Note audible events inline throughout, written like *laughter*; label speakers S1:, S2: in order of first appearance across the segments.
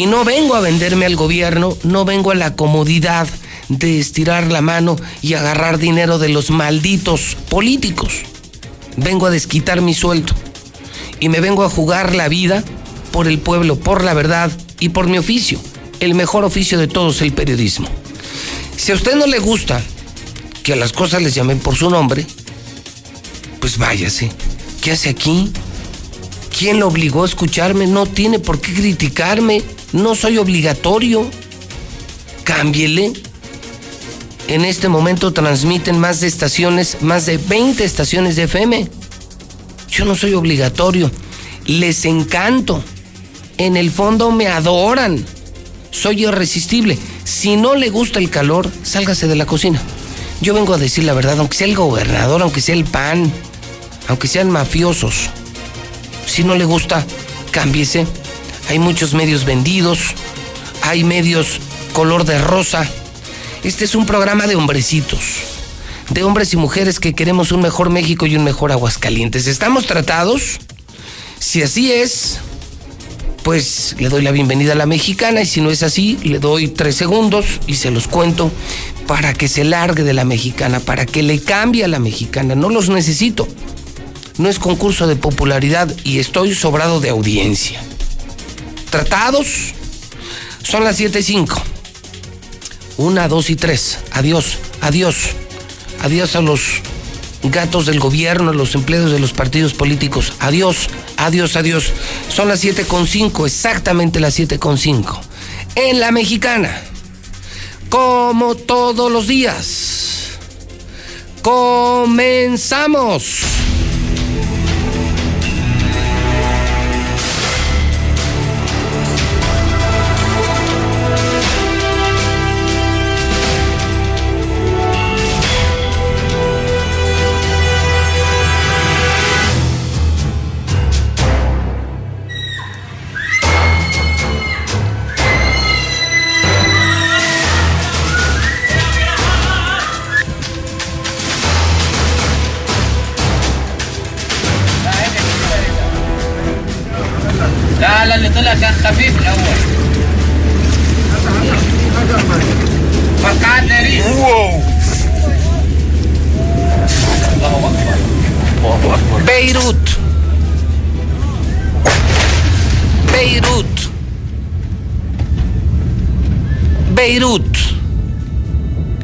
S1: Y no vengo a venderme al gobierno, no vengo a la comodidad de estirar la mano y agarrar dinero de los malditos políticos. Vengo a desquitar mi sueldo y me vengo a jugar la vida por el pueblo, por la verdad y por mi oficio, el mejor oficio de todos, el periodismo. Si a usted no le gusta que a las cosas les llamen por su nombre, pues váyase. ¿Qué hace aquí? ¿Quién lo obligó a escucharme? No tiene por qué criticarme. No soy obligatorio. Cámbiele. En este momento transmiten más de estaciones, más de 20 estaciones de FM. Yo no soy obligatorio. Les encanto. En el fondo me adoran. Soy irresistible. Si no le gusta el calor, sálgase de la cocina. Yo vengo a decir la verdad, aunque sea el gobernador, aunque sea el PAN, aunque sean mafiosos. Si no le gusta, cámbiese. Hay muchos medios vendidos, hay medios color de rosa. Este es un programa de hombrecitos, de hombres y mujeres que queremos un mejor México y un mejor Aguascalientes. ¿Estamos tratados? Si así es, pues le doy la bienvenida a la mexicana y si no es así, le doy tres segundos y se los cuento para que se largue de la mexicana, para que le cambie a la mexicana. No los necesito. No es concurso de popularidad y estoy sobrado de audiencia. ¿Tratados? Son las 7 y 5. Una, dos y tres. Adiós, adiós. Adiós a los gatos del gobierno, a los empleados de los partidos políticos. Adiós, adiós, adiós. Son las 7 con 5, exactamente las 7 con 5. En la mexicana como todos los días. Comenzamos.
S2: طلع كان خفيف الاول فقعدنا ريح
S1: Beirut. Beirut. Beirut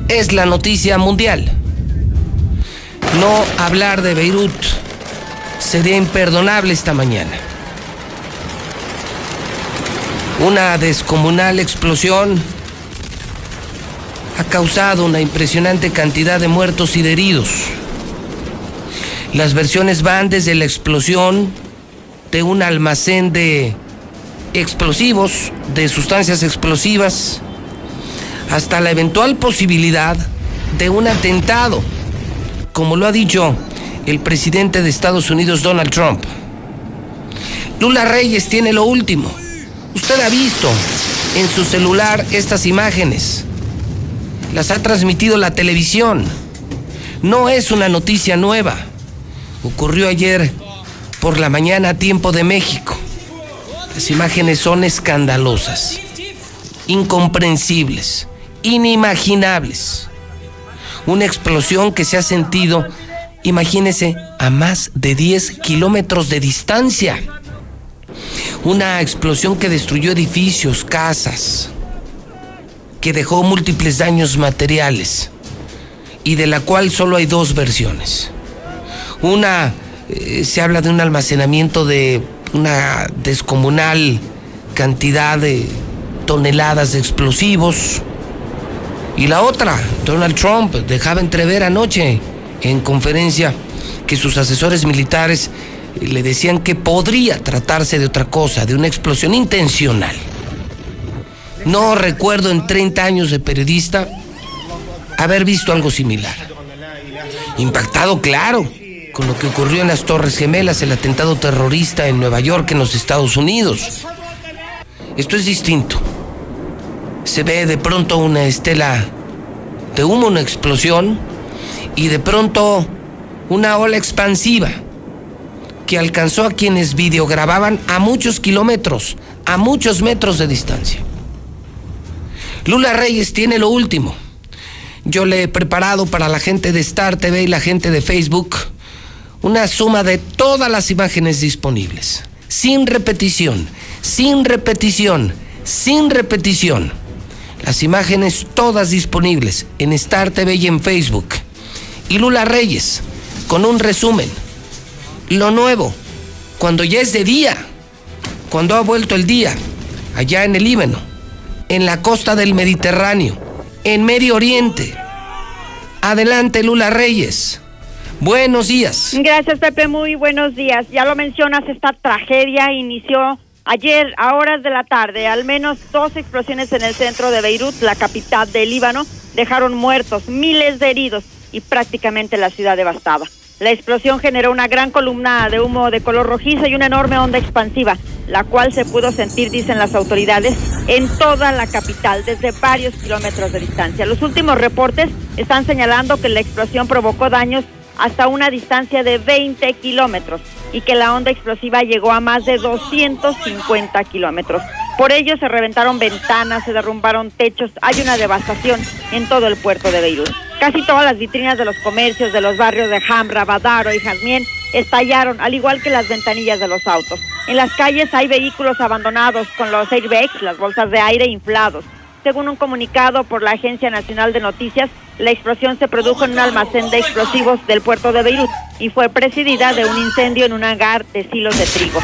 S1: es la noticia mundial. No hablar de Beirut sería imperdonable esta mañana. Una descomunal explosión ha causado una impresionante cantidad de muertos y de heridos. Las versiones van desde la explosión de un almacén de explosivos, de sustancias explosivas, hasta la eventual posibilidad de un atentado, como lo ha dicho el presidente de Estados Unidos, Donald Trump. Lula Reyes tiene lo último. Usted ha visto en su celular estas imágenes. Las ha transmitido la televisión. No es una noticia nueva. Ocurrió ayer por la mañana a tiempo de México. Las imágenes son escandalosas, incomprensibles, inimaginables. Una explosión que se ha sentido, imagínese, a más de 10 kilómetros de distancia. Una explosión que destruyó edificios, casas, que dejó múltiples daños materiales y de la cual solo hay dos versiones. Una, eh, se habla de un almacenamiento de una descomunal cantidad de toneladas de explosivos. Y la otra, Donald Trump dejaba entrever anoche en conferencia que sus asesores militares le decían que podría tratarse de otra cosa, de una explosión intencional. No recuerdo en 30 años de periodista haber visto algo similar. Impactado, claro, con lo que ocurrió en las Torres Gemelas, el atentado terrorista en Nueva York, en los Estados Unidos. Esto es distinto. Se ve de pronto una estela de humo, una explosión, y de pronto una ola expansiva que alcanzó a quienes videogrababan a muchos kilómetros, a muchos metros de distancia. Lula Reyes tiene lo último. Yo le he preparado para la gente de Star TV y la gente de Facebook una suma de todas las imágenes disponibles, sin repetición, sin repetición, sin repetición. Las imágenes todas disponibles en Star TV y en Facebook. Y Lula Reyes, con un resumen. Lo nuevo, cuando ya es de día, cuando ha vuelto el día, allá en el Líbano, en la costa del Mediterráneo, en Medio Oriente. Adelante, Lula Reyes. Buenos días.
S3: Gracias, Pepe. Muy buenos días. Ya lo mencionas, esta tragedia inició ayer a horas de la tarde. Al menos dos explosiones en el centro de Beirut, la capital del Líbano, dejaron muertos, miles de heridos y prácticamente la ciudad devastada. La explosión generó una gran columna de humo de color rojizo y una enorme onda expansiva, la cual se pudo sentir, dicen las autoridades, en toda la capital, desde varios kilómetros de distancia. Los últimos reportes están señalando que la explosión provocó daños hasta una distancia de 20 kilómetros y que la onda explosiva llegó a más de 250 kilómetros. Por ello se reventaron ventanas, se derrumbaron techos, hay una devastación en todo el puerto de Beirut. Casi todas las vitrinas de los comercios de los barrios de Hamra, Badaro y Jazmien estallaron, al igual que las ventanillas de los autos. En las calles hay vehículos abandonados con los airbags, las bolsas de aire inflados. Según un comunicado por la Agencia Nacional de Noticias, la explosión se produjo en un almacén de explosivos del puerto de Beirut y fue presidida de un incendio en un hangar de silos de trigo.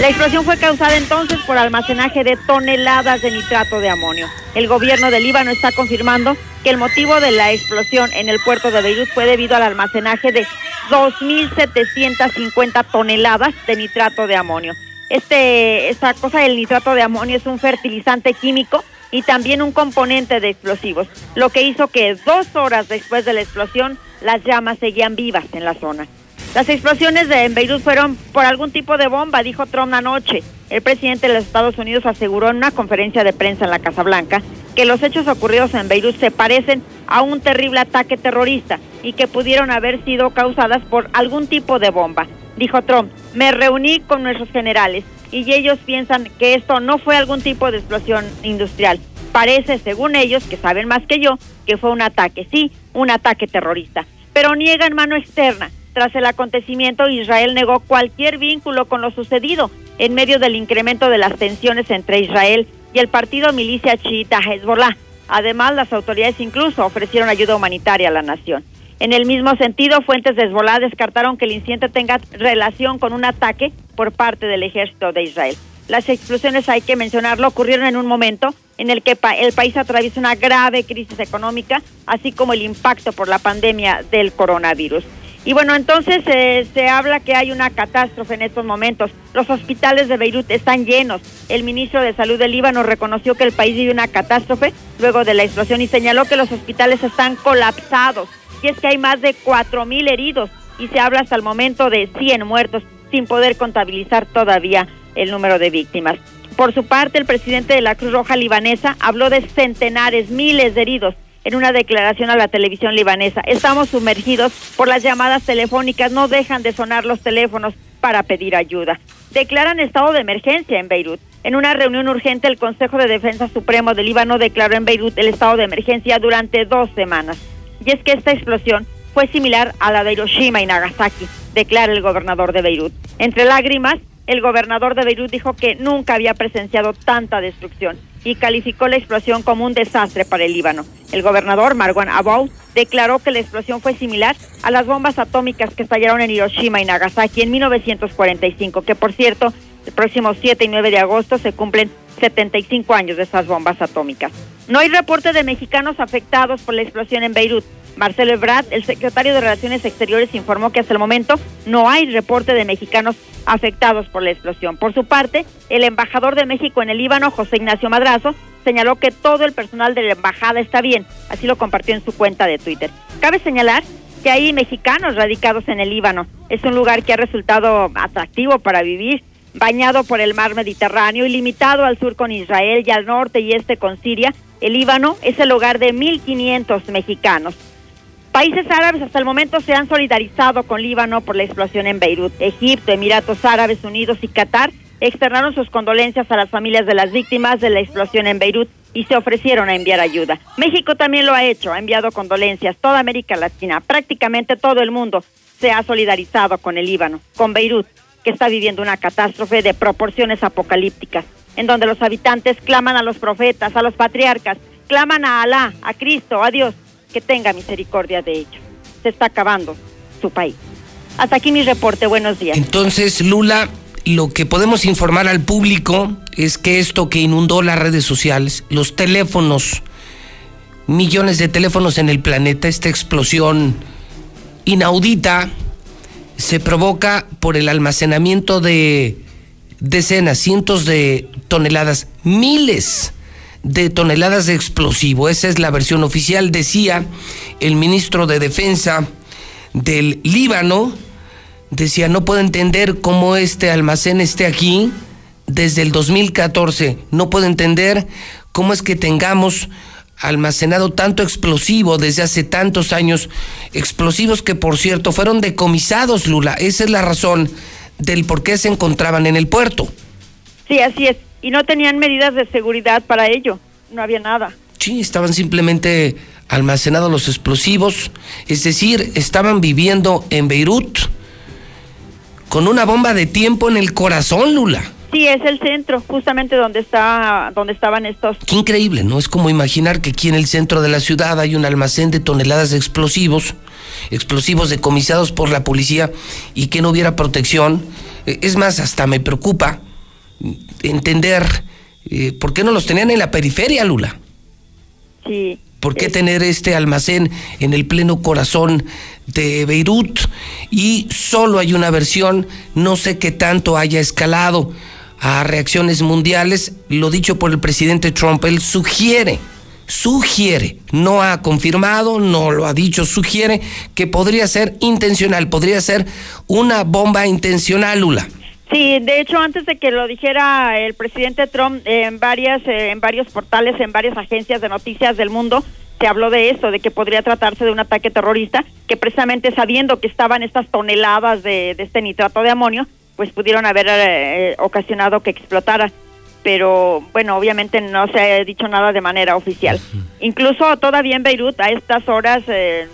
S3: La explosión fue causada entonces por almacenaje de toneladas de nitrato de amonio. El gobierno del Líbano está confirmando que el motivo de la explosión en el puerto de Beirut fue debido al almacenaje de 2.750 toneladas de nitrato de amonio. Este, esta cosa del nitrato de amonio es un fertilizante químico y también un componente de explosivos, lo que hizo que dos horas después de la explosión las llamas seguían vivas en la zona. Las explosiones de, en Beirut fueron por algún tipo de bomba, dijo Trump anoche. El presidente de los Estados Unidos aseguró en una conferencia de prensa en la Casa Blanca que los hechos ocurridos en Beirut se parecen a un terrible ataque terrorista y que pudieron haber sido causadas por algún tipo de bomba. Dijo Trump, me reuní con nuestros generales y ellos piensan que esto no fue algún tipo de explosión industrial. Parece, según ellos, que saben más que yo, que fue un ataque, sí, un ataque terrorista. Pero niegan mano externa. Tras el acontecimiento, Israel negó cualquier vínculo con lo sucedido en medio del incremento de las tensiones entre Israel y el partido milicia chiita Hezbollah. Además, las autoridades incluso ofrecieron ayuda humanitaria a la nación. En el mismo sentido, fuentes de Hezbollah descartaron que el incidente tenga relación con un ataque por parte del ejército de Israel. Las explosiones, hay que mencionarlo, ocurrieron en un momento en el que el país atraviesa una grave crisis económica, así como el impacto por la pandemia del coronavirus. Y bueno, entonces eh, se habla que hay una catástrofe en estos momentos. Los hospitales de Beirut están llenos. El ministro de Salud del Líbano reconoció que el país vive una catástrofe luego de la explosión y señaló que los hospitales están colapsados y es que hay más de cuatro mil heridos y se habla hasta el momento de 100 muertos sin poder contabilizar todavía el número de víctimas. Por su parte, el presidente de la Cruz Roja libanesa habló de centenares, miles de heridos en una declaración a la televisión libanesa. Estamos sumergidos por las llamadas telefónicas, no dejan de sonar los teléfonos para pedir ayuda. Declaran estado de emergencia en Beirut. En una reunión urgente, el Consejo de Defensa Supremo del Líbano declaró en Beirut el estado de emergencia durante dos semanas y es que esta explosión fue similar a la de Hiroshima y Nagasaki, declara el gobernador de Beirut. Entre lágrimas, el gobernador de Beirut dijo que nunca había presenciado tanta destrucción y calificó la explosión como un desastre para el Líbano. El gobernador Marwan Abou declaró que la explosión fue similar a las bombas atómicas que estallaron en Hiroshima y Nagasaki en 1945, que por cierto, el próximo 7 y 9 de agosto se cumplen 75 años de esas bombas atómicas. No hay reporte de mexicanos afectados por la explosión en Beirut. Marcelo Ebrard, el secretario de Relaciones Exteriores, informó que hasta el momento no hay reporte de mexicanos afectados por la explosión. Por su parte, el embajador de México en el Líbano, José Ignacio Madrazo, señaló que todo el personal de la embajada está bien. Así lo compartió en su cuenta de Twitter. Cabe señalar que hay mexicanos radicados en el Líbano. Es un lugar que ha resultado atractivo para vivir bañado por el mar Mediterráneo y limitado al sur con Israel y al norte y este con Siria, el Líbano es el hogar de 1.500 mexicanos. Países árabes hasta el momento se han solidarizado con Líbano por la explosión en Beirut. Egipto, Emiratos Árabes Unidos y Qatar externaron sus condolencias a las familias de las víctimas de la explosión en Beirut y se ofrecieron a enviar ayuda. México también lo ha hecho, ha enviado condolencias. Toda América Latina, prácticamente todo el mundo se ha solidarizado con el Líbano, con Beirut, que está viviendo una catástrofe de proporciones apocalípticas, en donde los habitantes claman a los profetas, a los patriarcas, claman a Alá, a Cristo, a Dios, que tenga misericordia de ellos. Se está acabando su país. Hasta aquí mi reporte, buenos días.
S1: Entonces, Lula, lo que podemos informar al público es que esto que inundó las redes sociales, los teléfonos, millones de teléfonos en el planeta, esta explosión inaudita, se provoca por el almacenamiento de decenas, cientos de toneladas, miles de toneladas de explosivo. Esa es la versión oficial, decía el ministro de Defensa del Líbano, decía, no puedo entender cómo este almacén esté aquí desde el 2014, no puedo entender cómo es que tengamos almacenado tanto explosivo desde hace tantos años, explosivos que por cierto fueron decomisados, Lula, esa es la razón del por qué se encontraban en el puerto.
S3: Sí, así es, y no tenían medidas de seguridad para ello, no había nada.
S1: Sí, estaban simplemente almacenados los explosivos, es decir, estaban viviendo en Beirut con una bomba de tiempo en el corazón, Lula.
S3: Sí, es el centro, justamente donde está, donde estaban estos.
S1: Qué increíble, ¿no? Es como imaginar que aquí en el centro de la ciudad hay un almacén de toneladas de explosivos, explosivos decomisados por la policía y que no hubiera protección. Eh, Es más, hasta me preocupa entender eh, por qué no los tenían en la periferia, Lula.
S3: Sí.
S1: ¿Por qué
S3: es-
S1: tener este almacén en el pleno corazón de Beirut? Y solo hay una versión, no sé qué tanto haya escalado a reacciones mundiales. Lo dicho por el presidente Trump, él sugiere, sugiere, no ha confirmado, no lo ha dicho, sugiere que podría ser intencional, podría ser una bomba intencional, Lula.
S3: Sí, de hecho, antes de que lo dijera el presidente Trump, en varias, eh, en varios portales, en varias agencias de noticias del mundo, se habló de eso, de que podría tratarse de un ataque terrorista, que precisamente sabiendo que estaban estas toneladas de, de este nitrato de amonio, pues pudieron haber eh, ocasionado que explotara. Pero bueno, obviamente no se ha dicho nada de manera oficial. Incluso todavía en Beirut, a estas horas, eh,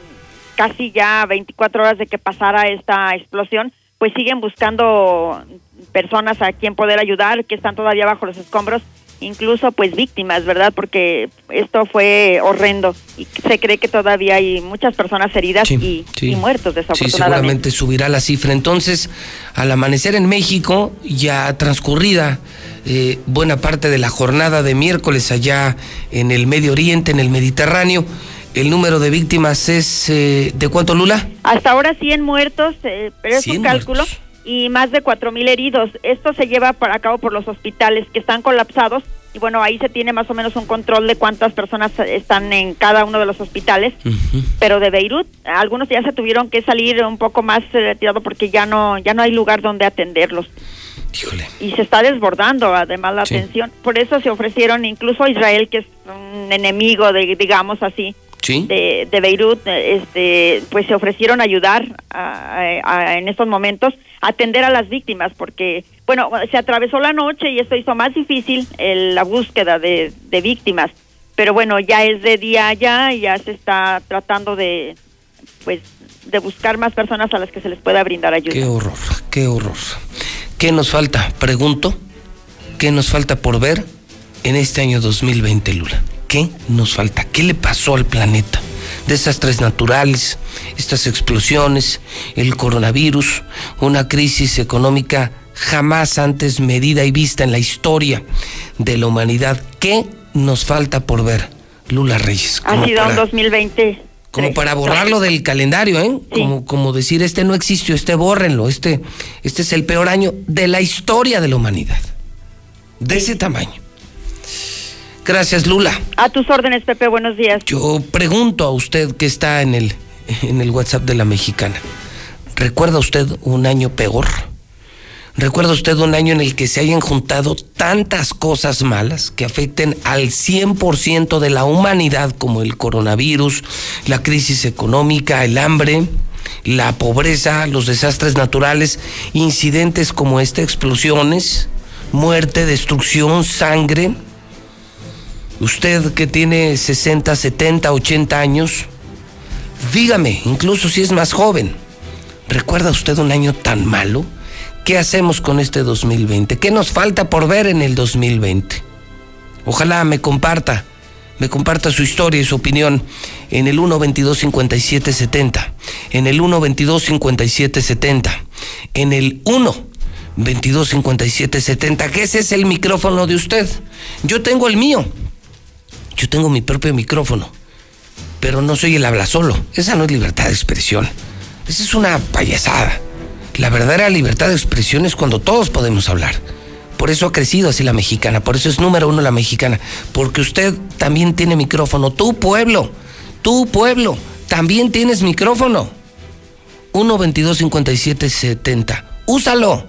S3: casi ya 24 horas de que pasara esta explosión, pues siguen buscando personas a quien poder ayudar, que están todavía bajo los escombros, incluso pues víctimas, ¿verdad? Porque esto fue horrendo y se cree que todavía hay muchas personas heridas y,
S1: sí.
S3: y muertos
S1: Sí,
S3: desafortunadamente.
S1: seguramente subirá la cifra. Entonces, al amanecer en México, ya transcurrida eh, buena parte de la jornada de miércoles allá en el Medio Oriente, en el Mediterráneo, el número de víctimas es eh, de cuánto, Lula?
S3: Hasta ahora 100 muertos, eh, pero es
S1: 100
S3: un cálculo,
S1: muertos.
S3: Y más de 4.000 heridos. Esto se lleva para a cabo por los hospitales que están colapsados y bueno, ahí se tiene más o menos un control de cuántas personas están en cada uno de los hospitales. Pero de Beirut, algunos ya se tuvieron que salir un poco más eh, retirado porque ya no ya no hay lugar donde atenderlos
S1: Híjole.
S3: y se está desbordando además la
S1: Sí.
S3: atención. Por eso se ofrecieron incluso a Israel, que es un enemigo de digamos así,
S1: ¿Sí?
S3: de, de Beirut, este, pues se ofrecieron ayudar a- a- en estos momentos, a atender a las víctimas, porque, bueno, se atravesó la noche y esto hizo más difícil el- la búsqueda de, de víctimas, pero bueno, ya es de día ya, y ya se está tratando de, pues, de buscar más personas a las que se les pueda brindar ayuda.
S1: Qué horror, qué horror. ¿Qué nos falta? Pregunto. ¿Qué nos falta por ver en este año 2020, Lula? ¿Qué nos falta? ¿Qué le pasó al planeta? Desastres naturales, estas explosiones, el coronavirus, una crisis económica jamás antes medida y vista en la historia de la humanidad. ¿Qué nos falta por ver? Lula Reyes.
S3: ha sido un
S1: para-
S3: 2020.
S1: como para borrarlo del calendario, ¿eh?
S3: Sí.
S1: Como, como decir, este no existió, este bórrenlo, este, este es el peor año de la historia de la humanidad. De ese tamaño. Gracias, Lula.
S3: A tus órdenes, Pepe, buenos días.
S1: Yo pregunto a usted que está en el, en el WhatsApp de la mexicana. ¿Recuerda usted un año peor? ¿Recuerda usted un año en el que se hayan juntado tantas cosas malas que afecten al 100% de la humanidad como el coronavirus, la crisis económica, el hambre, la pobreza, los desastres naturales, incidentes como esta, explosiones, muerte, destrucción, sangre. Usted que tiene 60, 70, 80 años, dígame, incluso si es más joven, ¿recuerda usted un año tan malo? ¿Qué hacemos con este 2020? ¿Qué nos falta por ver en el 2020? Ojalá me comparta, me comparta su historia y su opinión en el 122 5770, en el 122 5770, en el 1 22 57 70, que ese es el micrófono de usted. Yo tengo el mío. Yo tengo mi propio micrófono. Pero no soy el habla solo. Esa no es libertad de expresión. Esa es una payasada. La verdadera libertad de expresión es cuando todos podemos hablar. Por eso ha crecido así la mexicana, por eso es número uno la mexicana, porque usted también tiene micrófono, tu pueblo, tu pueblo, también tienes micrófono. 1 22 57 70. Úsalo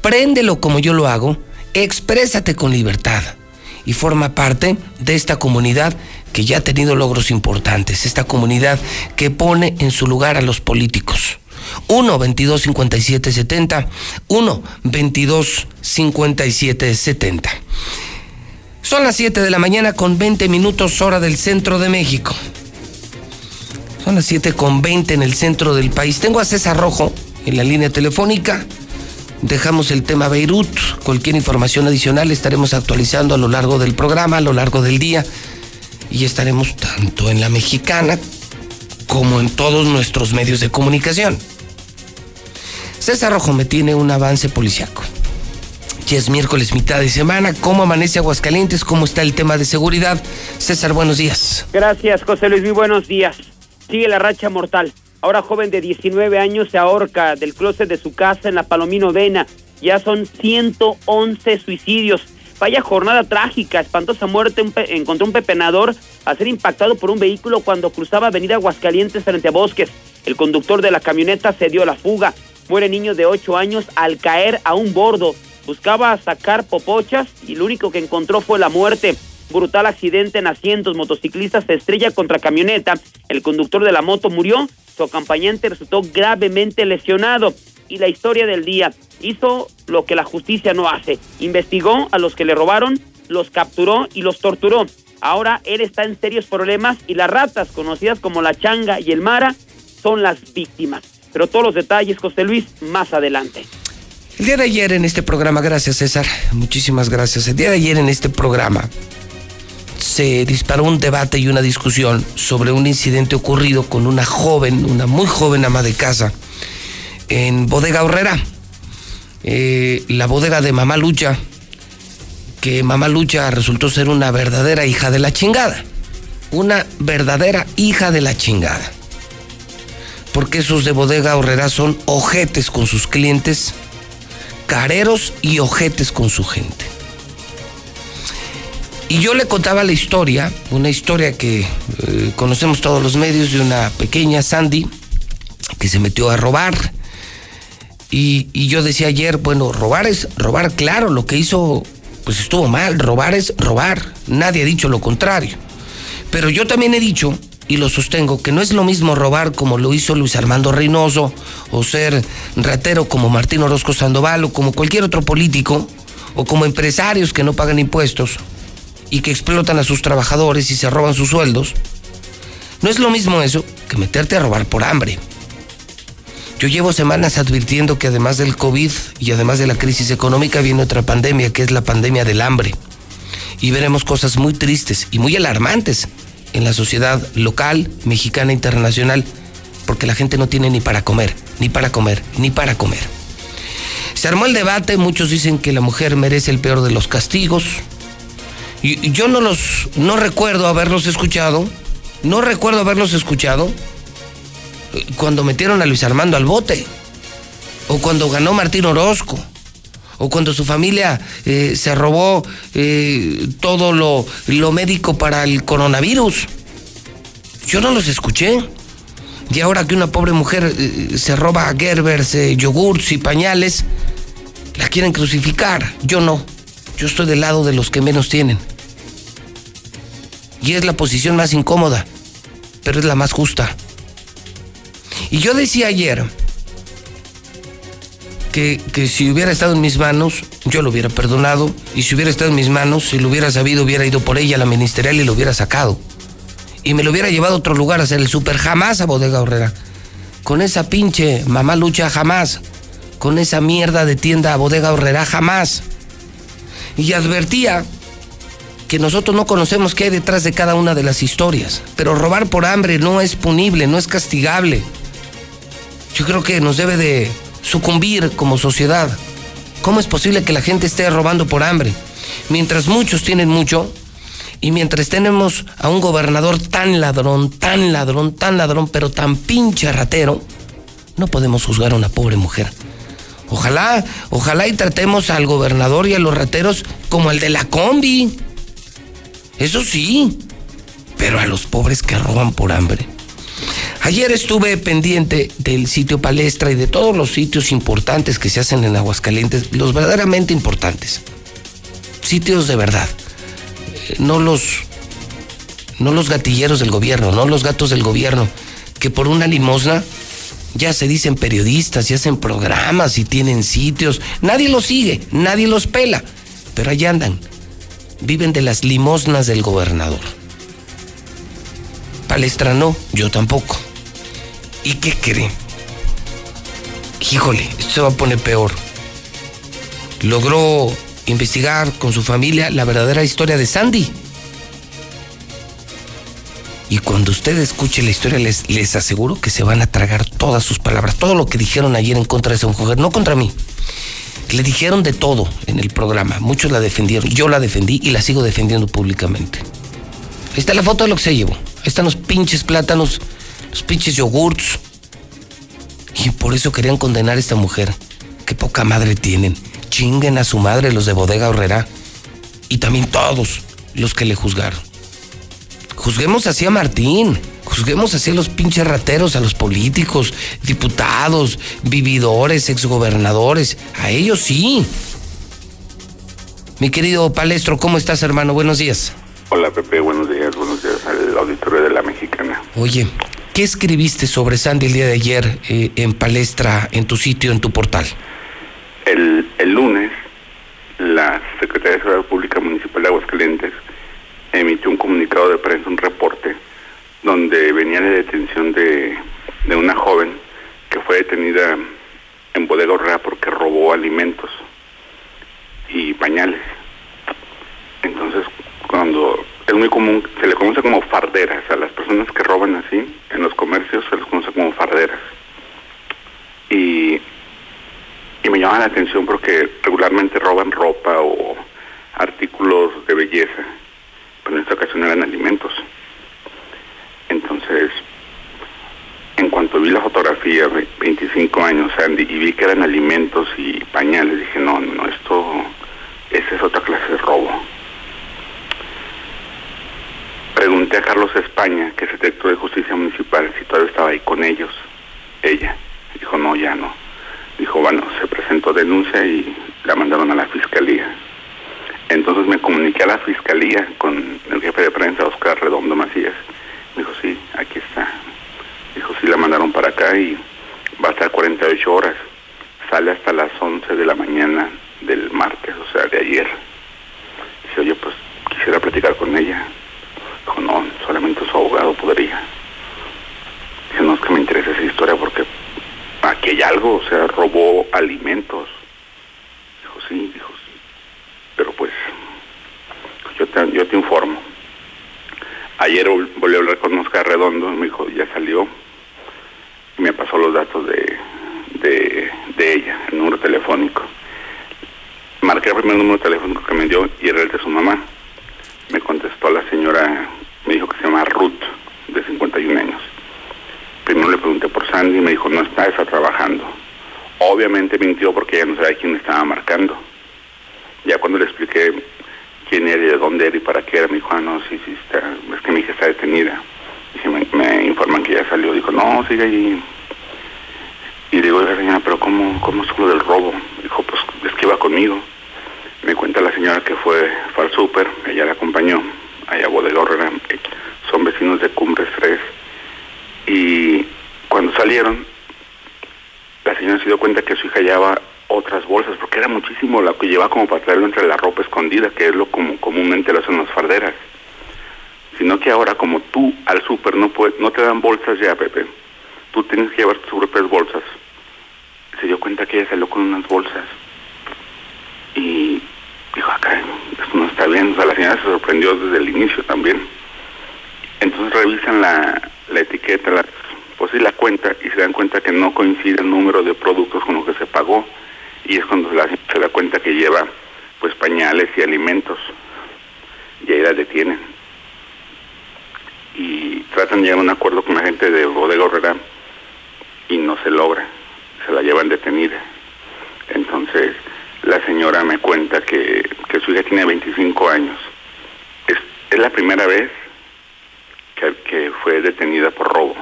S1: préndelo como yo lo hago, exprésate con libertad y forma parte de esta comunidad que ya ha tenido logros importantes, esta comunidad que pone en su lugar a los políticos. 1 22 57 70 1 22 57 70 Son las 7 de la mañana con 20 minutos hora del centro de México. Son las 7 con 20 en el centro del país. Tengo a César Rojo en la línea telefónica. Dejamos el tema Beirut. Cualquier información adicional estaremos actualizando a lo largo del programa, a lo largo del día. Y estaremos tanto en la mexicana como en todos nuestros medios de comunicación. César Rojo me tiene un avance policiaco. Ya es miércoles, mitad de semana. ¿Cómo amanece Aguascalientes? ¿Cómo está el tema de seguridad? César, buenos días.
S4: Gracias, José Luis. Muy buenos días. Sigue la racha mortal. Ahora joven de 19 años se ahorca del closet de su casa en la Palomino Vena. Ya son 111 suicidios. Vaya jornada trágica, espantosa muerte. encontró un pepenador a ser impactado por un vehículo cuando cruzaba Avenida Aguascalientes frente a Bosques. El conductor de la camioneta se dio la fuga. Muere niño de 8 años al caer a un bordo. Buscaba sacar popochas y lo único que encontró fue la muerte. Brutal accidente en asientos. Motociclista se estrella contra camioneta. El conductor de la moto murió su acompañante resultó gravemente lesionado. Y la historia del día hizo lo que la justicia no hace. Investigó a los que le robaron, los capturó y los torturó. Ahora él está en serios problemas y las ratas, conocidas como la changa y el mara, son las víctimas. Pero todos los detalles, José Luis, más adelante.
S1: El día de ayer en este programa, gracias César, muchísimas gracias. El día de ayer en este programa se disparó un debate y una discusión sobre un incidente ocurrido con una joven, una muy joven ama de casa, en Bodega Horrera, eh, la bodega de Mamá Lucha, que Mamá Lucha resultó ser una verdadera hija de la chingada, una verdadera hija de la chingada. Porque esos de Bodega Horrera son ojetes con sus clientes, careros y ojetes con su gente. Y yo le contaba la historia, una historia que eh, conocemos todos los medios de una pequeña Sandy que se metió a robar. Y, y, yo decía ayer, bueno, robar es robar, claro, lo que hizo pues estuvo mal, robar es robar, nadie ha dicho lo contrario. Pero yo también he dicho, y lo sostengo, que no es lo mismo robar como lo hizo Luis Armando Reynoso, o ser ratero como Martín Orozco Sandoval, o como cualquier otro político, o como empresarios que no pagan impuestos, y que explotan a sus trabajadores y se roban sus sueldos, no es lo mismo eso que meterte a robar por hambre. Yo llevo semanas advirtiendo que además del COVID y además de la crisis económica viene otra pandemia, que es la pandemia del hambre. Y veremos cosas muy tristes y muy alarmantes en la sociedad local, mexicana, internacional, porque la gente no tiene ni para comer, ni para comer, ni para comer. Se armó el debate, muchos dicen que la mujer merece el peor de los castigos, yo no los, no recuerdo haberlos escuchado, no recuerdo haberlos escuchado cuando metieron a Luis Armando al bote, o cuando ganó Martín Orozco, o cuando su familia eh, se robó eh, todo lo, lo médico para el coronavirus. Yo no los escuché. Y ahora que una pobre mujer eh, se roba Gerbers, yogurts y pañales, la quieren crucificar. Yo no. Yo estoy del lado de los que menos tienen. Y es la posición más incómoda, pero es la más justa. Y yo decía ayer que, que si hubiera estado en mis manos, yo lo hubiera perdonado y si hubiera estado en mis manos, si lo hubiera sabido, hubiera ido por ella a la ministerial y lo hubiera sacado. Y me lo hubiera llevado a otro lugar a hacer el súper jamás a Bodega Horrera. Con esa pinche mamá lucha jamás. Con esa mierda de tienda a Bodega Horrera jamás. Y advertía que nosotros no conocemos qué hay detrás de cada una de las historias. Pero robar por hambre no es punible, no es castigable. Yo creo que nos debe de sucumbir como sociedad. ¿Cómo es posible que la gente esté robando por hambre? Mientras muchos tienen mucho y mientras tenemos a un gobernador tan ladrón, tan ladrón, tan ladrón, pero tan pinche ratero, no podemos juzgar a una pobre mujer. Ojalá, ojalá y tratemos al gobernador y a los rateros como el de la combi. Eso sí, pero a los pobres que roban por hambre. Ayer estuve pendiente del sitio Palestra y de todos los sitios importantes que se hacen en Aguascalientes, los verdaderamente importantes. Sitios de verdad. Eh, no los no los gatilleros del gobierno, no los gatos del gobierno, que por una limosna ya se dicen periodistas y hacen programas y tienen sitios. Nadie los sigue, nadie los pela, pero allá andan. Viven de las limosnas del gobernador. Palestra no, yo tampoco. ¿Y qué cree? Híjole, esto se va a poner peor. Logró investigar con su familia la verdadera historia de Sandy. Y cuando usted escuche la historia, les, les aseguro que se van a tragar todas sus palabras, todo lo que dijeron ayer en contra de esa mujer, no contra mí. Le dijeron de todo en el programa, muchos la defendieron, yo la defendí y la sigo defendiendo públicamente. Ahí está la foto de lo que se llevó. Ahí están los pinches plátanos, los pinches yogurts. Y por eso querían condenar a esta mujer. Qué poca madre tienen. Chinguen a su madre los de Bodega Horrera. Y también todos los que le juzgaron. Juzguemos así a Martín. Juzguemos así a los pinches rateros, a los políticos, diputados, vividores, exgobernadores. A ellos sí. Mi querido Palestro, ¿cómo estás, hermano? Buenos días.
S5: Hola, Pepe. Buenos días. Buenos días al auditorio de la Mexicana.
S1: Oye, ¿qué escribiste sobre Sandy el día de ayer eh, en palestra, en tu sitio, en tu portal?
S5: El, el lunes, la Secretaría de Seguridad Pública Municipal de Aguascalientes emitió un comunicado de prensa, un reporte, donde venía la detención de, de una joven que fue detenida en Bodega porque robó alimentos y pañales. Entonces, cuando es muy común, se le conoce como farderas a las personas que roban así, en los comercios se les conoce como farderas. Y, y me llama la atención porque regularmente roban ropa o artículos de belleza pero en esta ocasión eran alimentos. Entonces, en cuanto vi la fotografía, 25 años, Andy, y vi que eran alimentos y pañales, dije, no, no, esto, esa es otra clase de robo. Pregunté a Carlos España, que es el director de justicia municipal, si todavía estaba ahí con ellos, ella. Dijo, no, ya no. Dijo, bueno, se presentó denuncia y la mandaron a la fiscalía. Entonces me comuniqué a la fiscalía con el jefe de prensa, Oscar Redondo Macías. Me dijo, sí, aquí está. Dijo, sí, la mandaron para acá y va a estar 48 horas. Sale hasta las 11 de la mañana del martes, o sea, de ayer. Dice, oye, pues quisiera platicar con ella. Dijo, no, solamente su abogado podría. Dice, no es que me interesa esa historia porque aquí hay algo, o sea, robó alimentos. Dijo, sí, dijo, pero pues yo te, yo te informo. Ayer volví a hablar con Oscar Redondo, me dijo, ya salió, me pasó los datos de, de, de ella, el número telefónico. Marqué el primer número telefónico que me dio y era el de su mamá. Me contestó la señora, me dijo que se llama Ruth, de 51 años. Primero le pregunté por Sandy y me dijo, no está, está trabajando. Obviamente mintió porque ella no sabía quién estaba marcando. Ya cuando le expliqué quién era y de dónde era y para qué era, me dijo, ah, no, sí, sí, está, es que mi hija está detenida. Y me, informan que ya salió. Dijo, no, sigue ahí. Y digo, oiga, señora, pero ¿cómo, cómo es lo del robo? Dijo, pues es que iba conmigo. Me cuenta la señora que fue, fue al súper, ella la acompañó, allá a Bodega Horrera, son vecinos de Cumbres 3. Y cuando salieron, la señora se dio cuenta que su hija llevaba otras bolsas, porque era muchísimo la que lleva como para traerlo entre la ropa escondida, que es lo como comúnmente lo hacen las farderas. Sino que ahora como tú al súper no, puedes, no te dan bolsas ya, Pepe, tú tienes que llevar tus propias bolsas. Se dio cuenta que ella salió con unas bolsas y dijo, acá, esto no está bien. O sea, la señora se sorprendió desde el inicio también. Entonces revisan la, la etiqueta, la, pues sí, la cuenta y se dan cuenta que no coincide el número de productos con lo que se pagó y es cuando se da cuenta que lleva pues pañales y alimentos y ahí la detienen y tratan de llegar a un acuerdo con la gente de Bodega Herrera y no se logra, se la llevan detenida. Entonces la señora me cuenta que, que su hija tiene 25 años. Es, es la primera vez que fue detenida por robo.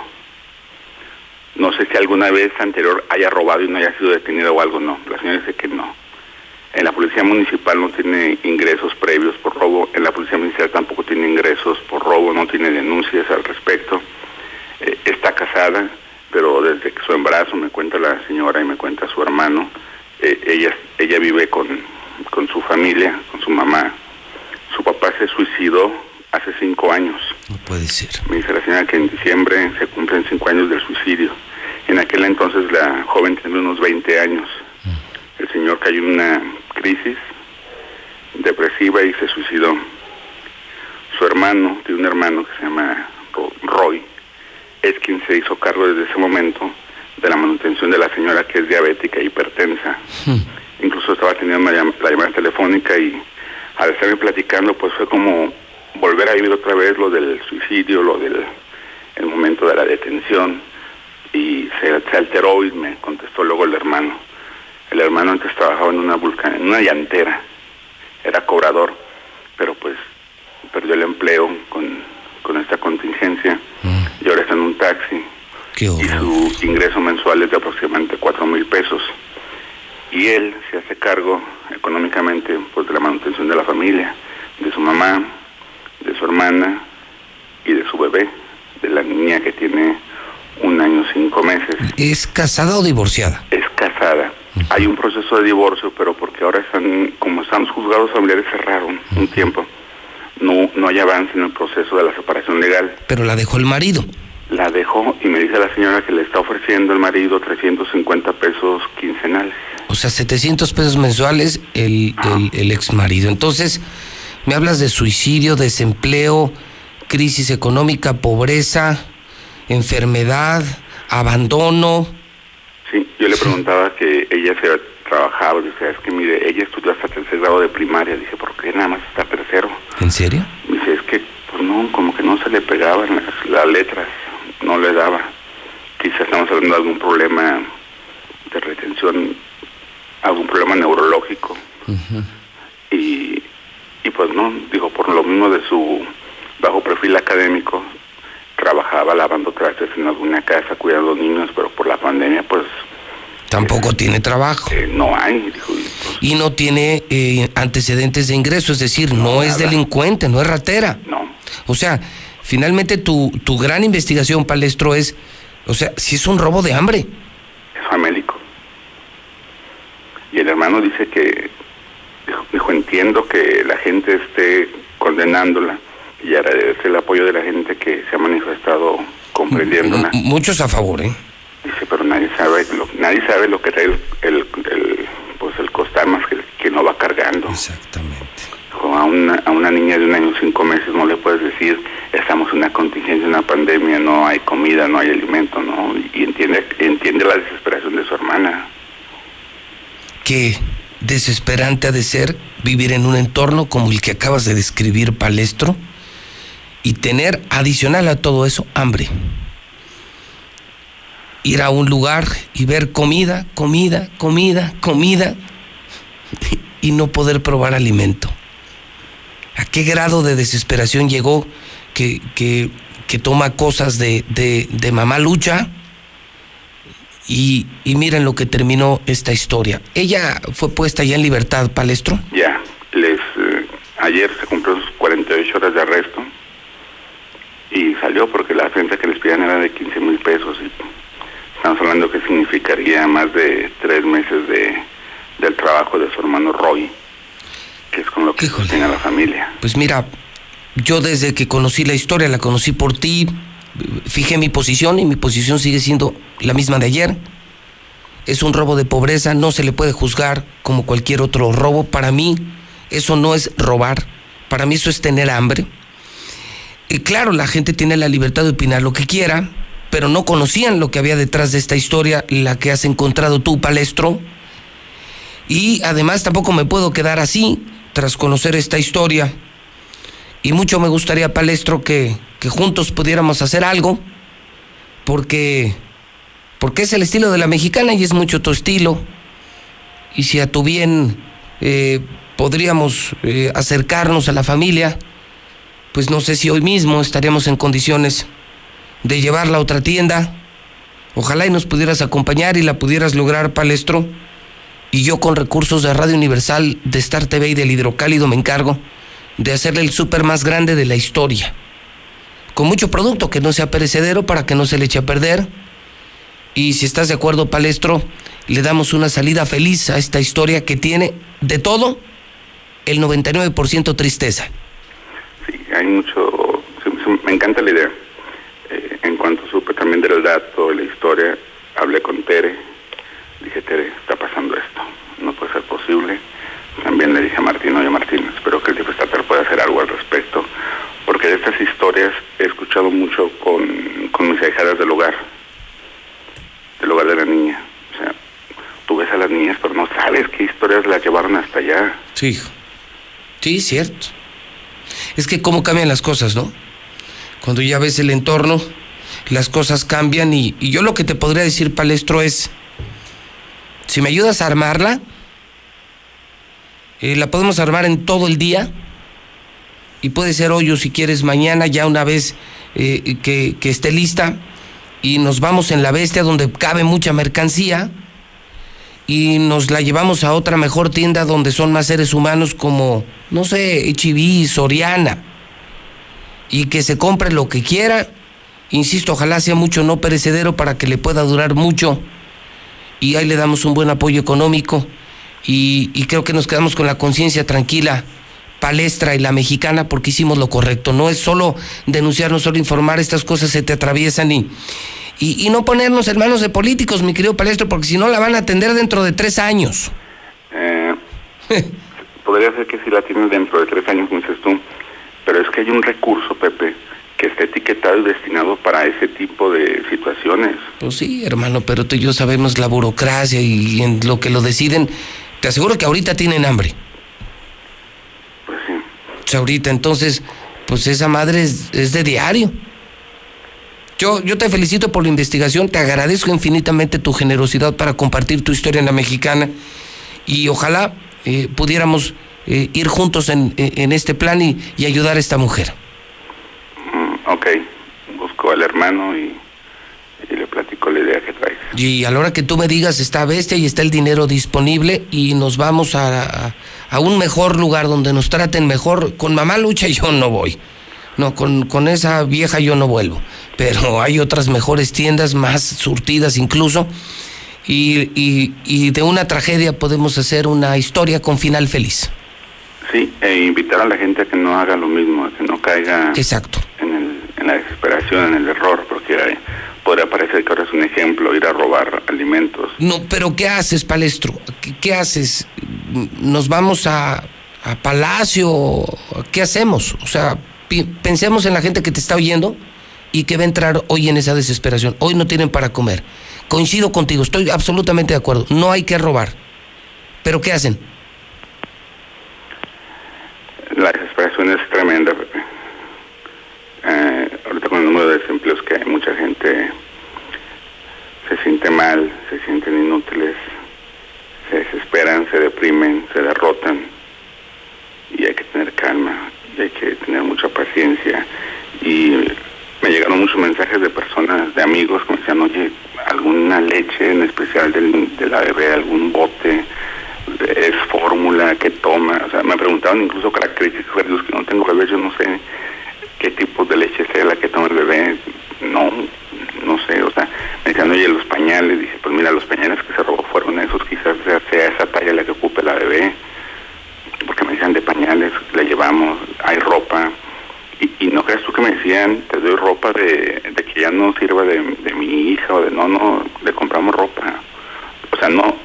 S5: No sé si alguna vez anterior haya robado y no haya sido detenida o algo, no. La señora dice que no. En la policía municipal no tiene ingresos previos por robo, en la policía municipal tampoco tiene ingresos por robo, no tiene denuncias al respecto. Eh, está casada, pero desde que su embarazo me cuenta la señora y me cuenta su hermano, eh, ella, ella vive con, con su familia, con su mamá. Su papá se suicidó hace cinco años.
S1: No puede ser.
S5: Me dice la señora que en diciembre se cumplen cinco años del suicidio. En aquel entonces la joven tenía unos 20 años. El señor cayó en una crisis depresiva y se suicidó. Su hermano, tiene un hermano que se llama Roy, es quien se hizo cargo desde ese momento de la manutención de la señora que es diabética e hipertensa. Incluso estaba teniendo la llamada telefónica y al estarme platicando pues fue como volver a vivir otra vez lo del suicidio, lo del el momento de la detención y se, se, alteró y me contestó luego el hermano. El hermano antes trabajaba en una vulcan, en una llantera, era cobrador, pero pues perdió el empleo con, con esta contingencia mm. y ahora está en un taxi.
S1: Qué
S5: y su ingreso mensual es de aproximadamente cuatro mil pesos. Y él se hace cargo económicamente pues de la manutención de la familia, de su mamá, de su hermana y de su bebé, de la niña que tiene un año cinco meses.
S1: ¿Es casada o divorciada?
S5: Es casada. Uh -huh. Hay un proceso de divorcio, pero porque ahora están, como están juzgados familiares cerraron uh -huh. un tiempo, no, no hay avance en el proceso de la separación legal.
S1: Pero la dejó el marido.
S5: La dejó y me dice la señora que le está ofreciendo el marido 350 pesos quincenales.
S1: O sea, 700 pesos mensuales el, el, el ex marido. Entonces, me hablas de suicidio, desempleo, crisis económica, pobreza, enfermedad, abandono.
S5: Sí, yo le preguntaba que ella se trabajaba, dice, es que mire, ella estudió hasta tercer grado de primaria, dije, ¿por qué nada más está tercero?
S1: ¿En serio?
S5: Dice, es que, pues no, como que no se le pegaban las, las letras, no le daba. Quizás estamos hablando de algún problema de retención, algún problema neurológico. Uh -huh. Y y pues no, digo, por lo mismo de su bajo perfil académico, trabajaba lavando trastes en alguna casa, cuidando a los niños, pero por la pandemia, pues...
S1: Tampoco eh, tiene trabajo.
S5: Eh, no hay, dijo. Y, pues,
S1: y no tiene eh, antecedentes de ingreso, es decir, no, no es delincuente, no es ratera.
S5: No.
S1: O sea, finalmente tu, tu gran investigación, Palestro, es, o sea, si es un robo de hambre.
S5: Es famélico. Y el hermano dice que dijo, entiendo que la gente esté condenándola y agradece el apoyo de la gente que se ha manifestado comprendiéndola.
S1: Muchos a favor, ¿eh?
S5: Dice, pero nadie sabe lo, nadie sabe lo que trae el, el, el pues el costar más que, que no va cargando.
S1: Exactamente.
S5: Dijo, a una, a una niña de un año cinco meses no le puedes decir, estamos en una contingencia, una pandemia, no hay comida, no hay alimento, ¿no? Y entiende, entiende la desesperación de su hermana.
S1: ¿Qué? Desesperante ha de ser vivir en un entorno como el que acabas de describir, Palestro, y tener adicional a todo eso hambre. Ir a un lugar y ver comida, comida, comida, comida, y no poder probar alimento. ¿A qué grado de desesperación llegó que, que, toma cosas de, de, de mamá lucha? Y, y, miren lo que terminó esta historia. ¿Ella fue puesta ya en libertad, Palestro?
S5: Ya, les eh, ayer se cumplió sus 48 horas de arresto y salió porque la fianza que les pedían era de 15 mil pesos y estamos hablando que significaría más de tres meses de, del trabajo de su hermano Roy, que es con lo que
S1: Híjole.
S5: sostiene a la familia.
S1: Pues mira, yo desde que conocí la historia, la conocí por ti, fijé mi posición y mi posición sigue siendo la misma de ayer. Es un robo de pobreza, no se le puede juzgar como cualquier otro robo. Para mí, eso no es robar, para mí eso es tener hambre. Y claro, la gente tiene la libertad de opinar lo que quiera, pero no conocían lo que había detrás de esta historia, la que has encontrado tú, Palestro. Y además tampoco me puedo quedar así tras conocer esta historia. Y mucho me gustaría, Palestro, que, que juntos pudiéramos hacer algo, porque, porque es el estilo de la mexicana y es mucho tu estilo. Y si a tu bien eh, podríamos eh, acercarnos a la familia, pues no sé si hoy mismo estaríamos en condiciones de llevarla a otra tienda. Ojalá y nos pudieras acompañar y la pudieras lograr, Palestro. Y yo con recursos de Radio Universal, de Star TV y del Hidrocálido me encargo de hacerle el súper más grande de la historia. Con mucho producto que no sea perecedero para que no se le eche a perder. Y si estás de acuerdo, Palestro, le damos una salida feliz a esta historia que tiene de todo el 99% tristeza.
S5: Sí, hay mucho, me encanta la idea. Eh, en cuanto supe también del dato, de la historia, hablé con Tere, dije, Tere, está pasando esto, no puede ser posible. También le dije a Martín, oye Martín, espero que el estatal pueda hacer algo al respecto, estas historias he escuchado mucho con, con mis ahijadas del hogar, del hogar de la niña. O sea, tú ves a las niñas, pero no sabes qué historias las llevaron hasta allá.
S1: Sí, hijo. Sí, cierto. Es que cómo cambian las cosas, ¿no? Cuando ya ves el entorno, las cosas cambian y, y yo lo que te podría decir, Palestro, es, si me ayudas a armarla, eh, la podemos armar en todo el día y puede ser hoy o si quieres mañana, ya una vez eh, que, que esté lista y nos vamos en la bestia donde cabe mucha mercancía y nos la llevamos a otra mejor tienda donde son más seres humanos como, no sé, HIV, Soriana, y que se compre lo que quiera. Insisto, ojalá sea mucho no perecedero para que le pueda durar mucho y ahí le damos un buen apoyo económico y, y creo que nos quedamos con la conciencia tranquila. Palestra y la mexicana porque hicimos lo correcto. No es solo denunciar, no solo informar, estas cosas se te atraviesan y, y, y no ponernos en manos de políticos, mi querido Palestro, porque si no la van a atender dentro de tres años.
S5: Eh, *laughs* podría ser que sí la tienen dentro de tres años, dices tú, pero es que hay un recurso, Pepe, que está etiquetado y destinado para ese tipo de situaciones.
S1: Pues sí, hermano, pero tú y yo sabemos la burocracia y en lo que lo deciden. Te aseguro que ahorita tienen hambre.
S5: Pues
S1: ahorita, entonces, pues esa madre es, es de diario. Yo, yo te felicito por la investigación, te agradezco infinitamente tu generosidad para compartir tu historia en la mexicana y ojalá eh, pudiéramos eh, ir juntos en, en- este plan y, y ayudar a esta mujer.
S5: Mm, ok, busco al hermano y, y le platico la idea que traes.
S1: Y a la hora que tú me digas está bestia y está el dinero disponible y nos vamos a, a- a un mejor lugar donde nos traten mejor. Con mamá lucha yo no voy. No, con, con esa vieja yo no vuelvo. Pero hay otras mejores tiendas, más surtidas incluso. Y, y- y de una tragedia podemos hacer una historia con final feliz.
S5: Sí, e invitar a la gente a que no haga lo mismo, a que no caiga
S1: Exacto.
S5: en, el, en la desesperación, en el error, porque eh, podría parecer que ahora es un ejemplo ir a robar alimentos.
S1: No, pero ¿qué haces, Palestro? ¿Qué, qué haces? ¿Nos vamos a, a Palacio? ¿Qué hacemos? O sea, pi- pensemos en la gente que te está oyendo y que va a entrar hoy en esa desesperación. Hoy no tienen para comer. Coincido contigo, estoy absolutamente de acuerdo. No hay que robar. ¿Pero qué hacen?
S5: La desesperación es tremenda, Pepe. Eh, ahorita con el número de desempleos que hay, mucha gente se siente mal, se sienten inútiles, se desesperan, se deprimen, se derrotan. Y hay que tener calma, y hay que tener mucha paciencia. Y me llegaron muchos mensajes de personas, de amigos, que me decían, oye, alguna leche en especial del, de la bebé, algún bote, es fórmula que toma, o sea, me preguntaban incluso características, que no tengo bebé, yo no sé qué tipo de leche sea la que toma el bebé, no, no sé, o sea, me decían oye, los pañales, dice, pues mira, los pañales que se robó fueron esos, quizás sea, esa talla la que ocupe la bebé, porque me decían de pañales, le llevamos, hay ropa, y, y, no creas tú que me decían, te doy ropa de, de que ya no sirva de, mi hija o de no, no, le compramos ropa. O sea, no,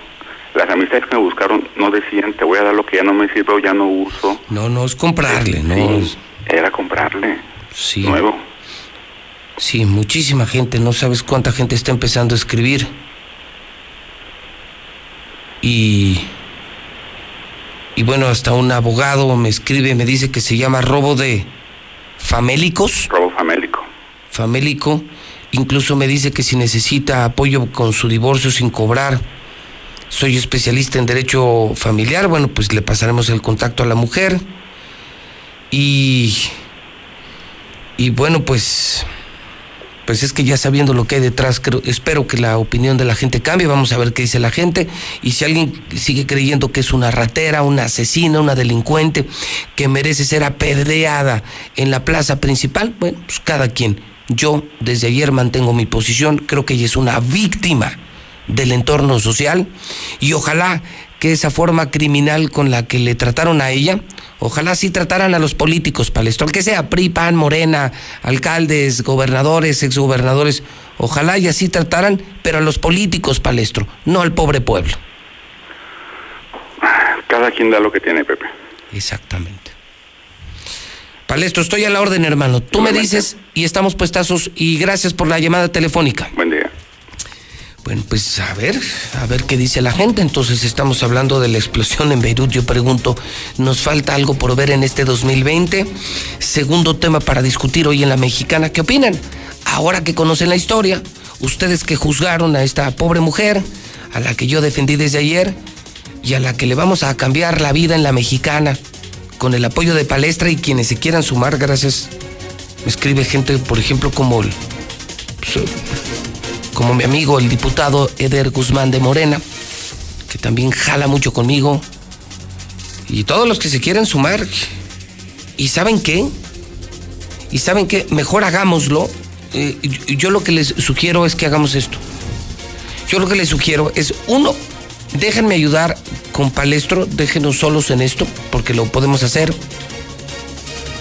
S5: las amistades que me buscaron no decían, te voy a dar lo que ya no me sirve ya no uso.
S1: No, no es comprarle, no
S5: era comprarle,
S1: Sí.
S5: nuevo.
S1: Sí, muchísima gente, no sabes cuánta gente está empezando a escribir. Y. Y bueno, hasta un abogado me escribe, me dice que se llama robo de famélicos,
S5: Robo famélico.
S1: famélico. Incluso me dice que si necesita apoyo con su divorcio sin cobrar, soy especialista en derecho familiar. Bueno, pues le pasaremos el contacto a la mujer. Y. Y bueno, pues. Pues es que ya sabiendo lo que hay detrás, espero que la opinión de la gente cambie. Vamos a ver qué dice la gente. Y si alguien sigue creyendo que es una ratera, una asesina, una delincuente, que merece ser apedreada en la plaza principal, bueno, pues cada quien. Yo desde ayer mantengo mi posición. Creo que ella es una víctima del entorno social y ojalá que esa forma criminal con la que le trataron a ella, ojalá sí trataran a los políticos, Palestro, al que sea, PRI, PAN, Morena, alcaldes, gobernadores, exgobernadores, ojalá y así trataran, pero a los políticos, Palestro, no al pobre pueblo.
S5: Cada quien da lo que tiene, Pepe.
S1: Exactamente. Palestro, estoy a la orden, hermano. Tú me dices y estamos puestazos y gracias por la llamada telefónica.
S5: Buen día.
S1: Bueno, pues a ver, a ver qué dice la gente. Entonces estamos hablando de la explosión en Beirut. Yo pregunto, ¿nos falta algo por ver en este 2020? Segundo tema para discutir hoy en la mexicana, ¿qué opinan? Ahora que conocen la historia, ustedes que juzgaron a esta pobre mujer, a la que yo defendí desde ayer, y a la que le vamos a cambiar la vida en la mexicana, con el apoyo de Palestra y quienes se quieran sumar, gracias. Me escribe gente, por ejemplo, como el pues, como mi amigo el diputado Eder Guzmán de Morena, que también jala mucho conmigo, y todos los que se quieran sumar. ¿Y saben qué? ¿Y saben qué? Mejor hagámoslo. Eh, yo lo que les sugiero es que hagamos esto. Yo lo que les sugiero es, uno, déjenme ayudar con Palestro, déjenos solos en esto, porque lo podemos hacer.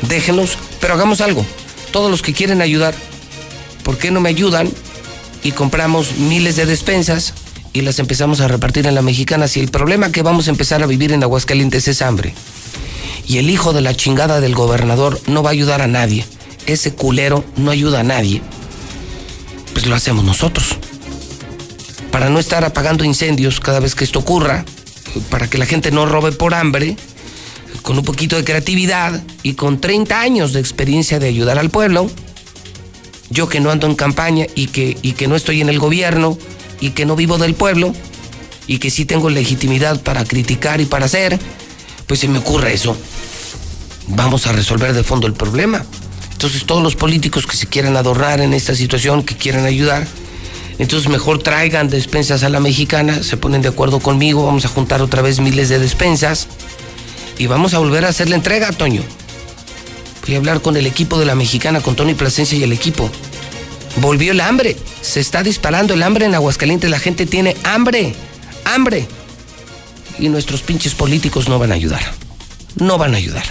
S1: Déjenos, pero hagamos algo. Todos los que quieren ayudar, ¿por qué no me ayudan? Y compramos miles de despensas y las empezamos a repartir en la mexicana. Si el problema que vamos a empezar a vivir en Aguascalientes es hambre, y el hijo de la chingada del gobernador no va a ayudar a nadie, ese culero no ayuda a nadie, pues lo hacemos nosotros. Para no estar apagando incendios cada vez que esto ocurra, para que la gente no robe por hambre, con un poquito de creatividad y con 30 años de experiencia de ayudar al pueblo, yo que no ando en campaña y que, y que no estoy en el gobierno y que no vivo del pueblo y que sí tengo legitimidad para criticar y para hacer, pues se me ocurre eso. Vamos a resolver de fondo el problema. Entonces todos los políticos que se quieran adornar en esta situación, que quieran ayudar, entonces mejor traigan despensas a la mexicana, se ponen de acuerdo conmigo, vamos a juntar otra vez miles de despensas y vamos a volver a hacer la entrega, Toño. Voy a hablar con el equipo de la mexicana, con Tony Plasencia y el equipo. Volvió el hambre, se está disparando el hambre en Aguascalientes, la gente tiene hambre, hambre. Y nuestros pinches políticos no van a ayudar, no van a ayudar.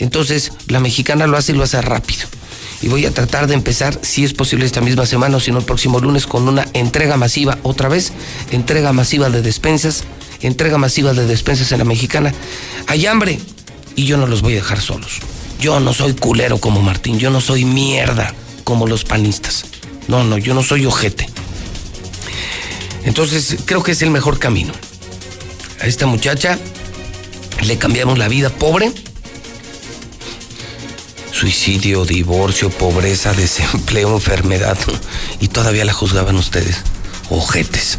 S1: Entonces, la mexicana lo hace y lo hace rápido. Y voy a tratar de empezar, si es posible esta misma semana o si no el próximo lunes, con una entrega masiva, otra vez, entrega masiva de despensas, entrega masiva de despensas en la mexicana. Hay hambre y yo no los voy a dejar solos. Yo no soy culero como Martín, yo no soy mierda como los panistas. No, no, yo no soy ojete. Entonces, creo que es el mejor camino. A esta muchacha le cambiamos la vida pobre suicidio, divorcio, pobreza, *laughs* desempleo, enfermedad. Y todavía la juzgaban ustedes. Ojetes.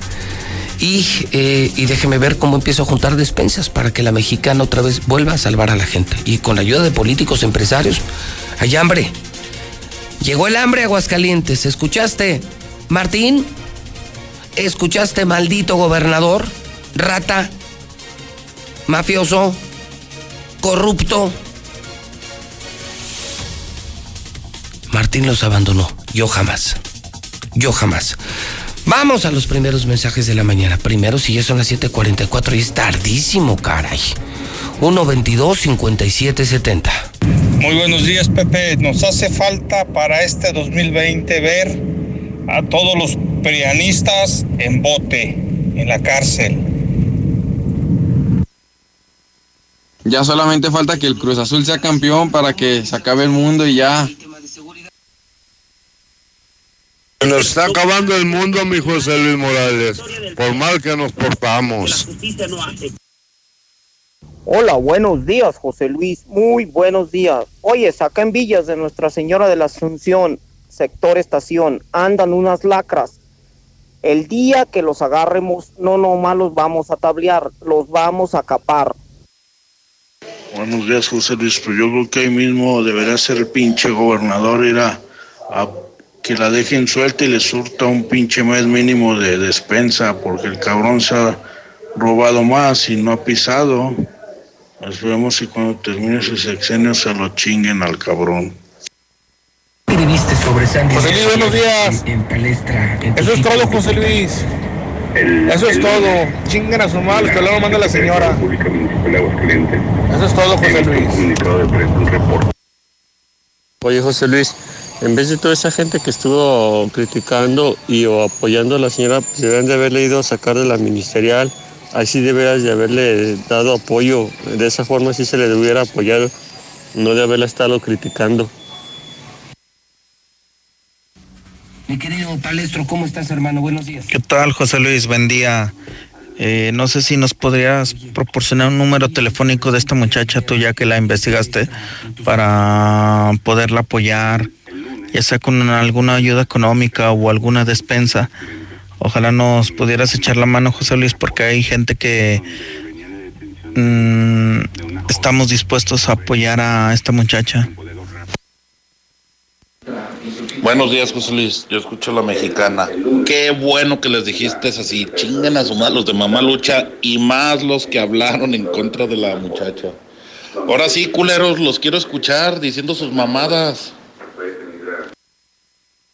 S1: Y, eh, y déjeme ver cómo empiezo a juntar despensas para que la mexicana otra vez vuelva a salvar a la gente. Y con la ayuda de políticos, empresarios, hay hambre. Llegó el hambre Aguascalientes. ¿Escuchaste, Martín? ¿Escuchaste, maldito gobernador? Rata, mafioso, corrupto. Martín los abandonó. Yo jamás. Yo jamás. Vamos a los primeros mensajes de la mañana. Primero, si ya son las 7:44 y es tardísimo, caray. 122 5770.
S6: Muy buenos días, Pepe. Nos hace falta para este 2020 ver a todos los prianistas en bote, en la cárcel.
S7: Ya solamente falta que el Cruz Azul sea campeón para que se acabe el mundo y ya.
S8: Nos está acabando el mundo, mi José Luis Morales, por mal que nos portamos.
S9: Hola, buenos días, José Luis. Muy buenos días. Oye, acá en Villas de Nuestra Señora de la Asunción, sector estación, andan unas lacras. El día que los agarremos, no nomás los vamos a tablear, los vamos a capar.
S10: Buenos días, José Luis. Pues yo creo que ahí mismo debería ser el pinche gobernador ir a, a que la dejen suelta y le surta un pinche mes mínimo de despensa, porque el cabrón se ha robado más y no ha pisado. Esperemos que cuando termine su sexenio se lo chinguen al cabrón.
S11: José Luis, buenos días. Eso es todo, José Luis. Eso es todo. Chinguen a su mal, que luego manda la señora. Eso es todo, José Luis.
S12: Oye, José Luis, en vez de toda esa gente que estuvo criticando y o apoyando a la señora, pues deberían de haberle ido a sacar de la ministerial. Así deberías de haberle dado apoyo. De esa forma sí se le hubiera apoyado, no de haberla estado criticando.
S1: Mi querido Palestro, ¿cómo estás, hermano? Buenos días.
S13: ¿Qué tal, José Luis? Buen día. Eh, no sé si nos podrías proporcionar un número telefónico de esta muchacha tuya que la investigaste para poderla apoyar, ya sea con alguna ayuda económica o alguna despensa. Ojalá nos pudieras echar la mano, José Luis, porque hay gente que mm, estamos dispuestos a apoyar a esta muchacha.
S14: Buenos días, José Luis. Yo escucho la mexicana. Qué bueno que les dijiste así. Chingan a su madre los de Mamá Lucha y más los que hablaron en contra de la muchacha. Ahora sí, culeros, los quiero escuchar diciendo sus mamadas.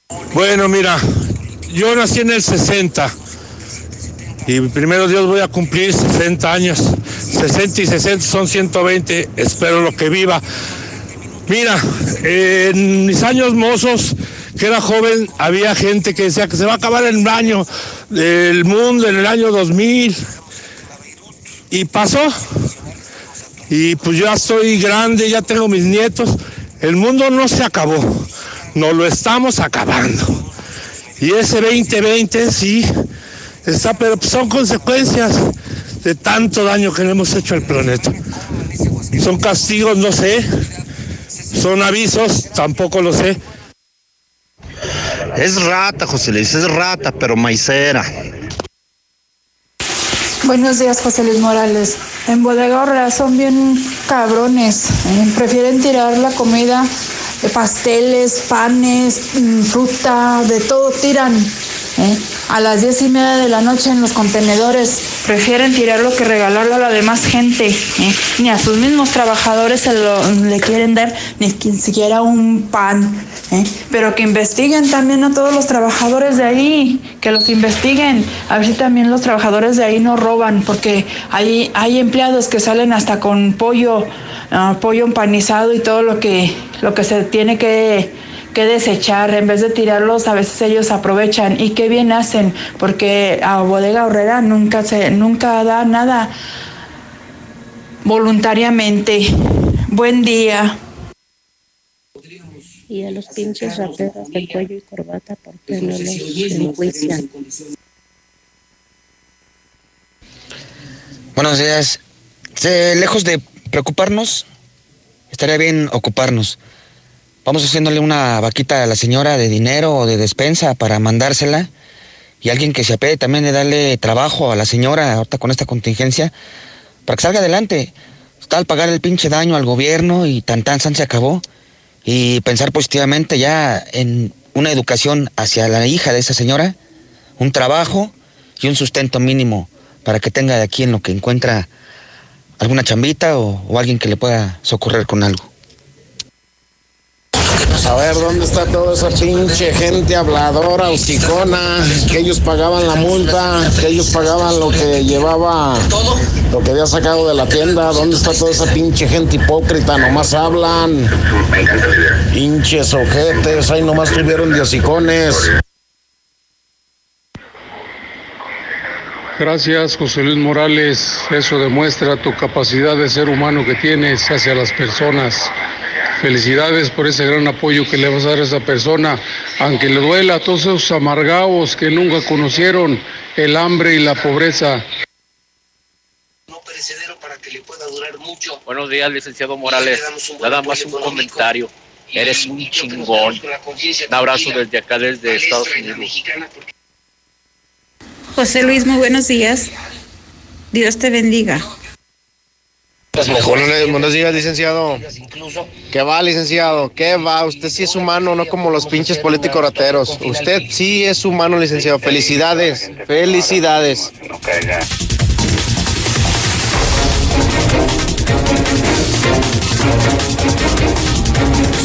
S8: Bueno, mira, yo nací en el 60 y primero Dios voy a cumplir 60 años. 60 y 60 son 120, espero lo que viva. Mira, en mis años mozos, que era joven, había gente que decía que se va a acabar el año del mundo en el año 2000. Y pasó. Y pues ya estoy grande, ya tengo mis nietos. El mundo no se acabó, no lo estamos acabando. Y ese 2020 sí está, pero son consecuencias de tanto daño que le hemos hecho al planeta. Son castigos, no sé, son avisos, tampoco lo sé.
S15: Es rata, José Luis, es rata, pero maicera.
S16: Buenos días, José Luis Morales. En Bodega Horrera son bien cabrones. eh, Prefieren tirar la comida, pasteles, panes, mm, fruta, de todo tiran. eh, A las diez y media de la noche en los contenedores. Prefieren tirarlo que regalarlo a la demás gente. eh. Ni a sus mismos trabajadores se lo, le quieren dar, ni siquiera un pan. eh. Pero que investiguen también a todos los trabajadores de ahí, que los investiguen. A ver si también los trabajadores de ahí no roban, porque hay, hay empleados que salen hasta con pollo, ah, pollo empanizado y todo lo que, lo que se tiene que, que desechar. En vez de tirarlos, a veces ellos aprovechan. Y qué bien hacen, porque a Bodega Horrera nunca, se, nunca da nada voluntariamente. Buen día.
S17: Y a los pinches raperos de cuello y corbata, ¿por qué no los enjuician?
S18: Buenos días. Lejos de preocuparnos, estaría bien ocuparnos. Vamos haciéndole una vaquita a la señora de dinero o de despensa para mandársela. Y alguien que se apee también de darle trabajo a la señora ahorita con esta contingencia para que salga adelante. Tal pagar el pinche daño al gobierno y tan tan san se acabó. Y pensar positivamente ya en una educación hacia la hija de esa señora, un trabajo y un sustento mínimo para que tenga de aquí en lo que encuentra alguna chambita o, o alguien que le pueda socorrer con algo.
S19: A ver, ¿dónde está toda esa pinche gente habladora, hocicona? Que ellos pagaban la multa, que ellos pagaban lo que llevaba, lo que había sacado de la tienda. ¿Dónde está toda esa pinche gente hipócrita? Nomás hablan. Pinches ojetes, ahí nomás tuvieron de.
S20: Gracias, José Luis Morales. Eso demuestra tu capacidad de ser humano que tienes hacia las personas. Felicidades por ese gran apoyo que le vas a dar a esa persona, aunque le duela a todos esos amargados que nunca conocieron el hambre y la pobreza.
S21: Buenos días, licenciado Morales. Nada más un comentario. Eres un chingón. Un abrazo desde acá, desde Estados Unidos.
S22: José Luis, muy buenos días. Dios te bendiga.
S19: Buenos, buenos días, licenciado. ¿Qué va, licenciado? ¿Qué va? Usted sí es humano, no como los pinches políticos rateros. Usted sí es humano, licenciado. Felicidades. Felicidades.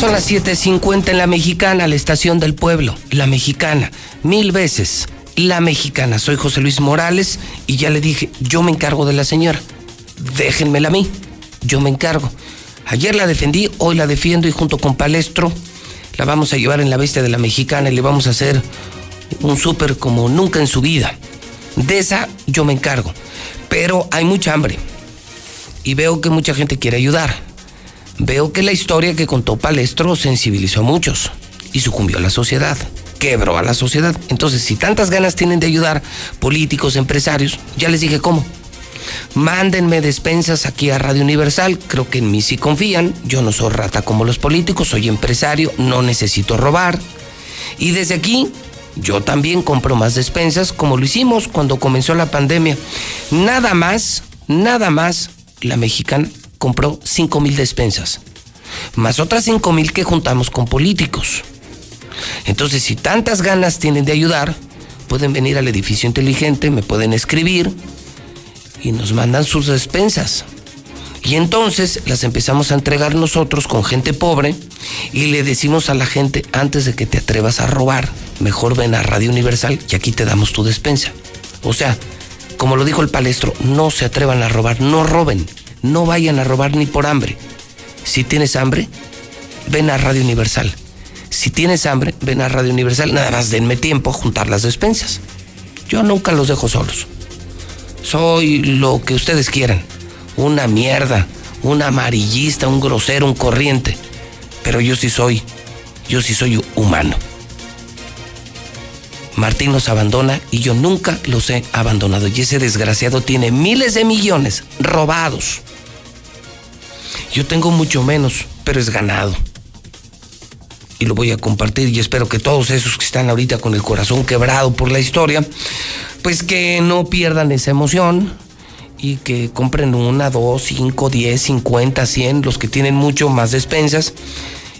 S1: Son las 7:50 en la mexicana, la estación del pueblo, la mexicana, mil veces, la mexicana. Soy José Luis Morales y ya le dije, yo me encargo de la señora. Déjenmela a mí, yo me encargo. Ayer la defendí, hoy la defiendo y junto con Palestro la vamos a llevar en la bestia de la mexicana y le vamos a hacer un súper como nunca en su vida. De esa yo me encargo. Pero hay mucha hambre y veo que mucha gente quiere ayudar. Veo que la historia que contó Palestro sensibilizó a muchos y sucumbió a la sociedad, quebró a la sociedad. Entonces, si tantas ganas tienen de ayudar políticos, empresarios, ya les dije cómo. Mándenme despensas aquí a Radio Universal, creo que en mí sí confían. Yo no soy rata como los políticos, soy empresario, no necesito robar. Y desde aquí, yo también compro más despensas como lo hicimos cuando comenzó la pandemia. Nada más, nada más, la mexicana compró 5 mil despensas, más otras 5 mil que juntamos con políticos. Entonces, si tantas ganas tienen de ayudar, pueden venir al edificio inteligente, me pueden escribir y nos mandan sus despensas. Y entonces las empezamos a entregar nosotros con gente pobre y le decimos a la gente, antes de que te atrevas a robar, mejor ven a Radio Universal y aquí te damos tu despensa. O sea, como lo dijo el palestro, no se atrevan a robar, no roben, no vayan a robar ni por hambre. Si tienes hambre, ven a Radio Universal. Si tienes hambre, ven a Radio Universal, nada más denme tiempo a juntar las despensas. Yo nunca los dejo solos. Soy lo que ustedes quieran. Una mierda, un amarillista, un grosero, un corriente. Pero yo sí soy, yo sí soy humano. Martín nos abandona y yo nunca los he abandonado. Y ese desgraciado tiene miles de millones robados. Yo tengo mucho menos, pero es ganado. Y lo voy a compartir y espero que todos esos que están ahorita con el corazón quebrado por la historia, pues que no pierdan esa emoción y que compren una, dos, cinco, diez, cincuenta, cien, los que tienen mucho más despensas.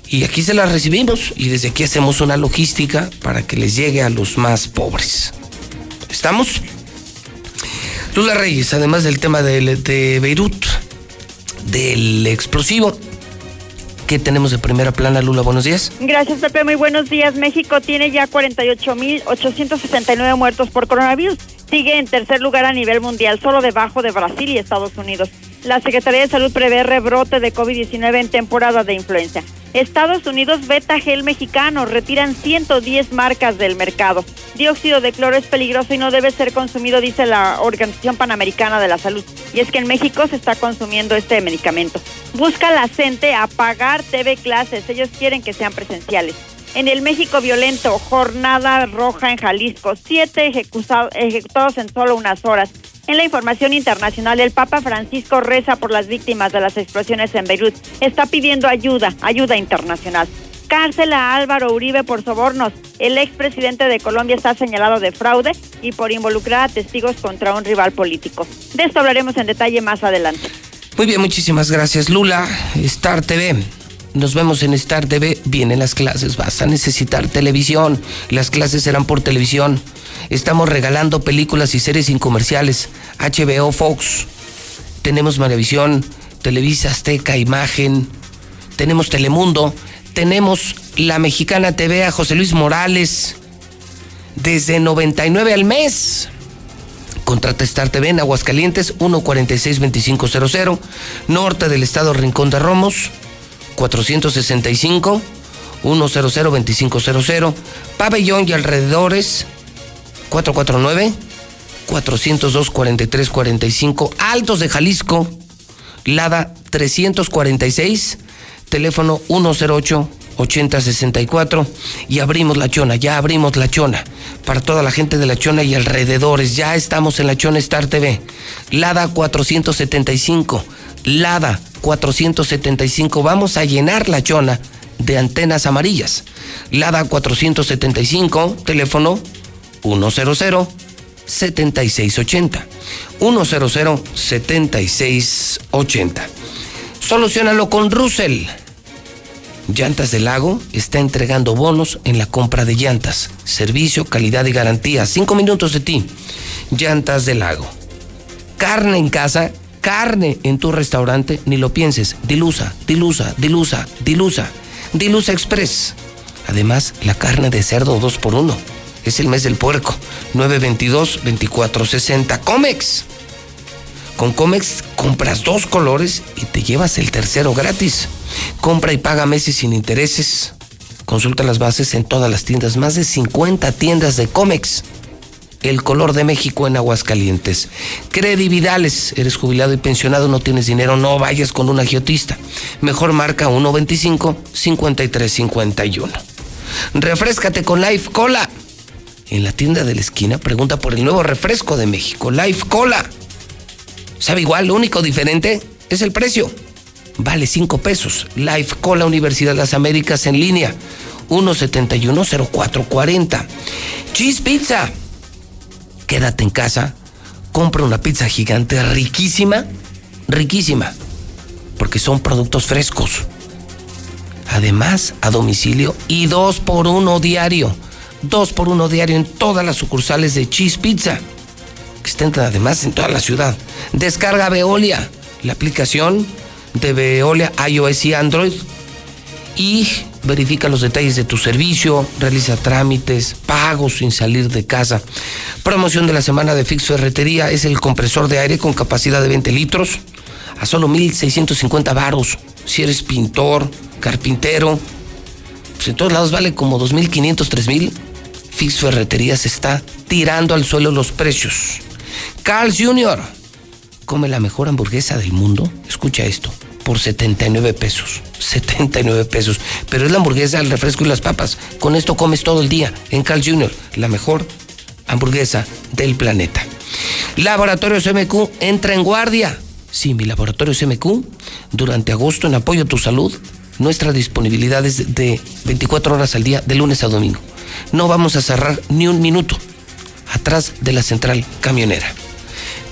S1: Y aquí se las recibimos y desde aquí hacemos una logística para que les llegue a los más pobres. ¿Estamos? Lula Reyes, además del tema de, de Beirut, del explosivo, ¿Qué tenemos de primera plana, Lula? Buenos días.
S3: Gracias, Pepe. Muy buenos días. México tiene ya 48.869 muertos por coronavirus. Sigue en tercer lugar a nivel mundial, solo debajo de Brasil y Estados Unidos. La Secretaría de Salud prevé rebrote de COVID-19 en temporada de influenza. Estados Unidos veta gel mexicano, retiran 110 marcas del mercado. Dióxido de cloro es peligroso y no debe ser consumido, dice la Organización Panamericana de la Salud. Y es que en México se está consumiendo este medicamento. Busca la CENTE apagar TV clases, ellos quieren que sean presenciales. En el México violento, jornada roja en Jalisco, siete ejecutados en solo unas horas. En la información internacional, el Papa Francisco reza por las víctimas de las explosiones en Beirut. Está pidiendo ayuda, ayuda internacional. Cárcel a Álvaro Uribe por sobornos. El expresidente de Colombia está señalado de fraude y por involucrar a testigos contra un rival político. De esto hablaremos en detalle más adelante.
S1: Muy bien, muchísimas gracias, Lula. Star TV. Nos vemos en Star TV. Vienen las clases. Vas a necesitar televisión. Las clases serán por televisión. Estamos regalando películas y series sin comerciales. HBO Fox. Tenemos Maravisión, Televisa Azteca, Imagen. Tenemos Telemundo. Tenemos La Mexicana TV a José Luis Morales desde 99 al mes. Contrata Star TV en Aguascalientes 146-2500, norte del estado Rincón de Romos 465 100-2500, Pabellón y alrededores 449 402 4345, Altos de Jalisco, Lada 346, teléfono 108 8064 y abrimos la chona, ya abrimos la chona para toda la gente de la chona y alrededores, ya estamos en la chona Star TV, Lada 475, Lada 475, vamos a llenar la chona de antenas amarillas, Lada 475, teléfono 100 7680. 100 7680. Solucionalo con Russell. Llantas del Lago está entregando bonos en la compra de llantas. Servicio, calidad y garantía. Cinco minutos de ti. Llantas del Lago. Carne en casa, carne en tu restaurante, ni lo pienses. Dilusa, dilusa, dilusa, dilusa. Dilusa Express. Además, la carne de cerdo 2 por 1 es el mes del puerco. 922-2460. Comex. Con Comex compras dos colores y te llevas el tercero gratis. Compra y paga meses sin intereses. Consulta las bases en todas las tiendas, más de 50 tiendas de Comex. El color de México en Aguascalientes. Credividales, eres jubilado y pensionado, no tienes dinero, no vayas con un agiotista. Mejor marca 125-5351. Refrescate con Life Cola en la tienda de la esquina, pregunta por el nuevo refresco de México, Life Cola. ¿Sabe igual? Lo único diferente es el precio. Vale 5 pesos. Life Cola Universidad de las Américas en línea. 1710440. Cheese Pizza. Quédate en casa. Compra una pizza gigante riquísima. Riquísima. Porque son productos frescos. Además, a domicilio y dos por uno diario dos por uno diario en todas las sucursales de Cheese Pizza, que además en toda la ciudad. Descarga Veolia, la aplicación de Veolia iOS y Android, y verifica los detalles de tu servicio, realiza trámites, pagos sin salir de casa. Promoción de la semana de Fix Ferretería es el compresor de aire con capacidad de 20 litros a solo 1.650 varos. Si eres pintor, carpintero, pues en todos lados vale como 2.500, 3.000. Fix Ferreterías está tirando al suelo los precios. Carl Jr. come la mejor hamburguesa del mundo. Escucha esto. Por 79 pesos. 79 pesos. Pero es la hamburguesa, el refresco y las papas. Con esto comes todo el día. En Carl Jr. La mejor hamburguesa del planeta. Laboratorios MQ entra en guardia. Sí, mi laboratorio MQ, durante agosto en apoyo a tu salud, nuestra disponibilidad es de 24 horas al día, de lunes a domingo no vamos a cerrar ni un minuto atrás de la central camionera.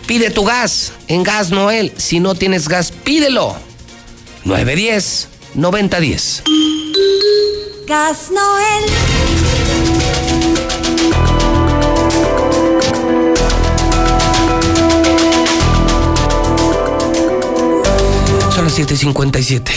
S1: Pide tu gas en Gas Noel. Si no tienes gas, pídelo. 910 9010.
S23: Gas Noel.
S1: Son las 7:57.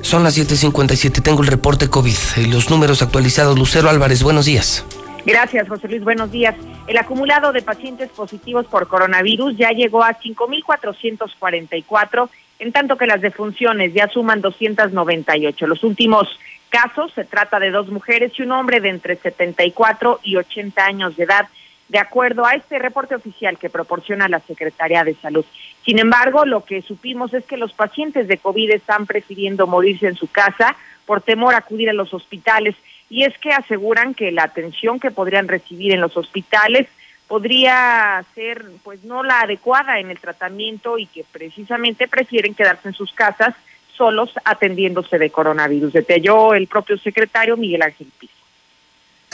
S1: Son las 7:57. Tengo el reporte COVID y los números actualizados. Lucero Álvarez, buenos días.
S24: Gracias, José Luis. Buenos días. El acumulado de pacientes positivos por coronavirus ya llegó a 5.444, en tanto que las defunciones ya suman 298. Los últimos casos se trata de dos mujeres y un hombre de entre 74 y 80 años de edad de acuerdo a este reporte oficial que proporciona la Secretaría de Salud. Sin embargo, lo que supimos es que los pacientes de COVID están prefiriendo morirse en su casa por temor a acudir a los hospitales y es que aseguran que la atención que podrían recibir en los hospitales podría ser pues no la adecuada en el tratamiento y que precisamente prefieren quedarse en sus casas solos atendiéndose de coronavirus. Detalló el propio secretario Miguel Ángel.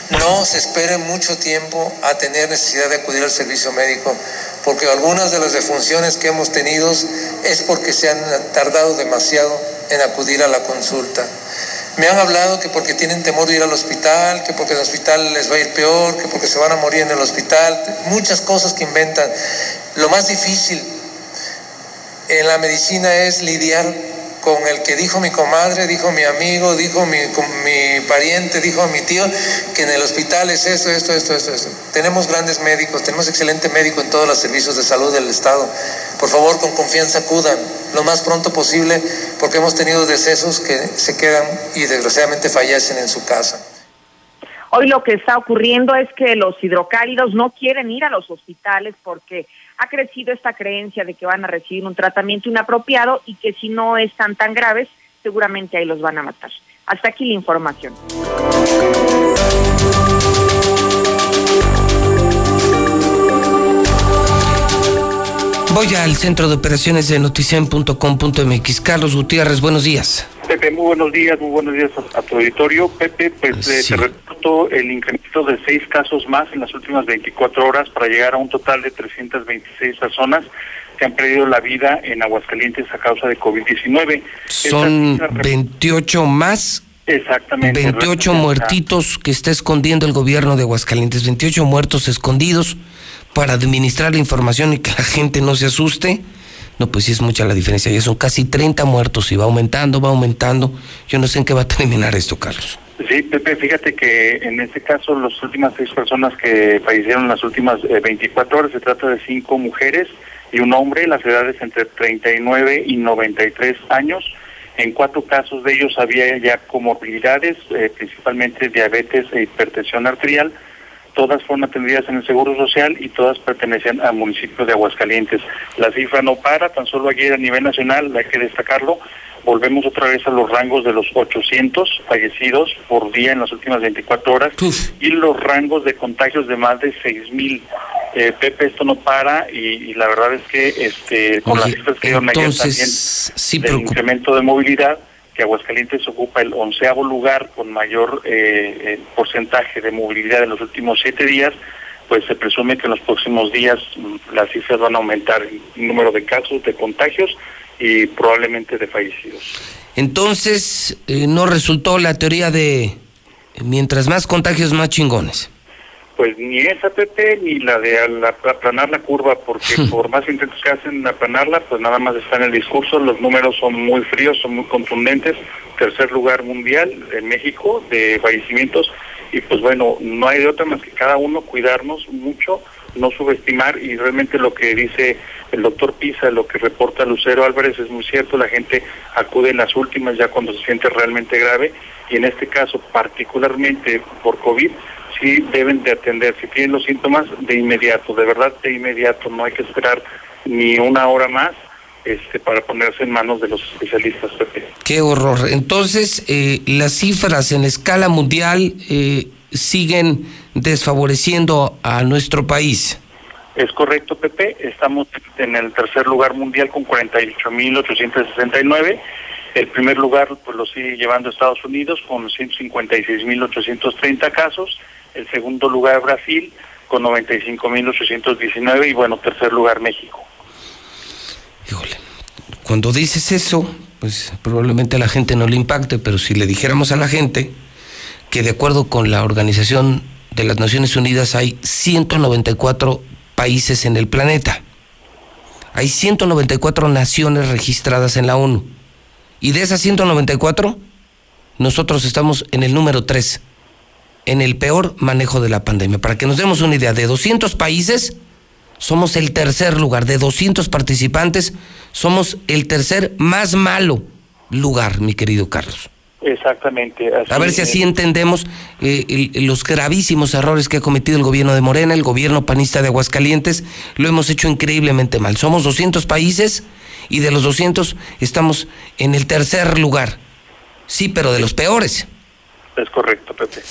S25: No se espere mucho tiempo a tener necesidad de acudir al servicio médico, porque algunas de las defunciones que hemos tenido es porque se han tardado demasiado en acudir a la consulta. Me han hablado que porque tienen temor de ir al hospital, que porque el hospital les va a ir peor, que porque se van a morir en el hospital, muchas cosas que inventan. Lo más difícil en la medicina es lidiar con el que dijo mi comadre, dijo mi amigo, dijo mi, mi pariente, dijo mi tío, que en el hospital es esto, esto, esto, esto, esto. Tenemos grandes médicos, tenemos excelente médico en todos los servicios de salud del Estado. Por favor, con confianza acudan lo más pronto posible, porque hemos tenido decesos que se quedan y desgraciadamente fallecen en su casa.
S24: Hoy lo que está ocurriendo es que los hidrocálidos no quieren ir a los hospitales porque ha crecido esta creencia de que van a recibir un tratamiento inapropiado y que si no están tan graves, seguramente ahí los van a matar. Hasta aquí la información.
S1: Voy al centro de operaciones de noticien.com.mx. Carlos Gutiérrez, buenos días.
S26: Pepe, muy buenos días, muy buenos días a, tu auditorio. Pepe, pues eh, te reporto el incremento de seis casos más en las últimas 24 horas para llegar a un total de 326 personas que han perdido la vida en Aguascalientes a causa de COVID-19.
S1: Son 28 más
S26: Exactamente.
S1: 28 muertitos que está escondiendo el gobierno de Aguascalientes, 28 muertos escondidos para administrar la información y que la gente no se asuste. No, pues sí es mucha la diferencia. Ya son casi 30 muertos y va aumentando, va aumentando. Yo no sé en qué va a terminar esto, Carlos.
S26: Sí, Pepe, fíjate que en este caso las últimas seis personas que fallecieron en las últimas 24 horas, se trata de cinco mujeres y un hombre, las edades entre 39 y 93 años. En cuatro casos de ellos había ya comorbilidades, eh, principalmente diabetes e hipertensión arterial todas fueron atendidas en el Seguro Social y todas pertenecen al municipio de Aguascalientes. La cifra no para, tan solo ayer a nivel nacional, hay que destacarlo, volvemos otra vez a los rangos de los 800 fallecidos por día en las últimas 24 horas y los rangos de contagios de más de 6000. Eh, Pepe, esto no para y, la verdad es que este con las cifras que dieron ayer también
S1: sí
S26: del incremento de movilidad, Aguascalientes ocupa el onceavo lugar con mayor eh, eh, porcentaje de movilidad en los últimos siete días, pues se presume que en los próximos días mm, las cifras van a aumentar el número de casos, de contagios y probablemente de fallecidos.
S1: Entonces, eh, no resultó la teoría de mientras más contagios, más chingones
S26: pues ni esa PP ni la de aplanar la curva, porque *laughs* por más intentos que hacen aplanarla, pues nada más está en el discurso, los números son muy fríos, son muy contundentes, tercer lugar mundial en México de fallecimientos, y pues bueno, no hay de otra más que cada uno cuidarnos mucho, no subestimar, y realmente lo que dice el doctor Pisa, lo que reporta Lucero Álvarez es muy cierto, la gente acude en las últimas ya cuando se siente realmente grave, y en este caso particularmente por COVID, sí deben de atender, si tienen los síntomas, de inmediato, de verdad de inmediato, no hay que esperar ni una hora más este, para ponerse en manos de los especialistas.
S1: Qué horror. Entonces, eh, las cifras en escala mundial eh, siguen desfavoreciendo a nuestro país.
S26: Es correcto, Pepe. Estamos en el tercer lugar mundial con 48.869. El primer lugar pues lo sigue llevando Estados Unidos con 156.830 casos el segundo lugar Brasil con 95.819 y bueno, tercer lugar México.
S1: Híjole, cuando dices eso, pues probablemente a la gente no le impacte, pero si le dijéramos a la gente que de acuerdo con la Organización de las Naciones Unidas hay 194 países en el planeta. Hay 194 naciones registradas en la ONU. Y de esas 194, nosotros estamos en el número 3 en el peor manejo de la pandemia. Para que nos demos una idea, de 200 países, somos el tercer lugar. De 200 participantes, somos el tercer más malo lugar, mi querido Carlos.
S26: Exactamente.
S1: a ver si así entendemos eh, los gravísimos errores que ha cometido el gobierno de Morena, el gobierno panista de Aguascalientes. Lo hemos hecho increíblemente mal. Somos 200 países y de los 200 estamos en el tercer lugar. Sí, pero de los peores.
S26: Es correcto, Pepe.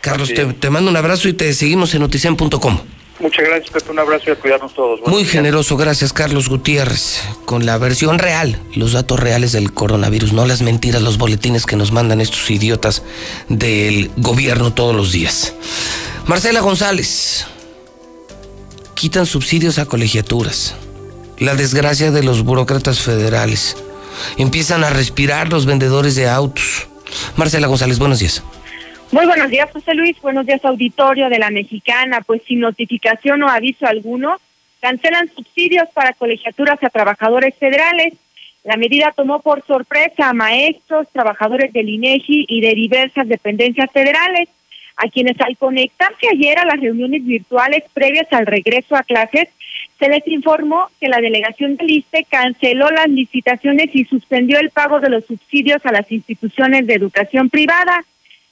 S1: Carlos, te, mando un abrazo y te seguimos en noticien.com.
S26: Muchas gracias, Pepe. Un abrazo y a cuidarnos todos.
S1: Muy generoso, gracias, Carlos Gutiérrez. Con la versión real, los datos reales del coronavirus, no las mentiras, los boletines que nos mandan estos idiotas del gobierno todos los días. Marcela González, quitan subsidios a colegiaturas. La desgracia de los burócratas federales. Empiezan a respirar los vendedores de autos. Marcela González, buenos días.
S24: Muy buenos días, José Luis. Buenos días, auditorio de la Mexicana. Pues sin notificación o aviso alguno, cancelan subsidios para colegiaturas a trabajadores federales. La medida tomó por sorpresa a maestros, trabajadores del INEGI y de diversas dependencias federales, a quienes al conectarse ayer a las reuniones virtuales previas al regreso a clases, se les informó que la delegación del ISTE canceló las licitaciones y suspendió el pago de los subsidios a las instituciones de educación privada.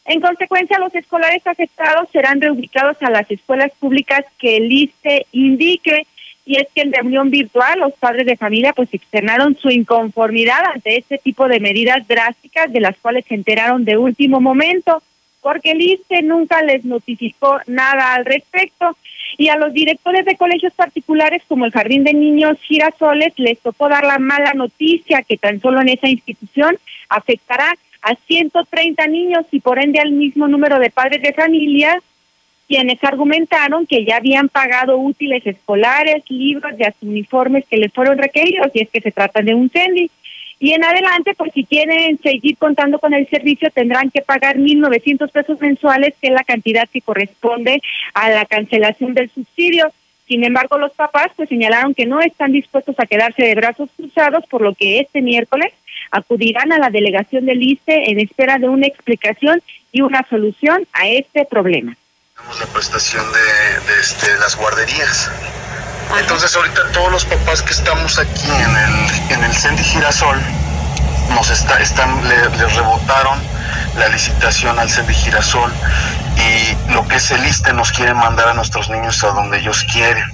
S24: En consecuencia, los escolares afectados serán reubicados a las escuelas públicas que el ISTE indique. Y es que en reunión virtual los padres de familia pues externaron su inconformidad ante este tipo de medidas drásticas de las cuales se enteraron de último momento, porque el ISTE nunca les notificó nada al respecto. Y a los directores de colegios particulares como el Jardín de Niños Girasoles les tocó dar la mala noticia que tan solo en esa institución afectará a 130 niños y por ende al mismo número de padres de familia, quienes argumentaron que ya habían pagado útiles escolares, libros y uniformes que les fueron requeridos, y es que se trata de un CENDI. Y en adelante, pues si quieren seguir contando con el servicio, tendrán que pagar 1.900 pesos mensuales, que es la cantidad que corresponde a la cancelación del subsidio. Sin embargo, los papás pues señalaron que no están dispuestos a quedarse de brazos cruzados, por lo que este miércoles acudirán a la delegación del ISTE en espera de una explicación y una solución a este problema.
S27: La prestación de, este, las guarderías. Entonces ahorita todos los papás que estamos aquí en el, en el Cendi Girasol, nos está, están, les rebotaron la licitación al Cendi Girasol y lo que es el ISTE nos quiere mandar a nuestros niños a donde ellos quieren.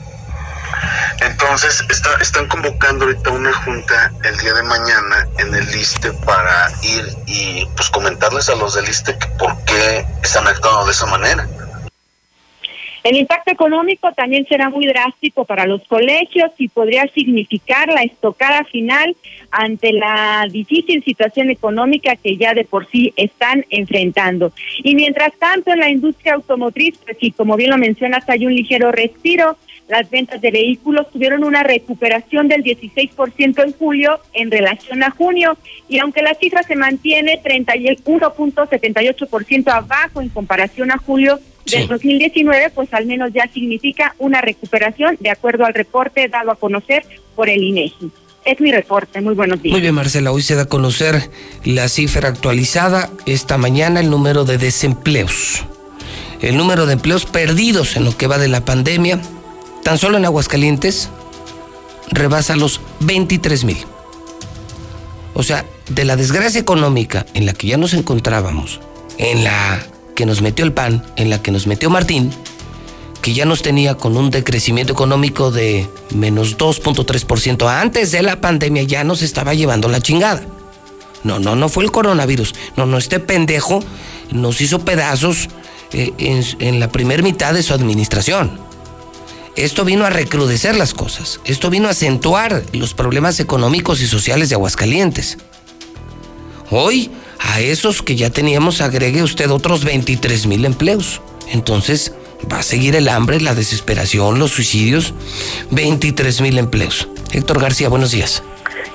S27: Entonces está, están convocando ahorita una junta el día de mañana en el liste para ir y pues comentarles a los del liste por qué están actuando de esa manera.
S24: El impacto económico también será muy drástico para los colegios y podría significar la estocada final ante la difícil situación económica que ya de por sí están enfrentando. Y mientras tanto, en la industria automotriz, pues sí, como bien lo mencionas, hay un ligero respiro las ventas de vehículos tuvieron una recuperación del 16% en julio en relación a junio y aunque la cifra se mantiene 31.78% abajo en comparación a julio del 2019, pues al menos ya significa una recuperación de acuerdo al reporte dado a conocer por el INEGI. Es mi reporte. Muy buenos días.
S1: Muy bien, Marcela. Hoy se da a conocer la cifra actualizada. Esta mañana el número de desempleos. El número de empleos perdidos en lo que va de la pandemia tan solo en Aguascalientes rebasa los 23 mil. O sea, de la desgracia económica en la que ya nos encontrábamos, en la que nos metió el PAN, en la que nos metió Martín, que ya nos tenía con un decrecimiento económico de menos 2.3%. Antes de la pandemia ya nos estaba llevando la chingada. No, no, no fue el coronavirus. No, no, este pendejo nos hizo pedazos eh, en, en la primera mitad de su administración. Esto vino a recrudecer las cosas, esto vino a acentuar los problemas económicos y sociales de Aguascalientes. Hoy, a esos que ya teníamos, agregue usted otros 23 mil empleos. Entonces, va a seguir el hambre, la desesperación, los suicidios. 23 mil empleos. Héctor García, buenos días.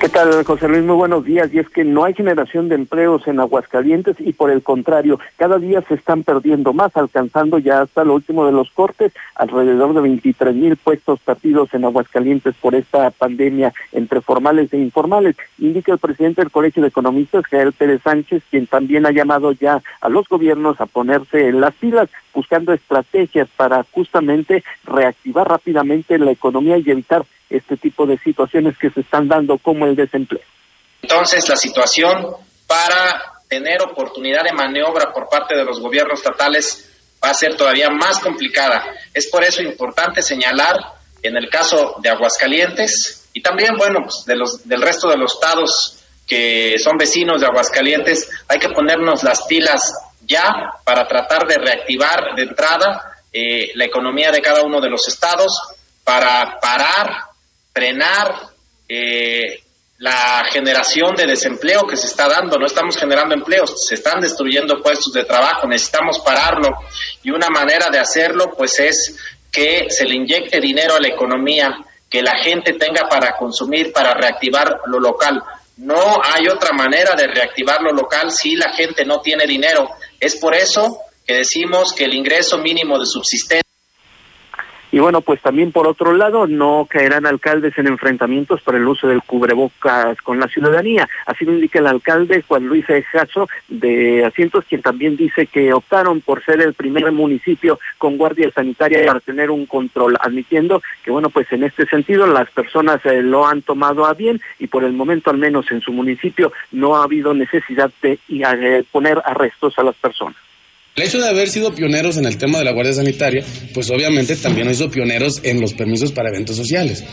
S28: ¿Qué tal, José Luis? Muy buenos días. Y es que no hay generación de empleos en Aguascalientes y por el contrario, cada día se están perdiendo más, alcanzando ya hasta lo último de los cortes, alrededor de 23 mil puestos perdidos en Aguascalientes por esta pandemia entre formales e informales. Indica el presidente del Colegio de Economistas, Jael Pérez Sánchez, quien también ha llamado ya a los gobiernos a ponerse en las pilas, buscando estrategias para justamente reactivar rápidamente la economía y evitar este tipo de situaciones que se están dando como el desempleo.
S29: Entonces, la situación para tener oportunidad de maniobra por parte de los gobiernos estatales va a ser todavía más complicada. Es por eso importante señalar en el caso de Aguascalientes y también, bueno, pues de los, del resto de los estados que son vecinos de Aguascalientes, hay que ponernos las pilas ya para tratar de reactivar de entrada eh, la economía de cada uno de los estados, para parar frenar eh, la generación de desempleo que se está dando. No estamos generando empleos, se están destruyendo puestos de trabajo, necesitamos pararlo. Y una manera de hacerlo, pues, es que se le inyecte dinero a la economía, que la gente tenga para consumir, para reactivar lo local. No hay otra manera de reactivar lo local si la gente no tiene dinero. Es por eso que decimos que el ingreso mínimo de subsistencia
S28: Y bueno, pues también por otro lado, no caerán alcaldes en enfrentamientos por el uso del cubrebocas con la ciudadanía. Así lo indica el alcalde Juan Luis Ejazo de Asientos, quien también dice que optaron por ser el primer municipio con guardia sanitaria para tener un control, admitiendo que bueno, pues en este sentido las personas eh, lo han tomado a bien y por el momento al menos en su municipio no ha habido necesidad de eh, poner arrestos a las personas.
S30: El hecho de haber sido pioneros en el tema de la Guardia Sanitaria, pues obviamente también hizo pioneros en los permisos para eventos sociales.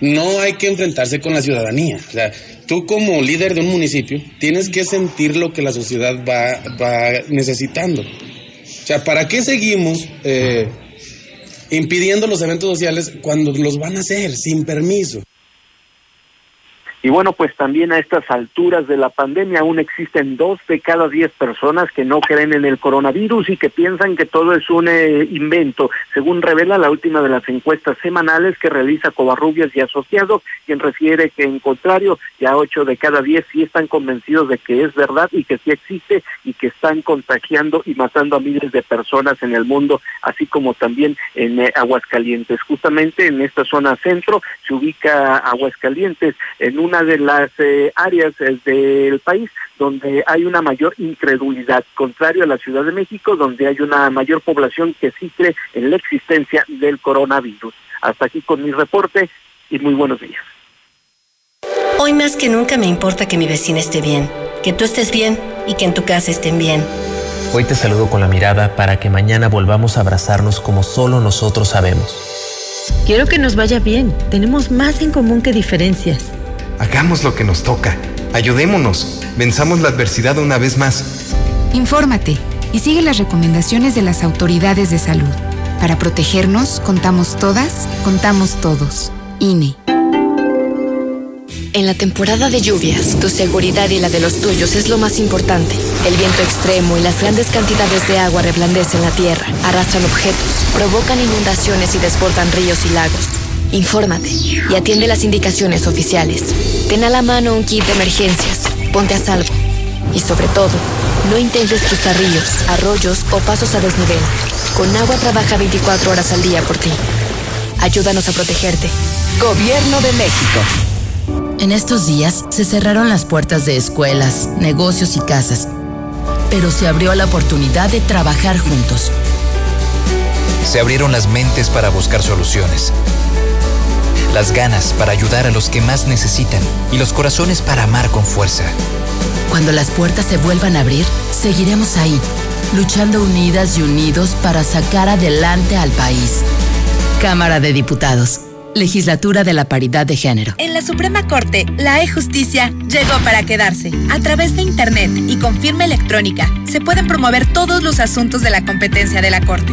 S30: No hay que enfrentarse con la ciudadanía. O sea, tú como líder de un municipio tienes que sentir lo que la sociedad va, va necesitando. O sea, ¿para qué seguimos eh, impidiendo los eventos sociales cuando los van a hacer sin permiso?
S28: Y bueno, pues también a estas alturas de la pandemia aún existen dos de cada diez personas que no creen en el coronavirus y que piensan que todo es un eh, invento, según revela la última de las encuestas semanales que realiza Covarrubias y Asociados, quien refiere que en contrario ya ocho de cada diez sí están convencidos de que es verdad y que sí existe y que están contagiando y matando a miles de personas en el mundo, así como también en eh, Aguascalientes. Justamente en esta zona centro se ubica Aguascalientes en una de las eh, áreas eh, del país donde hay una mayor incredulidad, contrario a la Ciudad de México, donde hay una mayor población que sí cree en la existencia del coronavirus. Hasta aquí con mi reporte y muy buenos días.
S31: Hoy más que nunca me importa que mi vecina esté bien, que tú estés bien y que en tu casa estén bien.
S32: Hoy te saludo con la mirada para que mañana volvamos a abrazarnos como solo nosotros sabemos.
S33: Quiero que nos vaya bien. Tenemos más en común que diferencias.
S34: Hagamos lo que nos toca. Ayudémonos. Venzamos la adversidad una vez más.
S35: Infórmate y sigue las recomendaciones de las autoridades de salud. Para protegernos, contamos todas, contamos todos. INE.
S31: En la temporada de lluvias, tu seguridad y la de los tuyos es lo más importante. El viento extremo y las grandes cantidades de agua reblandecen la tierra, arrastran objetos, provocan inundaciones y desbordan ríos y lagos. Infórmate y atiende las indicaciones oficiales. Ten a la mano un kit de emergencias, ponte a salvo. Y sobre todo, no intentes cruzar ríos, arroyos o pasos a desnivel. Con agua trabaja 24 horas al día por ti. Ayúdanos a protegerte. Gobierno de México.
S36: En estos días se cerraron las puertas de escuelas, negocios y casas, pero se abrió la oportunidad de trabajar juntos.
S37: Se abrieron las mentes para buscar soluciones las ganas para ayudar a los que más necesitan y los corazones para amar con fuerza.
S36: Cuando las puertas se vuelvan a abrir, seguiremos ahí, luchando unidas y unidos para sacar adelante al país. Cámara de Diputados. Legislatura de la Paridad de Género.
S38: En la Suprema Corte, la e-justicia llegó para quedarse. A través de Internet y con firma electrónica, se pueden promover todos los asuntos de la competencia de la Corte.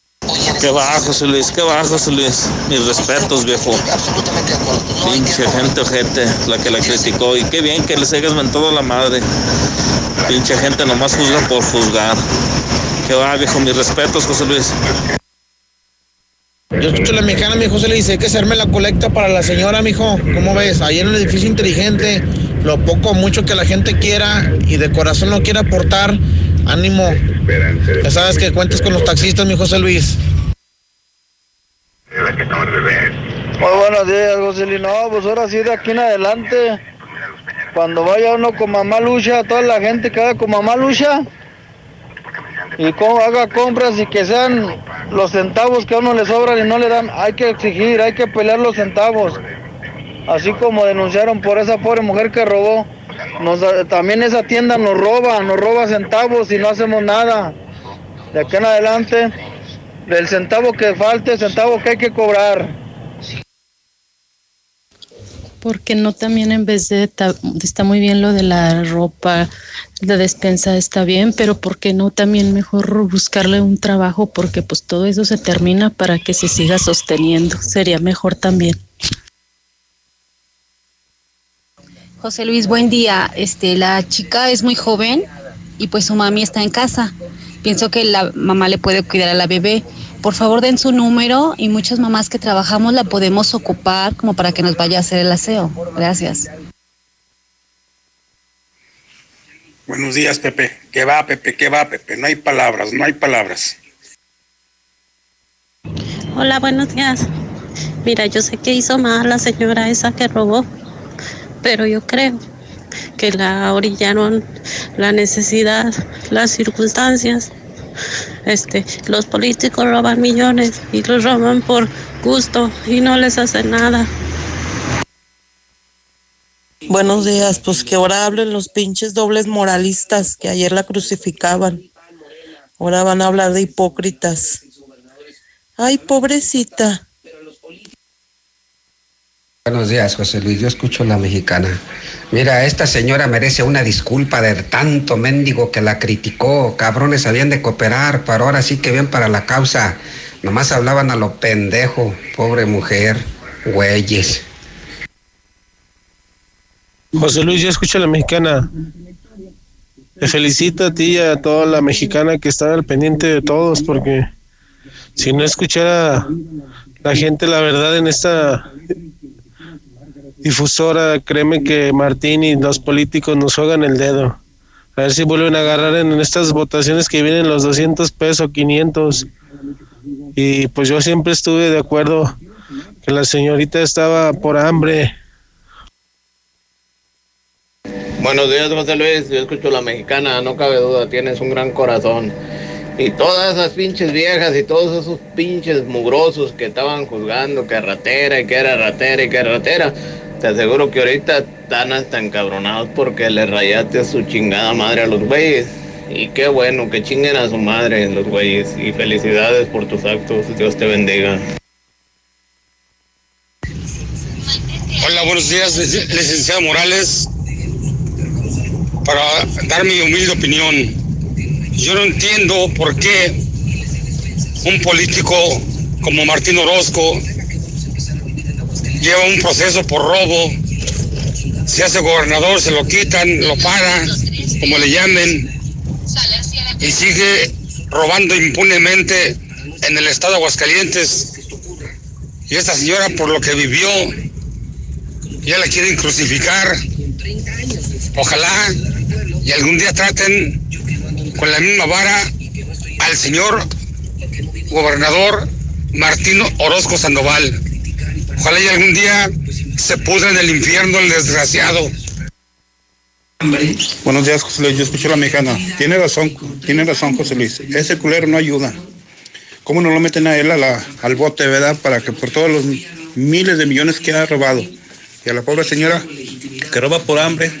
S39: Qué bajo, José Luis, qué bajo, José Luis. Mis respetos, viejo. Pinche gente ojete, la que la criticó. Y qué bien que le sigas mentado la madre. Pinche gente nomás juzga por juzgar. Qué va, viejo, mis respetos, José Luis.
S19: Yo escucho la mexicana, mi José le dice, hay que hacerme la colecta para la señora, mijo. ¿Cómo ves? Ahí en el edificio inteligente, lo poco o mucho que la gente quiera y de corazón lo quiera aportar, ánimo. Ya sabes que cuentes con los taxistas, mi José Luis.
S40: Muy buenos días, José Luis. No, pues ahora sí, de aquí en adelante, cuando vaya uno con mamá lucha, toda la gente que vaya con mamá lucha, y haga compras y que sean los centavos que a uno le sobran y no le dan, hay que exigir, hay que pelear los centavos. Así como denunciaron por esa pobre mujer que robó, también esa tienda nos roba, nos roba centavos y no hacemos nada. De aquí en adelante, del centavo que falte, centavo que hay que cobrar.
S41: porque no también en vez de está muy bien lo de la ropa, la despensa está bien, pero por qué no también mejor buscarle un trabajo porque pues todo eso se termina para que se siga sosteniendo, sería mejor también.
S42: José Luis, buen día. Este, la chica es muy joven
S43: y pues su mami está en casa. Pienso que la mamá le puede cuidar a la bebé. Por favor, den su número y muchas mamás que trabajamos la podemos ocupar como para que nos vaya a hacer el aseo. Gracias.
S44: Buenos días, Pepe. ¿Qué va, Pepe? ¿Qué va, Pepe? No hay palabras, no hay palabras.
S45: Hola, buenos días. Mira, yo sé que hizo mal la señora esa que robó, pero yo creo que la orillaron la necesidad, las circunstancias. Este, los políticos roban millones y los roban por gusto y no les hacen nada.
S46: Buenos días, pues que ahora hablen los pinches dobles moralistas que ayer la crucificaban. Ahora van a hablar de hipócritas. Ay, pobrecita.
S47: Buenos días, José Luis. Yo escucho la mexicana. Mira, esta señora merece una disculpa de tanto mendigo que la criticó. Cabrones habían de cooperar, pero ahora sí que bien para la causa. Nomás hablaban a lo pendejo. Pobre mujer, güeyes.
S40: José Luis, yo escucho la mexicana. Te felicito a ti y a toda la mexicana que está al pendiente de todos, porque si no escuchara la gente la verdad en esta difusora, créeme que Martín y los políticos nos juegan el dedo. A ver si vuelven a agarrar en estas votaciones que vienen los 200 pesos, 500. Y pues yo siempre estuve de acuerdo que la señorita estaba por hambre.
S48: Buenos días, José Luis. Yo escucho la mexicana, no cabe duda, tienes un gran corazón. Y todas esas pinches viejas y todos esos pinches mugrosos que estaban juzgando que ratera y que era ratera y que era ratera, te aseguro que ahorita están hasta encabronados porque le rayaste a su chingada madre a los güeyes. Y qué bueno, que chinguen a su madre los güeyes. Y felicidades por tus actos. Dios te bendiga.
S44: Hola, buenos días, licenciado Morales. Para dar mi humilde opinión, yo no entiendo por qué un político como Martín Orozco lleva un proceso por robo, se hace gobernador, se lo quitan, lo pagan, como le llamen, y sigue robando impunemente en el estado de Aguascalientes. Y esta señora, por lo que vivió, ya la quieren crucificar. Ojalá y algún día traten con la misma vara al señor gobernador Martín Orozco Sandoval. Ojalá y algún día se pudra en el infierno el desgraciado.
S49: Buenos días, José Luis. Yo escucho la mexicana. Tiene razón, tiene razón, José Luis. Ese culero no ayuda. ¿Cómo no lo meten a él a la, al bote, verdad? Para que por todos los miles de millones que ha robado. Y a la pobre señora que roba por hambre.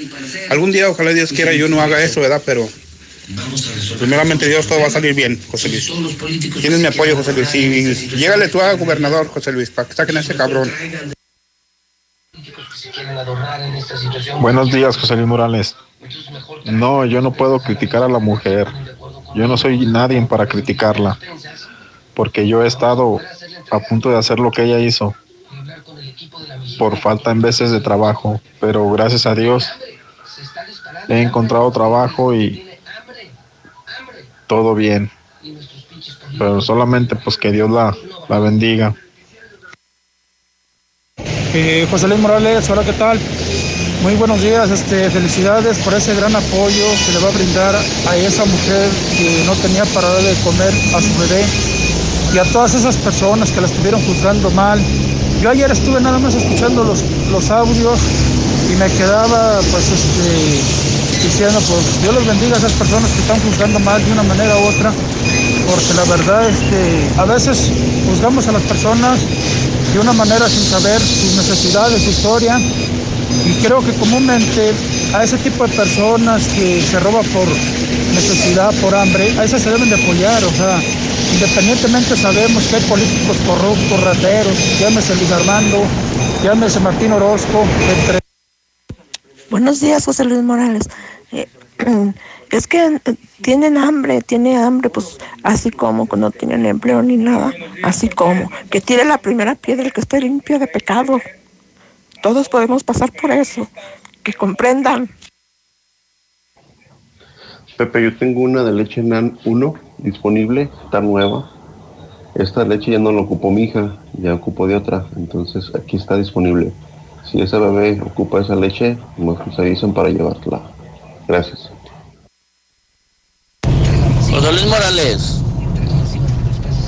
S49: Algún día, ojalá Dios quiera, yo no haga eso, ¿verdad? Pero primeramente Dios todo va a salir bien, José Luis. Tienes mi apoyo, José Luis. Y llégale tú a gobernador, José Luis, para que saquen a ese cabrón.
S50: Buenos días, José Luis Morales. No, yo no puedo criticar a la mujer. Yo no soy nadie para criticarla. Porque yo he estado a punto de hacer lo que ella hizo. Por falta en veces de trabajo. Pero gracias a Dios he encontrado trabajo y todo bien. Pero solamente pues que Dios la, la bendiga.
S51: Eh, José Luis Morales, hola, ¿qué tal? Muy buenos días, este, felicidades por ese gran apoyo que le va a brindar a esa mujer que no tenía para dar de comer a su bebé y a todas esas personas que la estuvieron juzgando mal. Yo ayer estuve nada más escuchando los, los audios y me quedaba pues este, diciendo pues Dios los bendiga a esas personas que están juzgando mal de una manera u otra, porque la verdad es que a veces juzgamos a las personas de una manera sin saber sus necesidades, su historia. Y creo que comúnmente a ese tipo de personas que se roba por necesidad, por hambre, a esas se deben de apoyar. O sea, independientemente sabemos que hay políticos corruptos, rateros, llámese Luis Armando, llámese Martín Orozco, entre...
S42: Buenos días, José Luis Morales. Eh, *clears throat* es que tienen hambre, tiene hambre, pues así como que no tienen empleo ni nada, así como que tire la primera piedra el que esté limpio de pecado. Todos podemos pasar por eso, que comprendan.
S52: Pepe, yo tengo una de leche NAN 1 disponible, está nueva. Esta leche ya no la ocupó mi hija, ya ocupó de otra, entonces aquí está disponible. Si ese bebé ocupa esa leche, nos avisan para llevarla. Gracias.
S53: José Luis Morales,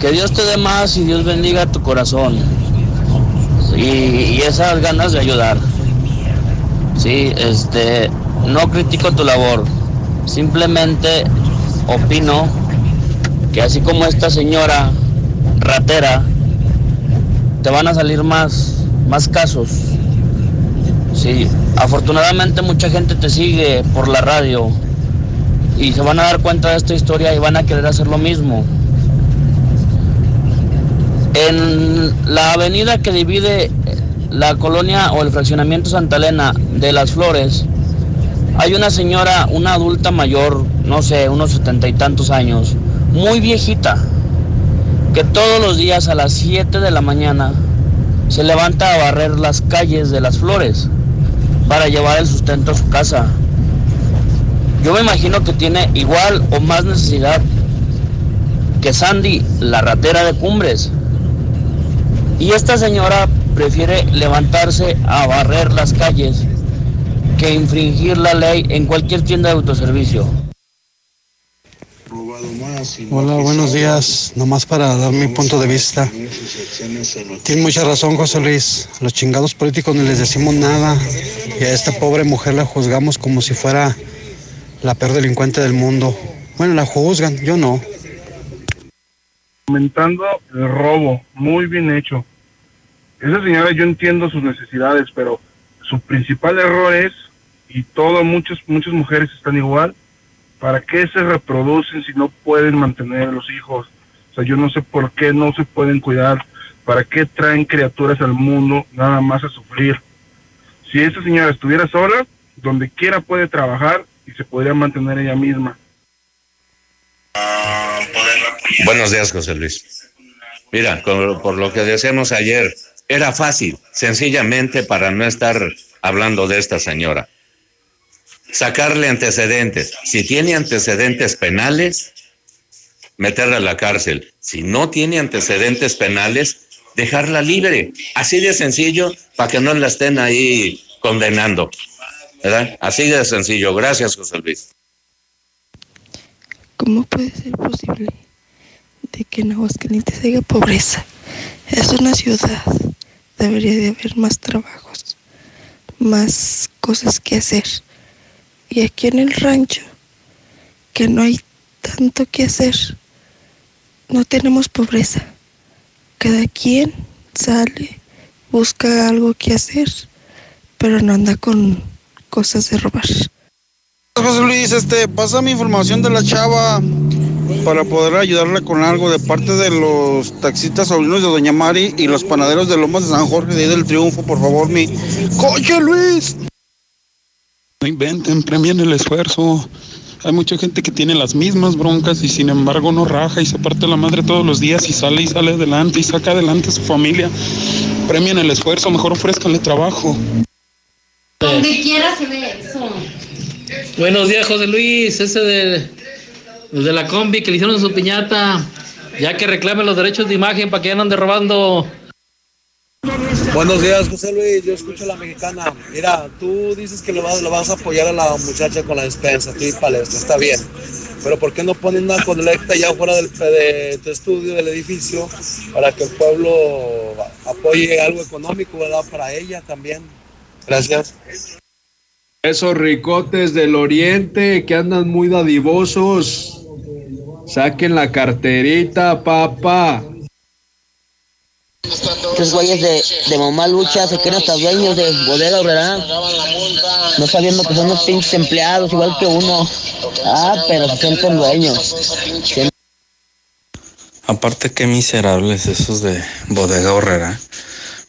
S53: que Dios te dé más y Dios bendiga tu corazón y, y esas ganas de ayudar. Sí, este, no critico tu labor, simplemente opino que así como esta señora ratera, te van a salir más, más casos. Sí, afortunadamente mucha gente te sigue por la radio y se van a dar cuenta de esta historia y van a querer hacer lo mismo. En la avenida que divide la colonia o el fraccionamiento Santa Elena de las Flores, hay una señora, una adulta mayor, no sé, unos setenta y tantos años, muy viejita, que todos los días a las 7 de la mañana se levanta a barrer las calles de las Flores para llevar el sustento a su casa. Yo me imagino que tiene igual o más necesidad que Sandy, la ratera de Cumbres. Y esta señora prefiere levantarse a barrer las calles que infringir la ley en cualquier tienda de autoservicio.
S54: Hola, buenos días. Nomás para dar mi punto de vista. Tiene mucha razón, José Luis. Los chingados políticos no les decimos nada. Y a esta pobre mujer la juzgamos como si fuera la peor delincuente del mundo. Bueno, la juzgan, yo no.
S51: Aumentando el robo, muy bien hecho. Esa señora yo entiendo sus necesidades, pero su principal error es, y todas muchas, muchas mujeres están igual, ¿para qué se reproducen si no pueden mantener a los hijos? O sea, yo no sé por qué no se pueden cuidar, ¿para qué traen criaturas al mundo nada más a sufrir? Si esa señora estuviera sola, donde quiera puede trabajar y se podría mantener ella misma.
S39: Buenos días, José Luis. Mira, por lo que decíamos ayer, era fácil, sencillamente para no estar hablando de esta señora. Sacarle antecedentes. Si tiene antecedentes penales, meterla a la cárcel. Si no tiene antecedentes penales, dejarla libre. Así de sencillo, para que no la estén ahí condenando. ¿Verdad? Así de sencillo. Gracias, José Luis.
S55: ¿Cómo puede ser posible de que en Aguascalientes haya pobreza? Es una ciudad. Debería de haber más trabajos, más cosas que hacer. Y aquí en el rancho, que no hay tanto que hacer, no tenemos pobreza. Cada quien sale, busca algo que hacer, pero no anda con cosas de robar.
S54: José Luis, este, pasa mi información de la chava para poder ayudarle con algo de parte de los taxistas sobrinos de Doña Mari y los panaderos de Lomas de San Jorge de ahí del Triunfo, por favor, mi coche Luis.
S56: No inventen, premien el esfuerzo. Hay mucha gente que tiene las mismas broncas y sin embargo no raja y se parte la madre todos los días y sale y sale adelante y saca adelante a su familia. Premien el esfuerzo, mejor ofrezcanle trabajo.
S57: Donde quiera se ve eso.
S58: Buenos días, José Luis. Ese de, los de la combi que le hicieron su piñata. Ya que reclamen los derechos de imagen para que ya no ande robando.
S59: Buenos días, José Luis. Yo escucho a la mexicana. Mira, tú dices que lo vas a apoyar a la muchacha con la despensa, tú y palestra, está bien. Pero ¿por qué no ponen una colecta ya fuera del, de tu estudio, del edificio, para que el pueblo apoye algo económico, ¿verdad? Para ella también. Gracias.
S60: Esos ricotes del oriente que andan muy dadivosos. Saquen la carterita, papá.
S53: Estos güeyes de, de mamá lucha se creen hasta dueños de bodega, ¿verdad? No sabiendo que son unos pinches empleados igual que uno. Ah, pero se sienten dueños.
S40: Aparte, qué miserables esos de bodega horrera.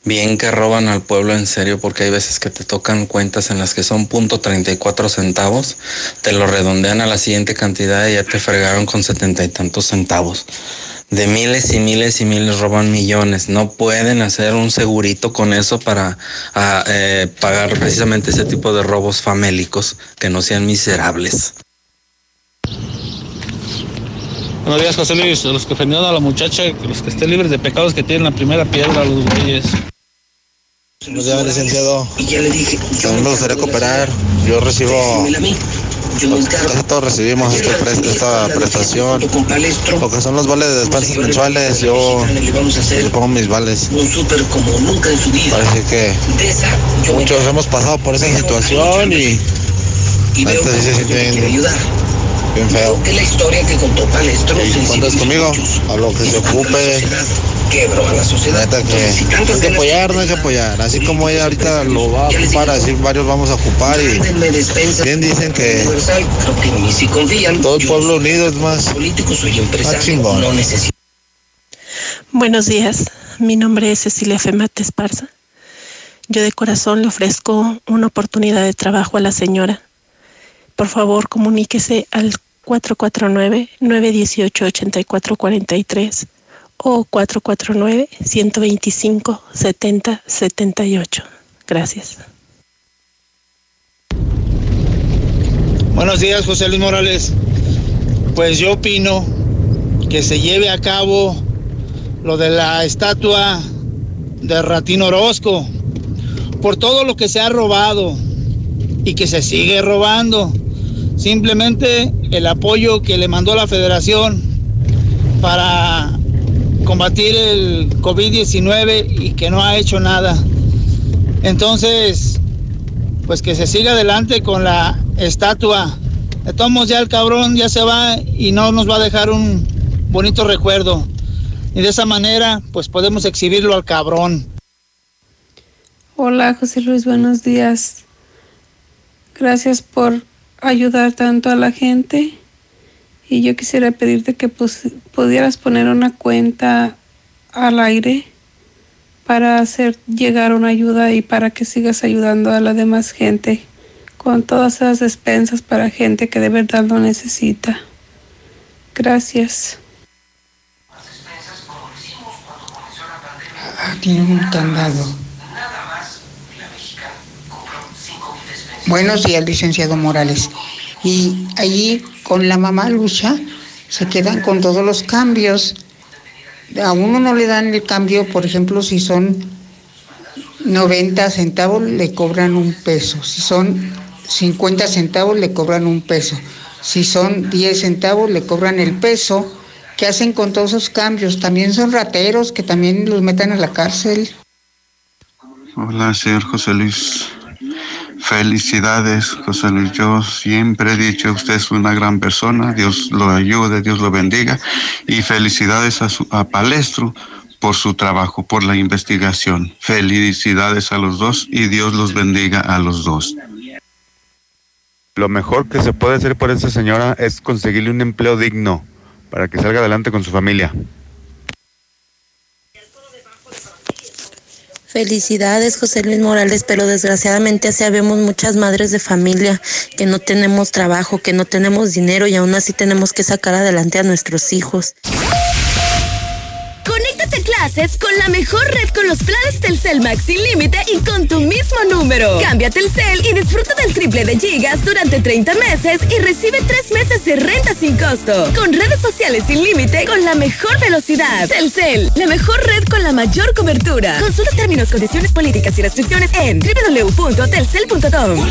S40: Bien que roban al pueblo en serio porque hay veces que te tocan cuentas en las que son punto 34 centavos, te lo redondean a la siguiente cantidad y ya te fregaron con setenta y tantos centavos. De miles y miles y miles roban millones. No pueden hacer un segurito con eso para ah, eh, pagar precisamente ese tipo de robos famélicos que no sean miserables.
S61: Buenos días, José Luis. Los que ofendieron a la muchacha, los que estén libres de pecados que tienen la primera piedra, los güeyes.
S1: Buenos días, licenciado. A mí me gustaría cooperar. Yo recibo. Todos recibimos este pre- esta prestación. Lo que son los vales de despensas mensuales, yo le pongo mis vales. Parece que muchos hemos pasado por esa situación y. Esto sí se bien, feo. Y cuentas conmigo, a lo que se ocupe. Neta que hay que apoyar, no hay que apoyar. Así como ella ahorita lo va a ocupar, así varios vamos a ocupar y bien dicen que todo el pueblo unido es más, más chingón.
S62: Buenos días, mi nombre es Cecilia Femate Esparza. Yo de corazón le ofrezco una oportunidad de trabajo a la señora. Por favor, comuníquese al 449-918-8443 o 449-125-7078. Gracias.
S51: Buenos días, José Luis Morales. Pues yo opino que se lleve a cabo lo de la estatua de Ratín Orozco por todo lo que se ha robado y que se sigue robando. Simplemente el apoyo que le mandó la federación para combatir el COVID-19 y que no ha hecho nada. Entonces, pues que se siga adelante con la estatua. De todos ya el cabrón ya se va y no nos va a dejar un bonito recuerdo. Y de esa manera, pues podemos exhibirlo al cabrón.
S63: Hola José Luis, buenos días. Gracias por ayudar tanto a la gente. Y yo quisiera pedirte que pudieras poner una cuenta al aire para hacer llegar una ayuda y para que sigas ayudando a la demás gente con todas esas despensas para gente que de verdad lo necesita. Gracias.
S64: Tiene un candado. Buenos días, licenciado Morales. Y allí con la mamá Lucha se quedan con todos los cambios. A uno no le dan el cambio, por ejemplo, si son 90 centavos le cobran un peso. Si son 50 centavos le cobran un peso. Si son 10 centavos le cobran el peso. ¿Qué hacen con todos esos cambios? También son rateros que también los metan a la cárcel.
S40: Hola, señor José Luis. Felicidades, José Luis. Yo siempre he dicho, usted es una gran persona. Dios lo ayude, Dios lo bendiga. Y felicidades a, su, a Palestro por su trabajo, por la investigación. Felicidades a los dos y Dios los bendiga a los dos.
S65: Lo mejor que se puede hacer por esa señora es conseguirle un empleo digno para que salga adelante con su familia.
S62: Felicidades, José Luis Morales, pero desgraciadamente así habemos muchas madres de familia que no tenemos trabajo, que no tenemos dinero y aún así tenemos que sacar adelante a nuestros hijos.
S66: Clases con la mejor red con los planes Telcel Max sin límite y con tu mismo número. Cambia Telcel y disfruta del triple de gigas durante 30 meses y recibe 3 meses de renta sin costo. Con redes sociales sin límite con la mejor velocidad. Telcel, la mejor red con la mayor cobertura. Consulta términos, condiciones políticas y restricciones en www.telcel.com.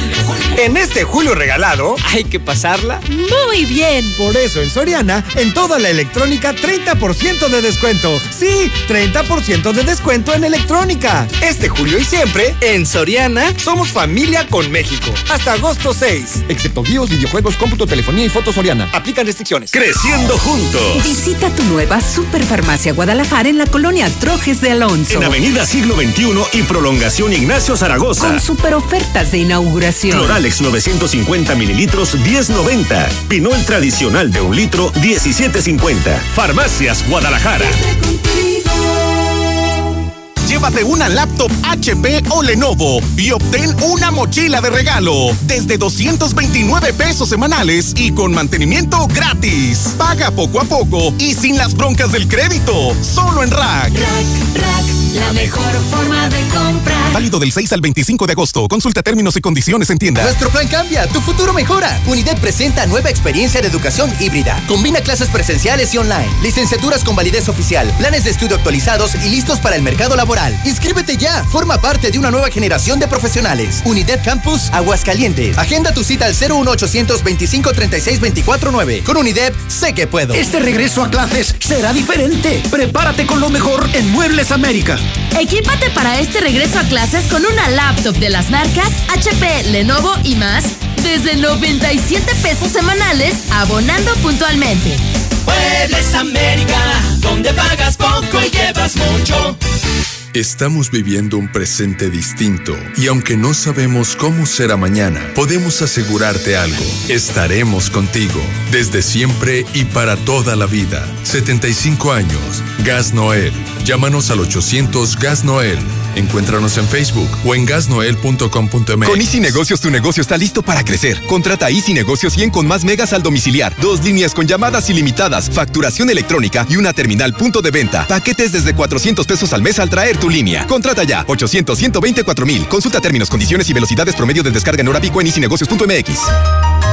S67: En este julio regalado hay que pasarla
S66: muy bien.
S67: Por eso en Soriana, en toda la electrónica, 30% de descuento. Sí, 30% de descuento en electrónica. Este julio y siempre, en Soriana, somos familia con México. Hasta agosto 6. Excepto envíos, videojuegos, cómputo, telefonía y fotos Soriana. Aplican restricciones.
S68: Creciendo juntos.
S31: Visita tu nueva Superfarmacia Guadalajara en la colonia Trojes de Alonso.
S68: En Avenida Siglo XXI y Prolongación Ignacio Zaragoza.
S31: Con super ofertas de inauguración.
S68: Cloralex 950 mililitros 10.90. Pinol tradicional de un litro 17.50. Farmacias Guadalajara.
S69: Llévate una laptop HP o Lenovo y obtén una mochila de regalo desde 229 pesos semanales y con mantenimiento gratis. Paga poco a poco y sin las broncas del crédito. Solo en Rack.
S31: Rack, Rack, la mejor forma de comprar.
S69: Válido del 6 al 25 de agosto. Consulta términos y condiciones en tienda.
S40: Nuestro plan cambia, tu futuro mejora. Unidad presenta nueva experiencia de educación híbrida. Combina clases presenciales y online, licenciaturas con validez oficial, planes de estudio actualizados y listos para el mercado laboral. Inscríbete ya, forma parte de una nueva generación de profesionales. Unidad Campus Aguascalientes. Agenda tu cita al 01800 25 36 24 9. Con Unidad, sé que puedo.
S70: Este regreso a clases será diferente. Prepárate con lo mejor en Muebles América.
S38: Equípate para este regreso a clases con una laptop de las marcas HP, Lenovo y más desde 97 pesos semanales abonando puntualmente.
S31: Muebles América, donde pagas poco y llevas mucho.
S71: Estamos viviendo un presente distinto y aunque no sabemos cómo será mañana, podemos asegurarte algo. Estaremos contigo desde siempre y para toda la vida. 75 años. Gas Noel. Llámanos al 800 Gas Noel. Encuéntranos en Facebook o en gasnoel.com.mx.
S72: Con Easy Negocios tu negocio está listo para crecer. Contrata Easy Negocios 100 con más megas al domiciliar, dos líneas con llamadas ilimitadas, facturación electrónica y una terminal punto de venta. Paquetes desde 400 pesos al mes al traer tu línea. Contrata ya 800 124 mil. Consulta términos, condiciones y velocidades promedio de descarga en hora pico en easynegocios.mx.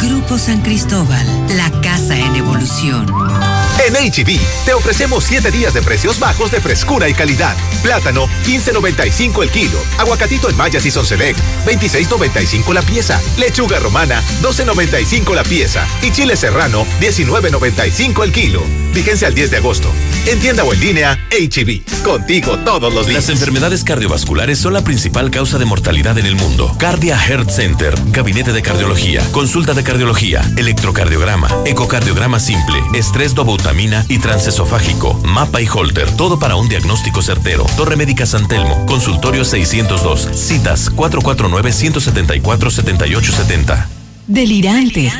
S73: Grupo San Cristóbal, la casa en evolución.
S68: En HB, te ofrecemos 7 días de precios bajos de frescura y calidad. Plátano, 15.95 el kilo. Aguacatito en Maya Season Select, 26.95 la pieza. Lechuga romana, 12.95 la pieza. Y chile serrano, 19.95 el kilo. Vigencia al 10 de agosto. En tienda o en línea, HB. Contigo todos los días.
S74: Las enfermedades cardiovasculares son la principal causa de mortalidad en el mundo. Cardia Heart Center, gabinete de cardiología, consulta de cardiología, electrocardiograma, ecocardiograma simple, estrés dobutamina y transesofágico, mapa y holter, todo para un diagnóstico certero. Torre Médica San Telmo, consultorio 602, citas 449 174 7870.
S73: Delirante.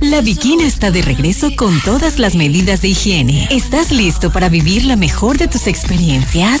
S73: La Bikina está de regreso con todas las medidas de higiene. ¿Estás listo para vivir la mejor de tus experiencias?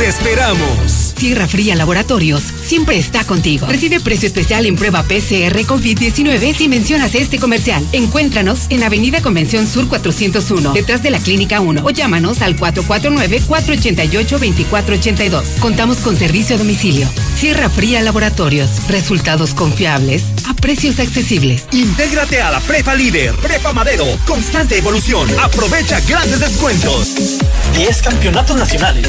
S75: esperamos.
S73: Sierra Fría Laboratorios siempre está contigo. Recibe precio especial en prueba PCR COVID-19 si mencionas este comercial. Encuéntranos en Avenida Convención Sur 401, detrás de la Clínica 1 o llámanos al 449-488-2482. Contamos con servicio a domicilio. Sierra Fría Laboratorios. Resultados confiables a precios accesibles.
S68: Intégrate a la Prepa Líder, Prepa Madero, constante evolución. Aprovecha grandes descuentos.
S76: 10 campeonatos nacionales.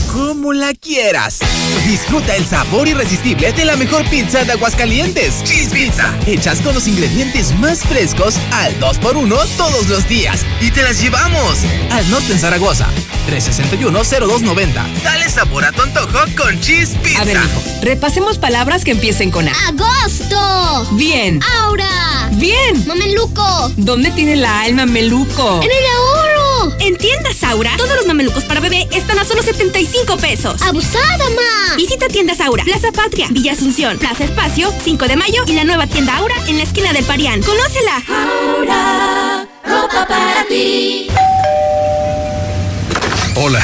S40: Como la quieras. Disfruta el sabor irresistible de la mejor pizza de Aguascalientes. Cheese Pizza. Hechas con los ingredientes más frescos al 2x1 todos los días. Y te las llevamos. Al norte en Zaragoza. 361-0290. Dale sabor a tu antojo con Cheese Pizza.
S76: A ver, hijo, repasemos palabras que empiecen con A.
S66: ¡Agosto!
S76: Bien.
S66: ¡Aura!
S76: Bien.
S66: ¡Mameluco!
S76: ¿Dónde tiene la alma meluco?
S66: ¡En el ahorro!
S73: En tiendas Aura, todos los mamelucos para bebé están a solo 75 pesos.
S66: ¡Abusada, ma!
S73: Visita tiendas Aura, Plaza Patria, Villa Asunción, Plaza Espacio, 5 de mayo y la nueva tienda Aura en la esquina del Parián. ¡Conócela!
S77: Aura, ropa para ti.
S71: Hola,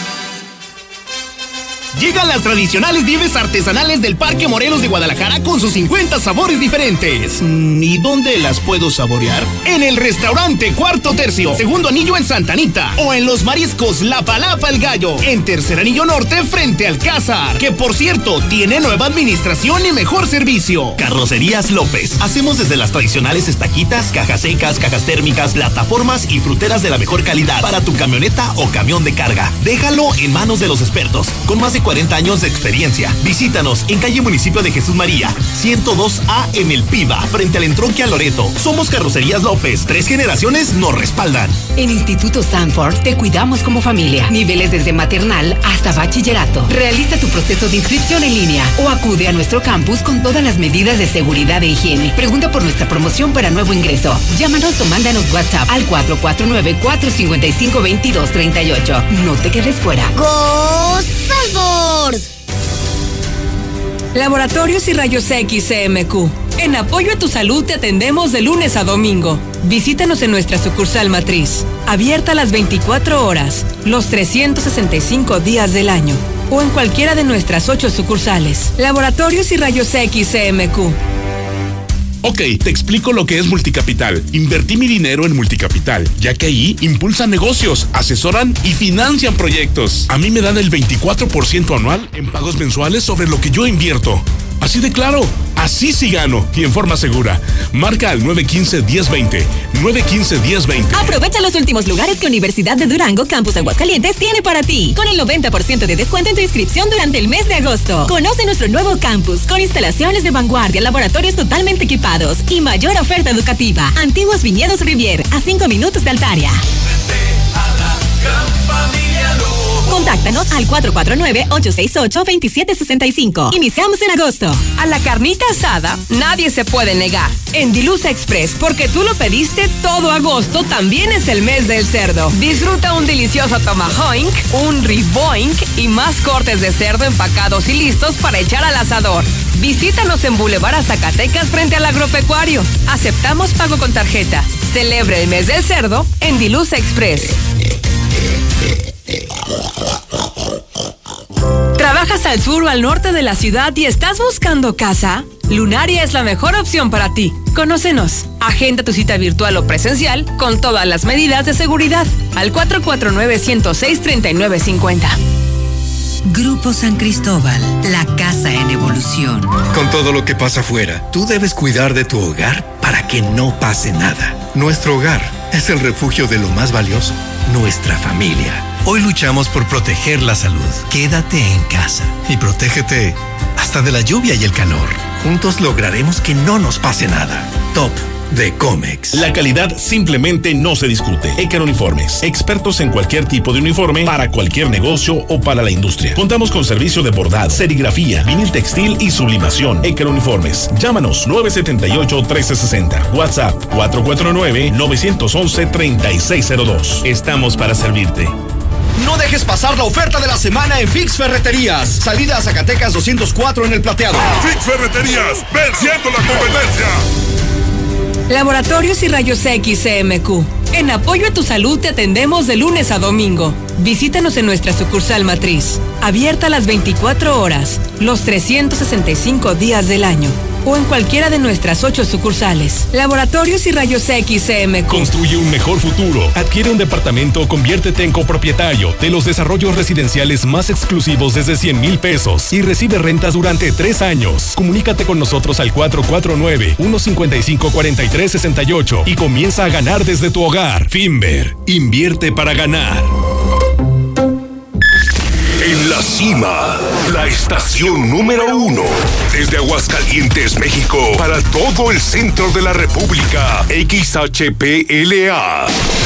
S40: Llegan las tradicionales nieves artesanales del Parque Morelos de Guadalajara con sus 50 sabores diferentes. Mm, ¿Y dónde las puedo saborear? En el restaurante Cuarto Tercio, segundo anillo en Santanita. O en los mariscos La Palapa el Gallo, en tercer anillo norte frente al Cázar. Que por cierto, tiene nueva administración y mejor servicio. Carrocerías López. Hacemos desde las tradicionales estaquitas, cajas secas, cajas térmicas, plataformas y fruteras de la mejor calidad para tu camioneta o camión de carga. Déjalo en manos de los expertos, con más de 40 años de experiencia. Visítanos en calle Municipio de Jesús María, 102A en El Piba, frente al entronque a Loreto. Somos Carrocerías López. Tres generaciones nos respaldan.
S31: En Instituto Stanford te cuidamos como familia. Niveles desde maternal hasta bachillerato. Realiza tu proceso de inscripción en línea o acude a nuestro campus con todas las medidas de seguridad e higiene. Pregunta por nuestra promoción para nuevo ingreso. Llámanos o mándanos WhatsApp al 449-455-2238. No te quedes fuera.
S66: ¡Go Salford!
S76: Laboratorios y Rayos X CMQ. En apoyo a tu salud te atendemos de lunes a domingo. Visítanos en nuestra sucursal matriz, abierta las 24 horas, los 365 días del año, o en cualquiera de nuestras ocho sucursales. Laboratorios y Rayos X CMQ.
S78: Ok, te explico lo que es Multicapital. Invertí mi dinero en Multicapital, ya que ahí impulsan negocios, asesoran y financian proyectos. A mí me dan el 24% anual en pagos mensuales sobre lo que yo invierto. Así de claro, así sí gano y en forma segura. Marca al 915-1020. 915-1020.
S73: Aprovecha los últimos lugares que Universidad de Durango Campus Aguascalientes tiene para ti, con el 90% de descuento en tu inscripción durante el mes de agosto. Conoce nuestro nuevo campus con instalaciones de vanguardia, laboratorios totalmente equipados y mayor oferta educativa. Antiguos Viñedos Rivier, a 5 minutos de Altaria. Contáctanos al 449-868-2765. Iniciamos en agosto.
S76: A la carnita asada nadie se puede negar. En Dilusa Express, porque tú lo pediste, todo agosto también es el mes del cerdo. Disfruta un delicioso tomahawk, un riboink y más cortes de cerdo empacados y listos para echar al asador. Visítanos en Boulevard Zacatecas frente al agropecuario. Aceptamos pago con tarjeta. Celebre el mes del cerdo en Dilusa Express. ¿Trabajas al sur o al norte de la ciudad y estás buscando casa? Lunaria es la mejor opción para ti. Conócenos. Agenda tu cita virtual o presencial con todas las medidas de seguridad al 449-106-3950.
S79: Grupo San Cristóbal, la casa en evolución.
S80: Con todo lo que pasa afuera, tú debes cuidar de tu hogar para que no pase nada. Nuestro hogar es el refugio de lo más valioso, nuestra familia. Hoy luchamos por proteger la salud. Quédate en casa y protégete hasta de la lluvia y el calor. Juntos lograremos que no nos pase nada. Top de Comex.
S81: La calidad simplemente no se discute. Eker Uniformes, expertos en cualquier tipo de uniforme para cualquier negocio o para la industria. Contamos con servicio de bordado, serigrafía, vinil textil y sublimación. Eker Uniformes. Llámanos 978-1360. WhatsApp 449-911-3602. Estamos para servirte.
S68: No dejes pasar la oferta de la semana en Fix Ferreterías. Salida a Zacatecas 204 en el plateado.
S82: Fix Ferreterías, venciendo la competencia.
S76: Laboratorios y Rayos X CMQ. En apoyo a tu salud te atendemos de lunes a domingo. Visítanos en nuestra sucursal matriz, abierta las 24 horas, los 365 días del año o en cualquiera de nuestras ocho sucursales. Laboratorios y Rayos X.
S71: Construye un mejor futuro. Adquiere un departamento o conviértete en copropietario de los desarrollos residenciales más exclusivos desde 100 mil pesos y recibe rentas durante tres años. Comunícate con nosotros al 449-155-4368 y comienza a ganar desde tu hogar. Finver, invierte para ganar.
S78: En la cima, la estación número uno. Desde Aguascalientes, México, para todo el centro de la República. XHPLA.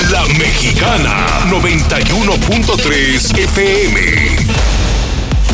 S78: La Mexicana, 91.3 FM.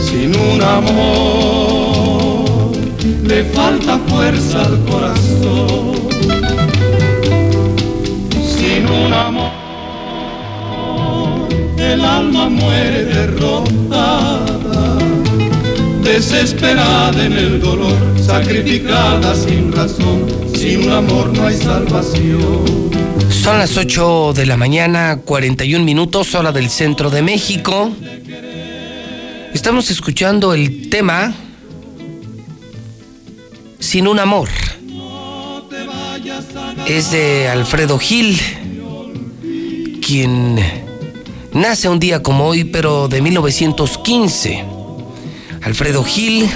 S83: Sin un amor, le falta fuerza al corazón. Sin un amor, el alma muere derrotada, desesperada en el dolor, sacrificada sin razón. Sin amor no hay salvación.
S1: Son las 8 de la mañana, 41 minutos, hora del centro de México. Estamos escuchando el tema Sin un amor. Es de Alfredo Gil, quien nace un día como hoy, pero de 1915. Alfredo Gil,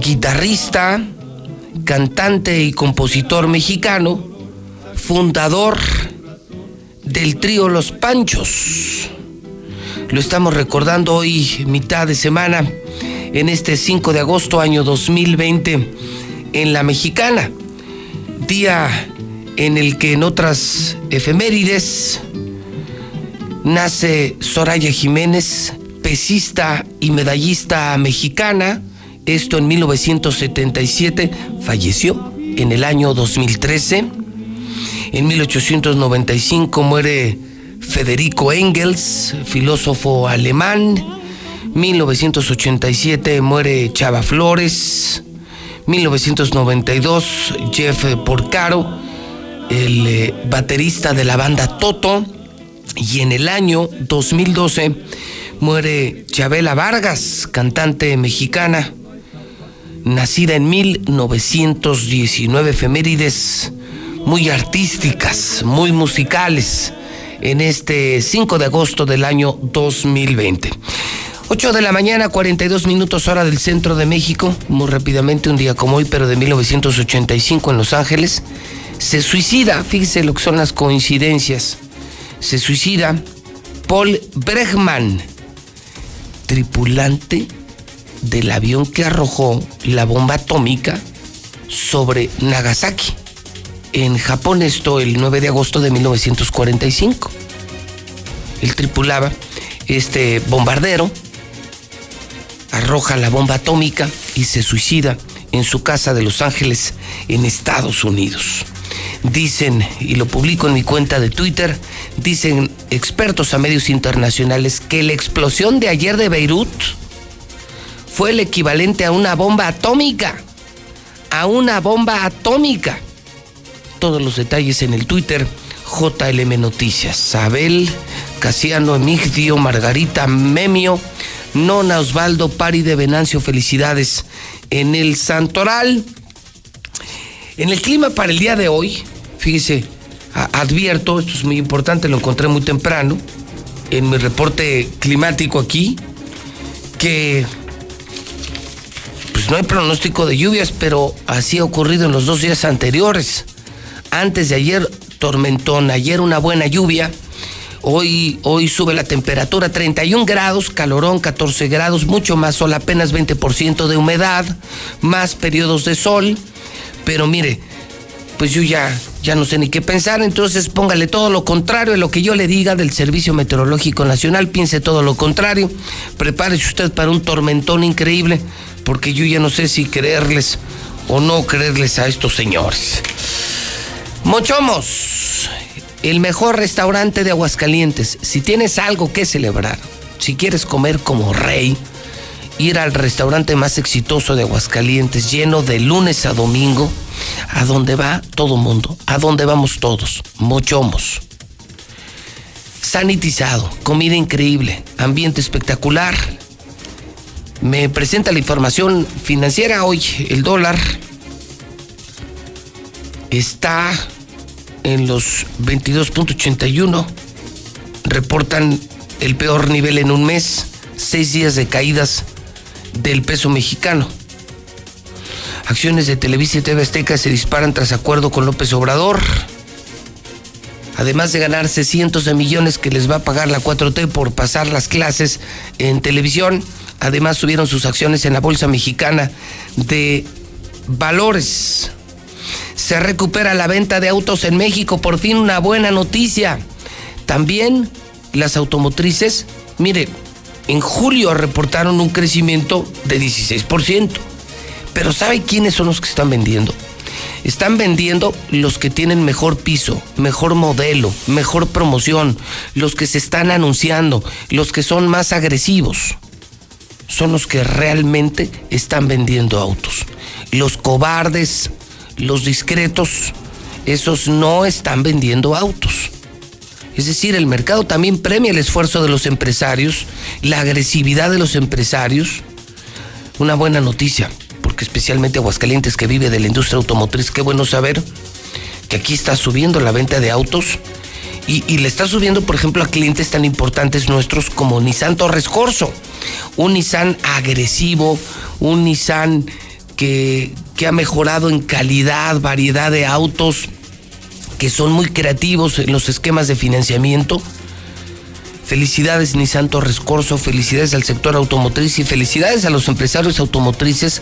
S1: guitarrista, cantante y compositor mexicano, fundador del trío Los Panchos. Lo estamos recordando hoy, mitad de semana, en este 5 de agosto, año 2020, en la mexicana. Día en el que en otras efemérides nace Soraya Jiménez, pesista y medallista mexicana. Esto en 1977, falleció en el año 2013. En 1895 muere Federico Engels, filósofo alemán. 1987 muere Chava Flores. 1992 Jeff Porcaro, el eh, baterista de la banda Toto. Y en el año 2012 muere Chabela Vargas, cantante mexicana, nacida en 1919, efemérides muy artísticas, muy musicales, en este 5 de agosto del año 2020. 8 de la mañana, 42 minutos hora del centro de México, muy rápidamente un día como hoy, pero de 1985 en Los Ángeles, se suicida, fíjese lo que son las coincidencias, se suicida Paul Bregman, tripulante del avión que arrojó la bomba atómica sobre Nagasaki. En Japón esto el 9 de agosto de 1945. Él tripulaba este bombardero, arroja la bomba atómica y se suicida en su casa de Los Ángeles, en Estados Unidos. Dicen, y lo publico en mi cuenta de Twitter, dicen expertos a medios internacionales que la explosión de ayer de Beirut fue el equivalente a una bomba atómica. A una bomba atómica. Todos los detalles en el Twitter JLM Noticias. Abel, Casiano, Emigdio, Margarita, Memio, Nona, Osvaldo, Pari de Venancio, felicidades en el Santoral. En el clima para el día de hoy, fíjese, advierto, esto es muy importante, lo encontré muy temprano en mi reporte climático aquí, que no hay pronóstico de lluvias, pero así ha ocurrido en los dos días anteriores. Antes de ayer, tormentón, ayer una buena lluvia. Hoy, hoy sube la temperatura 31 grados, calorón 14 grados, mucho más sol, apenas 20% de humedad, más periodos de sol. Pero mire, pues yo ya, ya no sé ni qué pensar, entonces póngale todo lo contrario a lo que yo le diga del Servicio Meteorológico Nacional, piense todo lo contrario, prepárese usted para un tormentón increíble, porque yo ya no sé si creerles o no creerles a estos señores. Mochomos, el mejor restaurante de Aguascalientes, si tienes algo que celebrar, si quieres comer como rey, ir al restaurante más exitoso de Aguascalientes, lleno de lunes a domingo, a donde va todo mundo, a donde vamos todos, mochomos. Sanitizado, comida increíble, ambiente espectacular. Me presenta la información financiera hoy. El dólar está en los 22.81. Reportan el peor nivel en un mes, seis días de caídas del peso mexicano. Acciones de Televisa y TV Azteca se disparan tras acuerdo con López Obrador. Además de ganarse cientos de millones que les va a pagar la 4T por pasar las clases en televisión, además subieron sus acciones en la Bolsa Mexicana de Valores. Se recupera la venta de autos en México, por fin una buena noticia. También las automotrices, mire, en julio reportaron un crecimiento de 16%. Pero ¿sabe quiénes son los que están vendiendo? Están vendiendo los que tienen mejor piso, mejor modelo, mejor promoción, los que se están anunciando, los que son más agresivos. Son los que realmente están vendiendo autos. Los cobardes, los discretos, esos no están vendiendo autos. Es decir, el mercado también premia el esfuerzo de los empresarios, la agresividad de los empresarios. Una buena noticia porque especialmente Aguascalientes que vive de la industria automotriz, qué bueno saber que aquí está subiendo la venta de autos y, le está subiendo, por ejemplo, a clientes tan importantes nuestros como Nissan Torres Corso, un Nissan agresivo, un Nissan que, que ha mejorado en calidad, variedad de autos, que son muy creativos en los esquemas de financiamiento. Felicidades Nissan Torres Corso, felicidades al sector automotriz y felicidades a los empresarios automotrices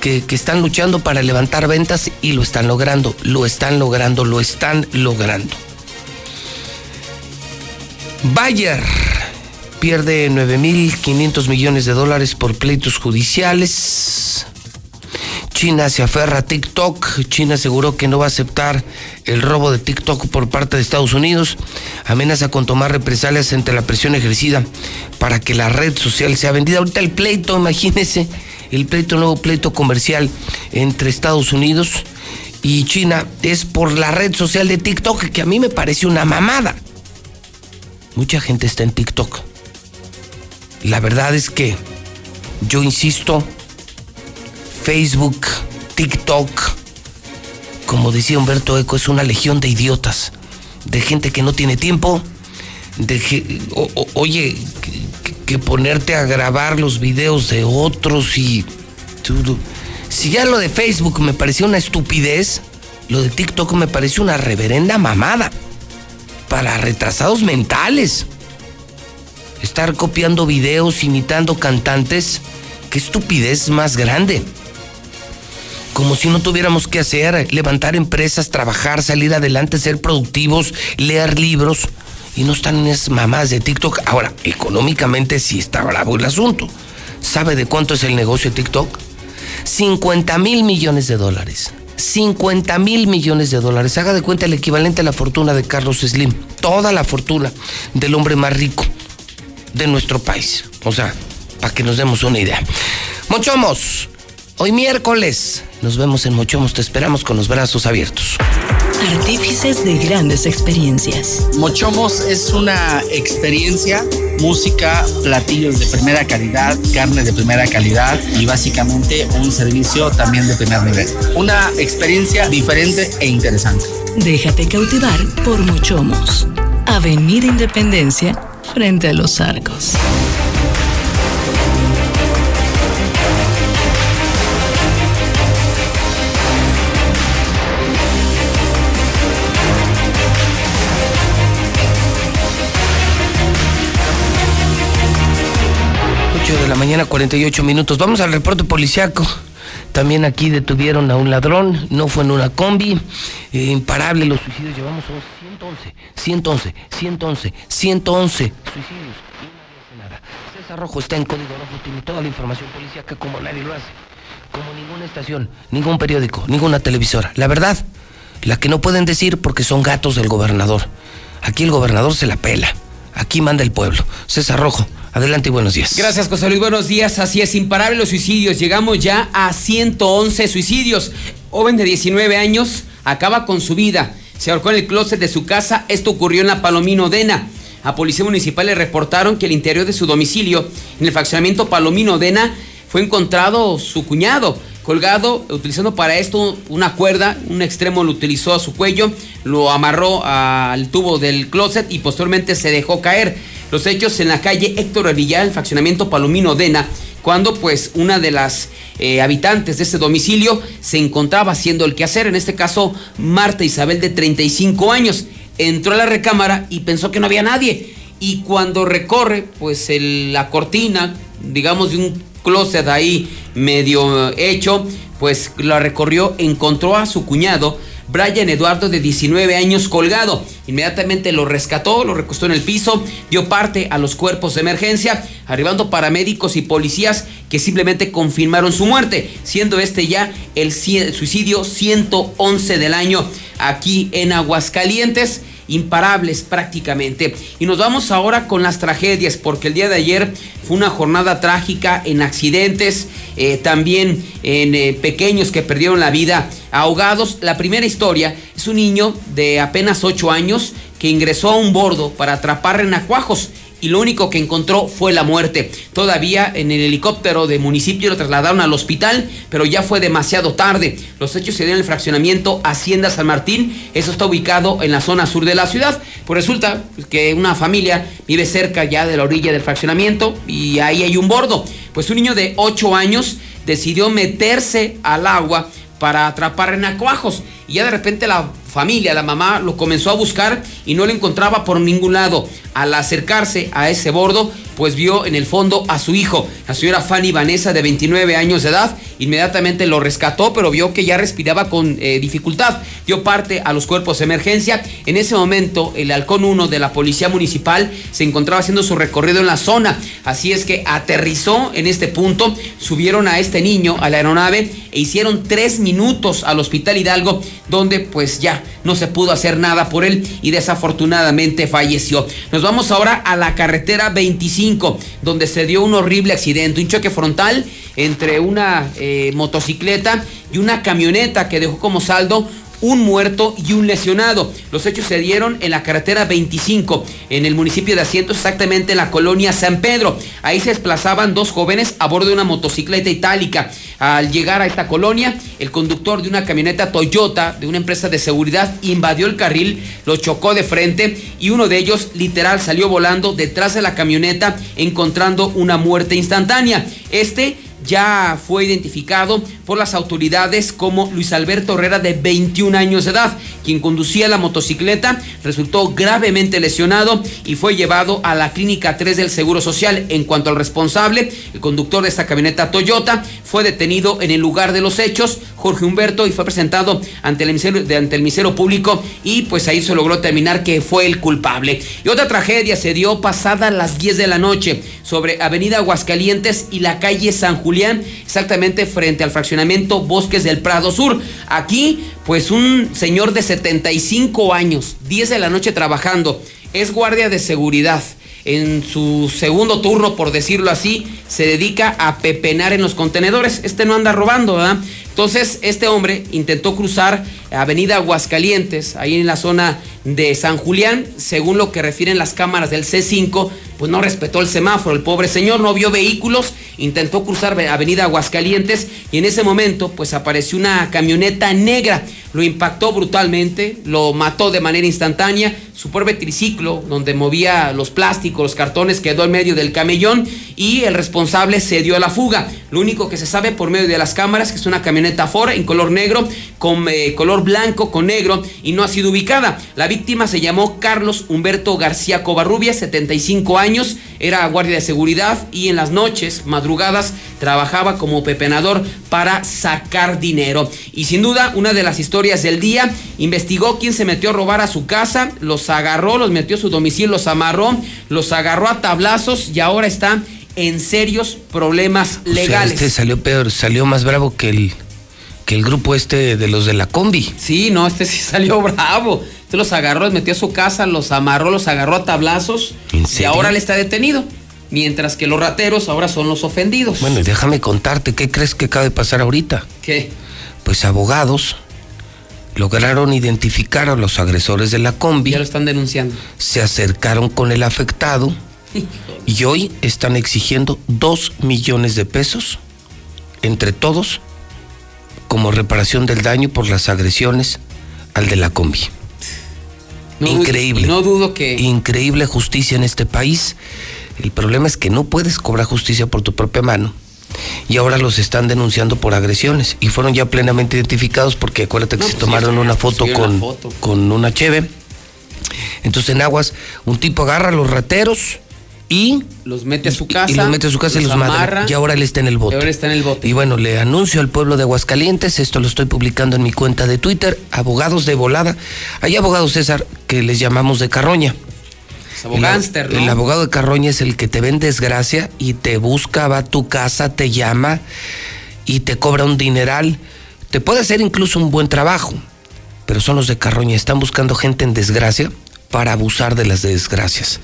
S1: que, que, están luchando para levantar ventas y lo están logrando, lo están logrando, lo están logrando. Bayer pierde 9.500 millones de dólares por pleitos judiciales. China se aferra a TikTok. China aseguró que no va a aceptar el robo de TikTok por parte de Estados Unidos. Amenaza con tomar represalias ante la presión ejercida para que la red social sea vendida. Ahorita el pleito, imagínense, el pleito, nuevo pleito comercial entre Estados Unidos y China es por la red social de TikTok, que a mí me parece una mamada. Mucha gente está en TikTok. La verdad es que yo insisto, Facebook, TikTok, como decía Humberto Eco, es una legión de idiotas, de gente que no tiene tiempo, de o, oye, que, que, ponerte a grabar los videos de otros y. Si ya lo de Facebook me pareció una estupidez, lo de TikTok me pareció una reverenda mamada para retrasados mentales. Estar copiando videos, imitando cantantes, qué estupidez más grande como si no tuviéramos que hacer, levantar empresas, trabajar, salir adelante, ser productivos, leer libros y no están en esas mamás de TikTok. Ahora, económicamente sí está bravo el asunto. ¿Sabe de cuánto es el negocio de TikTok? 50 mil millones de dólares. 50 mil millones de dólares. Haga de cuenta el equivalente a la fortuna de Carlos Slim. Toda la fortuna del hombre más rico de nuestro país. O sea, para que nos demos una idea. Mochomos, Hoy miércoles nos vemos en Mochomos, te esperamos con los brazos abiertos.
S84: artífices de grandes experiencias.
S85: Mochomos es una experiencia, música, platillos de primera calidad, carne de primera calidad y básicamente un servicio también de primer nivel. Una experiencia diferente e interesante.
S84: Déjate cautivar por Mochomos. Avenida Independencia, frente a los arcos.
S86: De la mañana, 48 minutos. Vamos al reporte policiaco. También aquí detuvieron a un ladrón, no fue en una combi. Eh, imparable los suicidios, llevamos 111, 111, 111, 111 suicidios. Y hace nada. César Rojo está en código rojo, tiene toda la información policiaca como nadie lo hace. Como ninguna estación, ningún periódico, ninguna televisora. La verdad, la que no pueden decir porque son gatos del gobernador. Aquí el gobernador se la pela. Aquí manda el pueblo. César Rojo, Adelante y buenos días.
S4: Gracias, José Luis. Buenos días. Así es, imparable los suicidios. Llegamos ya a 111 suicidios. Joven de 19 años acaba con su vida. Se ahorcó en el closet de su casa. Esto ocurrió en la Palomino Dena. A Policía Municipal le reportaron que el interior de su domicilio, en el fraccionamiento Palomino Dena, fue encontrado su cuñado colgado, utilizando para esto una cuerda, un extremo lo utilizó a su cuello, lo amarró al tubo del closet y posteriormente se dejó caer. Los hechos en la calle Héctor Arvillal, el fraccionamiento Palomino Dena, cuando pues una de las eh, habitantes de ese domicilio se encontraba haciendo el quehacer, en este caso Marta Isabel de 35 años, entró a la recámara y pensó que no había nadie y cuando recorre pues la cortina, digamos de un closet ahí medio hecho, pues la recorrió, encontró a su cuñado, Brian Eduardo de 19 años colgado. Inmediatamente lo rescató, lo recostó en el piso, dio parte a los cuerpos de emergencia, arribando paramédicos y policías que simplemente confirmaron su muerte, siendo este ya el suicidio 111 del año aquí en Aguascalientes imparables prácticamente. Y nos vamos ahora con las tragedias, porque el día de ayer fue una jornada trágica en accidentes, eh, también en eh, pequeños que perdieron la vida ahogados. La primera historia es un niño de apenas 8 años que ingresó a un bordo para atrapar renacuajos y lo único que encontró fue la muerte. Todavía en el helicóptero de municipio lo trasladaron al hospital, pero ya fue demasiado tarde. Los hechos se dieron en el fraccionamiento Hacienda San Martín. Eso está ubicado en la zona sur de la ciudad. Pues resulta que una familia vive cerca ya de la orilla del fraccionamiento y ahí hay un bordo. Pues un niño de 8 años decidió meterse al agua para atrapar renacuajos. Y ya de repente la familia, la mamá, lo comenzó a buscar y no lo encontraba por ningún lado. Al acercarse a ese bordo, pues vio en el fondo a su hijo, la señora Fanny Vanessa de 29 años de edad. Inmediatamente lo rescató, pero vio que ya respiraba con eh, dificultad. Dio parte a los cuerpos de emergencia. En ese momento, el halcón 1 de la Policía Municipal se encontraba haciendo su recorrido en la zona. Así es que aterrizó en este punto, subieron a este niño a la aeronave e hicieron tres minutos al Hospital Hidalgo, donde pues ya no se pudo hacer nada por él y desafortunadamente falleció. Nos vamos ahora a la carretera 25, donde se dio un horrible accidente, un choque frontal entre una eh, motocicleta y una camioneta que dejó como saldo un muerto y un lesionado. Los hechos se dieron en la carretera 25, en el municipio de Asientos, exactamente en la colonia San Pedro. Ahí se desplazaban dos jóvenes a bordo de una motocicleta itálica. Al llegar a esta colonia, el conductor de una camioneta Toyota de una empresa de seguridad invadió el carril, lo chocó de frente y uno de ellos literal salió volando detrás de la camioneta encontrando una muerte instantánea. Este ya fue identificado por las autoridades como Luis Alberto Herrera de 21 años de edad, quien conducía la motocicleta, resultó gravemente lesionado y fue llevado a la clínica 3 del Seguro Social. En cuanto al responsable, el conductor de esta camioneta Toyota fue detenido en el lugar de los hechos, Jorge Humberto, y fue presentado ante el ministerio, ante el público y pues ahí se logró terminar que fue el culpable. Y otra tragedia se dio pasada las 10 de la noche sobre Avenida Aguascalientes y la calle San Julián Julián, exactamente frente al fraccionamiento Bosques del Prado Sur. Aquí, pues un señor de 75 años, 10 de la noche trabajando, es guardia de seguridad en su segundo turno, por decirlo así, se dedica a pepenar en los contenedores. Este no anda robando, ¿verdad? Entonces, este hombre intentó cruzar Avenida Aguascalientes, ahí en la zona de San Julián, según lo que refieren las cámaras del C5, pues no respetó el semáforo. El pobre señor no vio vehículos, intentó cruzar Avenida Aguascalientes y en ese momento pues apareció una camioneta negra. Lo impactó brutalmente, lo mató de manera instantánea. Su pobre triciclo, donde movía los plásticos, los cartones, quedó en medio del camellón y el responsable se dio a la fuga. Lo único que se sabe por medio de las cámaras que es una camioneta Ford en color negro, con eh, color blanco, con negro y no ha sido ubicada. La víctima se llamó Carlos Humberto García Covarrubia, 75 años, era guardia de seguridad y en las noches, madrugadas, trabajaba como pepenador para sacar dinero. Y sin duda, una de las historias del día, investigó quién se metió a robar a su casa, los agarró, los metió a su domicilio, los amarró, los agarró a tablazos y ahora está en serios problemas legales.
S1: O sea, este salió peor, salió más bravo que el, que el grupo este de los de la combi.
S4: Sí, no, este sí *laughs* salió bravo. Este los agarró, los metió a su casa, los amarró, los agarró a tablazos.
S1: ¿En
S4: Y ahora le está detenido. Mientras que los rateros ahora son los ofendidos.
S1: Bueno, y déjame contarte, ¿qué crees que acaba de pasar ahorita?
S4: ¿Qué?
S1: Pues abogados lograron identificar a los agresores de la combi.
S4: Ya lo están denunciando.
S1: Se acercaron con el afectado *laughs* y hoy están exigiendo dos millones de pesos entre todos como reparación del daño por las agresiones al de la combi.
S4: No
S1: Increíble.
S4: no dudo que-
S1: Increíble justicia en este país. El problema es que no puedes cobrar justicia por tu propia mano. Y ahora los están denunciando por agresiones. Y fueron ya plenamente identificados porque acuérdate que
S4: No,
S1: se
S4: pues
S1: tomaron
S4: sí,
S1: una foto
S4: sí, una
S1: con,
S4: foto.
S1: con una cheve. Entonces en Aguas, un tipo agarra a los rateros y
S4: Los mete a su casa.
S1: y los mete a su casa y los
S4: amarra.
S1: Y ahora él está en el bote.
S4: Y ahora está en el bote.
S1: Y bueno, le anuncio al pueblo de Aguascalientes, esto lo estoy publicando en mi cuenta de Twitter, abogados de volada. Hay abogados, César, que les llamamos de carroña.
S4: Es
S1: el,
S4: ¿no?
S1: el abogado de carroña es el que te ve en desgracia y te busca, va a tu casa, te llama y te cobra un dineral. Te puede hacer incluso un buen trabajo, pero son los de carroña, están buscando gente en desgracia para abusar de las desgracias.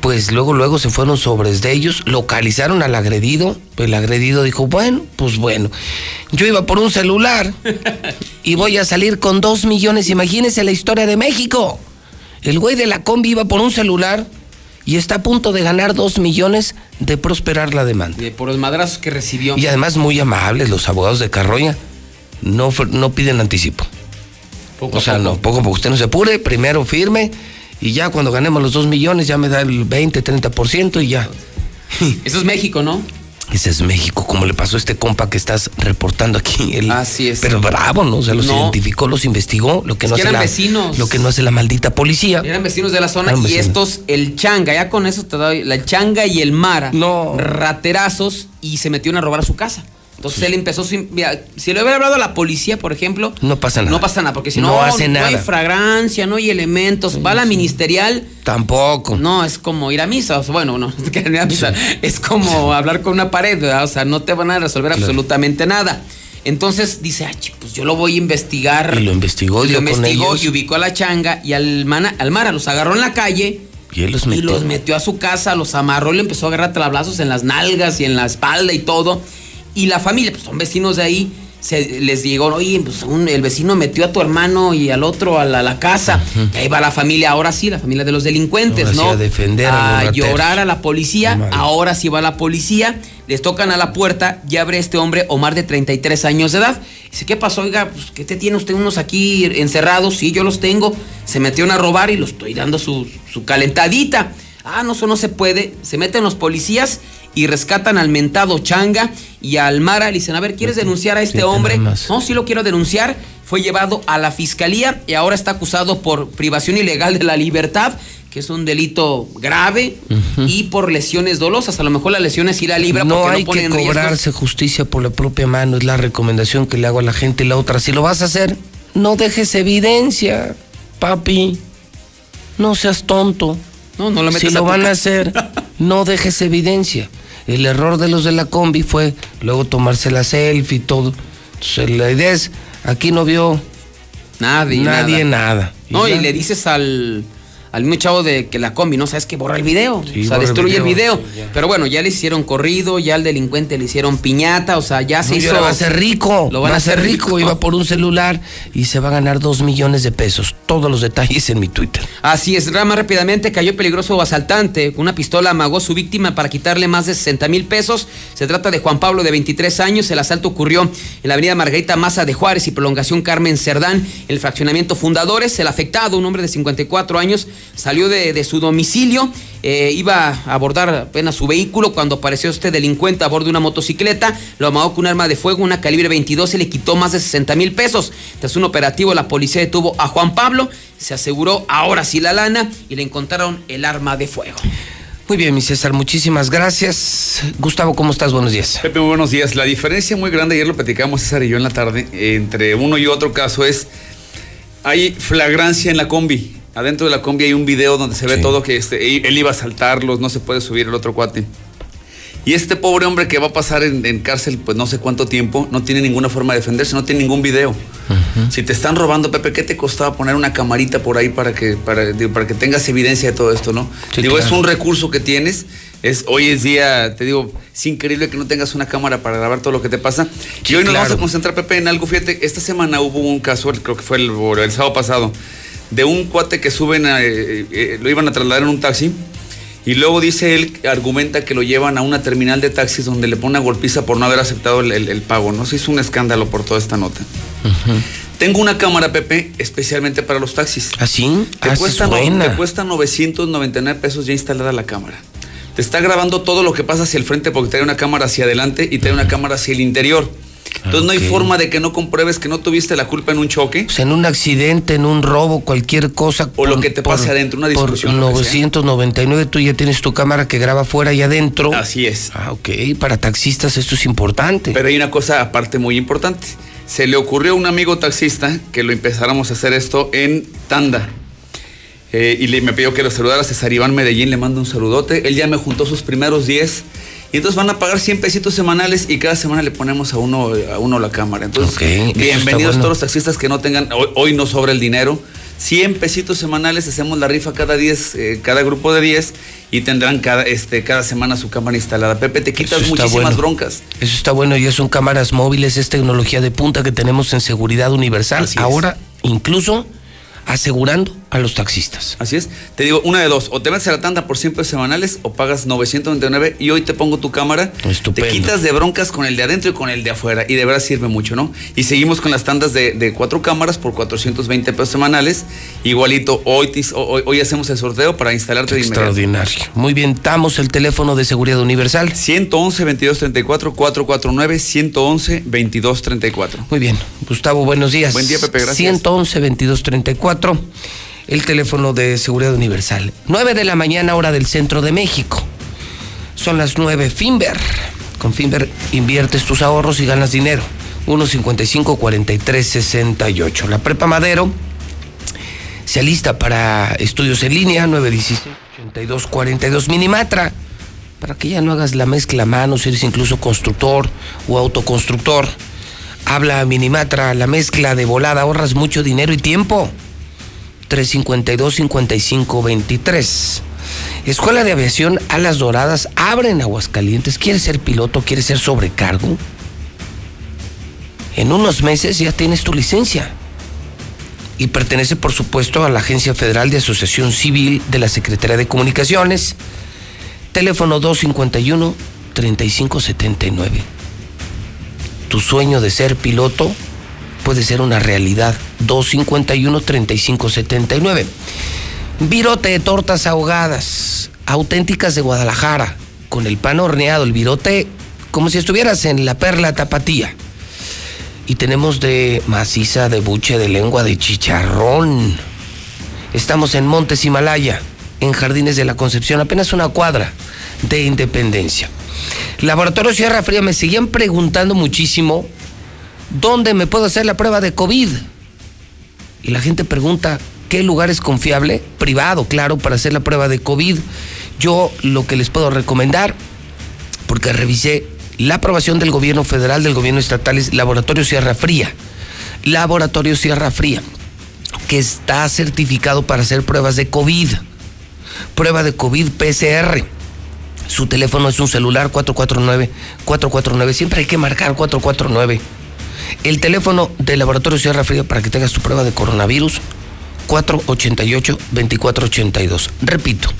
S1: Pues luego, luego se fueron sobres de ellos, localizaron al agredido, el agredido dijo, bueno, pues bueno, yo iba por un celular y voy a salir con dos millones, imagínense la historia de México. El güey de la combi iba por un celular y está a punto de ganar dos millones de prosperar la demanda.
S4: De- por los madrazos que recibió.
S1: Y además muy amables los abogados de Carroña, no, no piden anticipo.
S4: Poco a
S1: o sea,
S4: poco.
S1: no, poco porque usted no se apure, primero firme y ya cuando ganemos los dos millones ya me da el 20, 30% y ya. *laughs*
S4: Eso es México, ¿no?
S1: Ese es México, como le pasó a este compa que estás reportando aquí. Él-
S4: Así es.
S1: Pero bravo, ¿no? O sea, los
S4: No.
S1: identificó, los investigó, lo que
S4: Es
S1: no
S4: que
S1: hace
S4: eran
S1: la,
S4: vecinos.
S1: Lo que no hace la maldita policía.
S4: Eran vecinos de la zona
S1: Eran
S4: y
S1: vecinos.
S4: estos, el changa, ya con eso te doy, la changa y el mara,
S1: No.
S4: raterazos y se metieron a robar a su casa. Entonces él empezó sin. Mira, si le hubiera hablado a la policía, por ejemplo.
S1: No pasa nada.
S4: No pasa nada, porque si
S1: No
S4: no,
S1: hace
S4: no hay
S1: nada.
S4: fragrancia, no hay elementos. Va la ministerial.
S1: Tampoco.
S4: No, es como ir a misa. o sea, bueno, no, *laughs* ir a misa. Es como hablar con una pared, ¿verdad? O sea, no te van a resolver
S1: Claro.
S4: absolutamente nada. Entonces dice, "Ay, chi, pues yo lo voy a investigar.
S1: Y lo investigó,
S4: Y lo
S1: con
S4: investigó
S1: ellos.
S4: y ubicó a la changa y al, mana, al Mara los agarró en la calle
S1: Y él los
S4: y
S1: metió.
S4: los metió a su casa, los amarró, le empezó a agarrar tablazos en las nalgas y en la espalda y todo. Y la familia, pues son vecinos de ahí, se, les llegó, oye, pues un- el vecino metió a tu hermano y al otro a la, a la casa. Y ahí va la familia, ahora sí, la familia de los delincuentes,
S1: Ahora sí,
S4: ¿no?
S1: a defender a los rateros.
S4: llorar a la policía. Ahora sí va la policía, les tocan a la puerta y abre este hombre, Omar de 33 años de edad. Dice, ¿qué pasó? Oiga, pues, ¿qué te tiene usted unos aquí encerrados? Sí, yo los tengo. Se metieron a robar y los estoy dando su, su calentadita. Ah, no, eso no se puede. Se meten los policías y rescatan al mentado Changa y al Mara. Le dicen, a ver, ¿quieres denunciar a este hombre? No, sí lo quiero denunciar. Fue llevado a la fiscalía y ahora está acusado por privación ilegal de la libertad, que es un delito grave, y por lesiones dolosas. A lo mejor la lesión es ir a libre
S1: No
S4: porque
S1: hay
S4: no pone
S1: que cobrarse justicia por la propia mano, es la recomendación que le hago a la gente. Y la otra, si lo vas a hacer, no dejes evidencia, papi. No seas tonto.
S4: No, no lo metas
S1: Si lo van a hacer, *laughs* no dejes evidencia. El error de los de la combi fue luego tomarse la selfie y todo. Entonces la idea es, aquí no vio
S4: Nadie,
S1: nadie
S4: nada.
S1: nada.
S4: No, y le dices al, al mismo chavo de que la combi, ¿no? Sabes que borra el video.
S1: Sí,
S4: o sea,
S1: el
S4: destruye el
S1: video, sí.
S4: Pero bueno, ya le hicieron corrido, ya al delincuente le hicieron piñata, o sea, ya se
S1: No,
S4: hizo.
S1: ahora va a ser rico.
S4: Lo van
S1: va a ser rico. Iba por un celular y se va a ganar dos millones de pesos. Todos los detalles en mi Twitter.
S4: Así es, Rama rápidamente cayó peligroso asaltante. Una pistola amagó a su víctima para quitarle más de 60 mil pesos. Se trata de Juan Pablo, de 23 años. El asalto ocurrió en la avenida Margarita Maza de Juárez y prolongación Carmen Cerdán, el fraccionamiento Fundadores. El afectado, un hombre de 54 años, salió de, de su domicilio. eh, iba a abordar apenas su vehículo cuando apareció este delincuente a bordo de una motocicleta. Lo amagó con un arma de fuego, una calibre 22 y le quitó más de 60 mil pesos. Tras un operativo, la policía detuvo a Juan Pablo. Se aseguró ahora sí la lana y le encontraron el arma de fuego.
S1: Muy bien, mi César, muchísimas gracias. Gustavo, ¿cómo estás? Buenos días.
S87: Pepe, muy buenos días. La diferencia muy grande, ayer lo platicamos César y yo en la tarde, entre uno y otro caso es, hay flagrancia en la combi. Adentro de la combi hay un video donde se ve todo que este, él iba a saltarlos, no se puede subir el otro cuate. Y este pobre hombre que va a pasar en, en cárcel, pues no sé cuánto tiempo, no tiene ninguna forma de defenderse, no tiene ningún video. Si te están robando, Pepe, ¿qué te costaba poner una camarita por ahí para que, para, para que tengas evidencia de todo esto, no?
S1: Sí,
S87: digo, es
S1: claro.
S87: un recurso que tienes. Es, hoy es día, te digo, es increíble que no tengas una cámara para grabar todo lo que te pasa. y hoy nos vamos
S1: claro.
S87: a concentrar, Pepe, en algo. Fíjate, esta semana hubo un caso, creo que fue el, el sábado pasado, de un cuate que suben, a, eh, eh, lo iban a trasladar en un taxi. Y luego dice él, argumenta que lo llevan a una terminal de taxis donde le pone una golpiza por no haber aceptado el, el- el pago. No se hizo un escándalo por toda esta nota. Tengo una cámara, Pepe, especialmente para los taxis.
S1: ¿Así?
S87: Te,
S1: Ah,
S87: cuesta, no- te cuesta 999 pesos ya instalada la cámara. Te está grabando todo lo que pasa hacia el frente porque trae una cámara hacia adelante y trae una cámara hacia el interior. Entonces no hay forma de que no compruebes que no tuviste la culpa en un choque.
S1: O sea, en un accidente, en un robo, cualquier cosa.
S87: O lo que te pase adentro, una discusión,
S1: Por
S87: lo que sea.
S1: 999 tú ya tienes tu cámara que graba afuera y adentro.
S87: Así es.
S1: Ah, ok. Para taxistas esto es importante.
S87: Pero hay una cosa aparte muy importante. Se le ocurrió a un amigo taxista que lo empezáramos a hacer esto en tanda. Eh, y le, me pidió que lo saludara a César Iván Medellín, le mando un saludote. Él ya me juntó sus primeros 10. Y entonces van a pagar 100 pesitos semanales y cada semana le ponemos a uno, a uno la cámara. Entonces, bienvenidos
S1: bueno.
S87: todos los taxistas que no tengan, hoy, hoy no sobra el dinero. 100 pesitos semanales, hacemos la rifa cada 10, eh, cada grupo de 10 y tendrán cada, este, cada semana su cámara instalada. Pepe, te quitas muchísimas
S1: bueno.
S87: broncas.
S1: Eso está bueno y son cámaras móviles, es tecnología de punta que tenemos en seguridad universal.
S87: Así es.
S1: Ahora, incluso asegurando a los taxistas.
S87: Así es. Te digo, una de dos. O te metes a la tanda por 100 pesos semanales o pagas 999 y hoy te pongo tu cámara.
S1: Estupendo.
S87: Te quitas de broncas con el de adentro y con el de afuera. Y de verdad sirve mucho, ¿no? Y seguimos con las tandas de, de cuatro cámaras por 420 pesos semanales. Igualito, hoy, hoy, hoy hacemos el sorteo para instalarte de.
S1: Extraordinario. Muy bien, damos el teléfono de seguridad universal.
S87: 111 2234 449 111 2234.
S1: Muy bien, Gustavo, buenos días.
S87: Buen día, Pepe, gracias.
S1: 111 2234 el teléfono de seguridad universal. 9 de la mañana, hora del centro de México. Son las 9. Finver. Con Finver inviertes tus ahorros y ganas dinero. 155 43 68. La Prepa Madero se alista para estudios en línea 916 82 42 Minimatra. Para que ya no hagas la mezcla a mano, si eres incluso constructor o autoconstructor. Habla Minimatra, la mezcla de volada, ahorras mucho dinero y tiempo. 352-5523. Escuela de Aviación Alas Doradas abre en Aguascalientes. ¿Quieres ser piloto? ¿Quieres ser sobrecargo? En unos meses ya tienes tu licencia. Y pertenece, por supuesto, a la Agencia Federal de Asociación Civil de la Secretaría de Comunicaciones. Teléfono 251-3579. Tu sueño de ser piloto puede ser una realidad. 251-3579. Virote de tortas ahogadas, auténticas de Guadalajara, con el pan horneado, el virote, como si estuvieras en la perla tapatía. Y tenemos de maciza, de buche, de lengua, de chicharrón. Estamos en Montes Himalaya, en Jardines de la Concepción, apenas una cuadra de Independencia. Laboratorio Sierra Fría me seguían preguntando muchísimo dónde me puedo hacer la prueba de COVID. Y la gente pregunta, ¿qué lugar es confiable? Privado, claro, para hacer la prueba de COVID. Yo lo que les puedo recomendar, porque revisé la aprobación del gobierno federal, del gobierno estatal, es Laboratorio Sierra Fría. Laboratorio Sierra Fría. que está certificado para hacer pruebas de COVID. Prueba de COVID PCR. Su teléfono es un celular 449-449. Siempre hay que marcar 449. El teléfono del Laboratorio Sierra Fría para que tengas tu prueba de coronavirus 488-2482. Repito,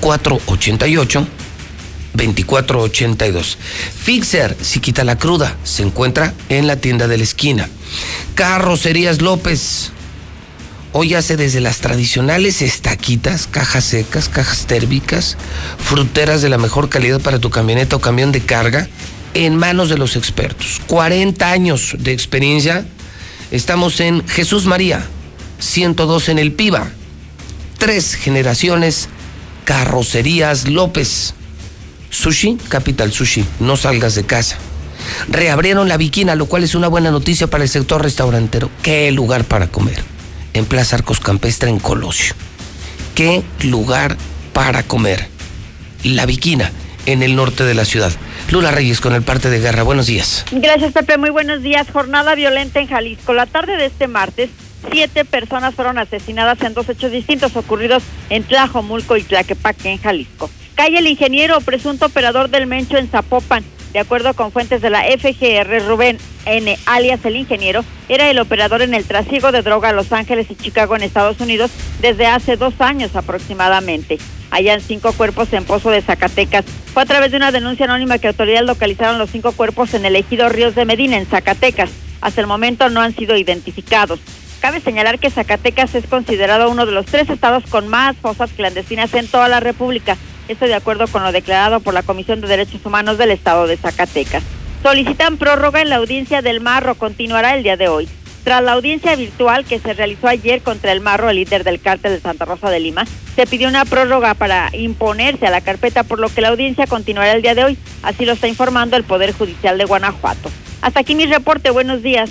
S1: 488-2482. Fixer, si quita la cruda, se encuentra en la tienda de la esquina. Carrocerías López. Hoy hace desde las tradicionales estaquitas, cajas secas, cajas térmicas, fruteras de la mejor calidad para tu camioneta o camión de carga, en manos de los expertos. 40 años de experiencia. Estamos en Jesús María, 102 en el Piba. Tres generaciones, carrocerías López. Sushi, Capital Sushi, no salgas de casa. Reabrieron la Viquina, lo cual es una buena noticia para el sector restaurantero. Qué lugar para comer. En Plaza Arcos Campestre, en Colosio. Qué lugar para comer. La Viquina, en el norte de la ciudad. Lula Reyes con el parte de guerra. Buenos días.
S3: Gracias, Pepe. Muy buenos días. Jornada violenta en Jalisco. La tarde de este martes, siete personas fueron asesinadas en dos hechos distintos ocurridos en Tlajomulco y Tlaquepaque, en Jalisco. Calle el ingeniero, presunto operador del Mencho en Zapopan. De acuerdo con fuentes de la FGR, Rubén N., alias el ingeniero, era el operador en el trasiego de droga a Los Ángeles y Chicago en Estados Unidos desde hace dos años aproximadamente. Hallan cinco cuerpos en Pozo de Zacatecas. Fue a través de una denuncia anónima que autoridades localizaron los cinco cuerpos en el ejido Ríos de Medina, en Zacatecas. Hasta el momento no han sido identificados. Cabe señalar que Zacatecas es considerado uno de los tres estados con más fosas clandestinas en toda la República. Esto de acuerdo con lo declarado por la Comisión de Derechos Humanos del Estado de Zacatecas. Solicitan prórroga en la audiencia del Marro. Continuará el día de hoy. Tras la audiencia virtual que se realizó ayer contra el Marro, el líder del cártel de Santa Rosa de Lima, se pidió una prórroga para imponerse a la carpeta, por lo que la audiencia continuará el día de hoy. Así lo está informando el Poder Judicial de Guanajuato. Hasta aquí mi reporte. Buenos días.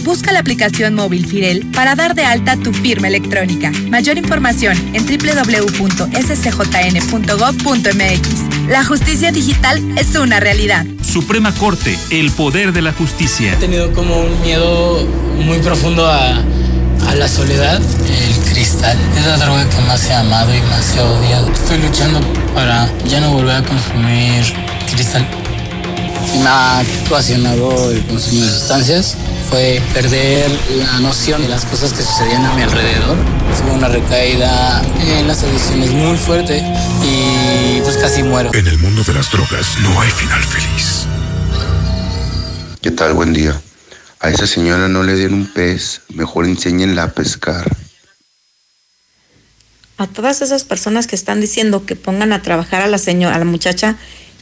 S38: Busca la aplicación móvil Firel para dar de alta tu firma electrónica. Mayor información en www.scjn.gov.mx. La justicia digital es una realidad.
S88: Suprema Corte, el poder de la justicia.
S89: He tenido como un miedo muy profundo a, a la soledad. El cristal es la droga que más he amado y más he odiado. Estoy luchando para ya no volver a consumir cristal. Me ha ocasionado el consumo de sustancias fue perder la noción de las cosas que sucedían a mi alrededor. Tuve una recaída en las adicciones muy fuerte y pues casi muero.
S78: En el mundo de las drogas no hay final feliz.
S90: ¿Qué tal? Buen día. A esa señora no le den un pez, mejor enséñenla a pescar.
S91: A todas esas personas que están diciendo que pongan a trabajar a la señora, a la muchacha,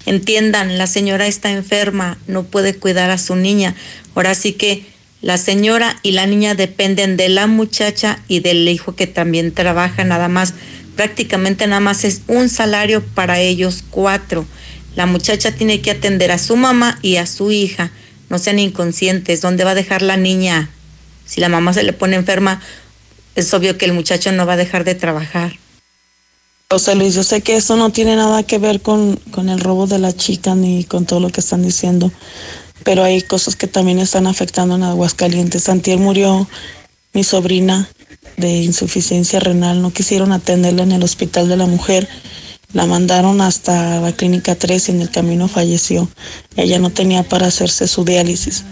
S91: entiendan, la señora está enferma, no puede cuidar a su niña. Ahora sí que la señora y la niña dependen de la muchacha y del hijo que también trabaja nada más. Prácticamente nada más es un salario para ellos cuatro. La muchacha tiene que atender a su mamá y a su hija. No sean inconscientes. ¿Dónde va a dejar la niña? Si la mamá se le pone enferma, es obvio que el muchacho no va a dejar de trabajar.
S92: José Luis, yo sé que eso no tiene nada que ver con, con el robo de la chica ni con todo lo que están diciendo. Pero hay cosas que también están afectando en Aguascalientes. Santier murió mi sobrina de insuficiencia renal, no quisieron atenderla en el hospital de la mujer, la mandaron hasta la clínica 3 y en el camino falleció. Ella no tenía para hacerse su diálisis.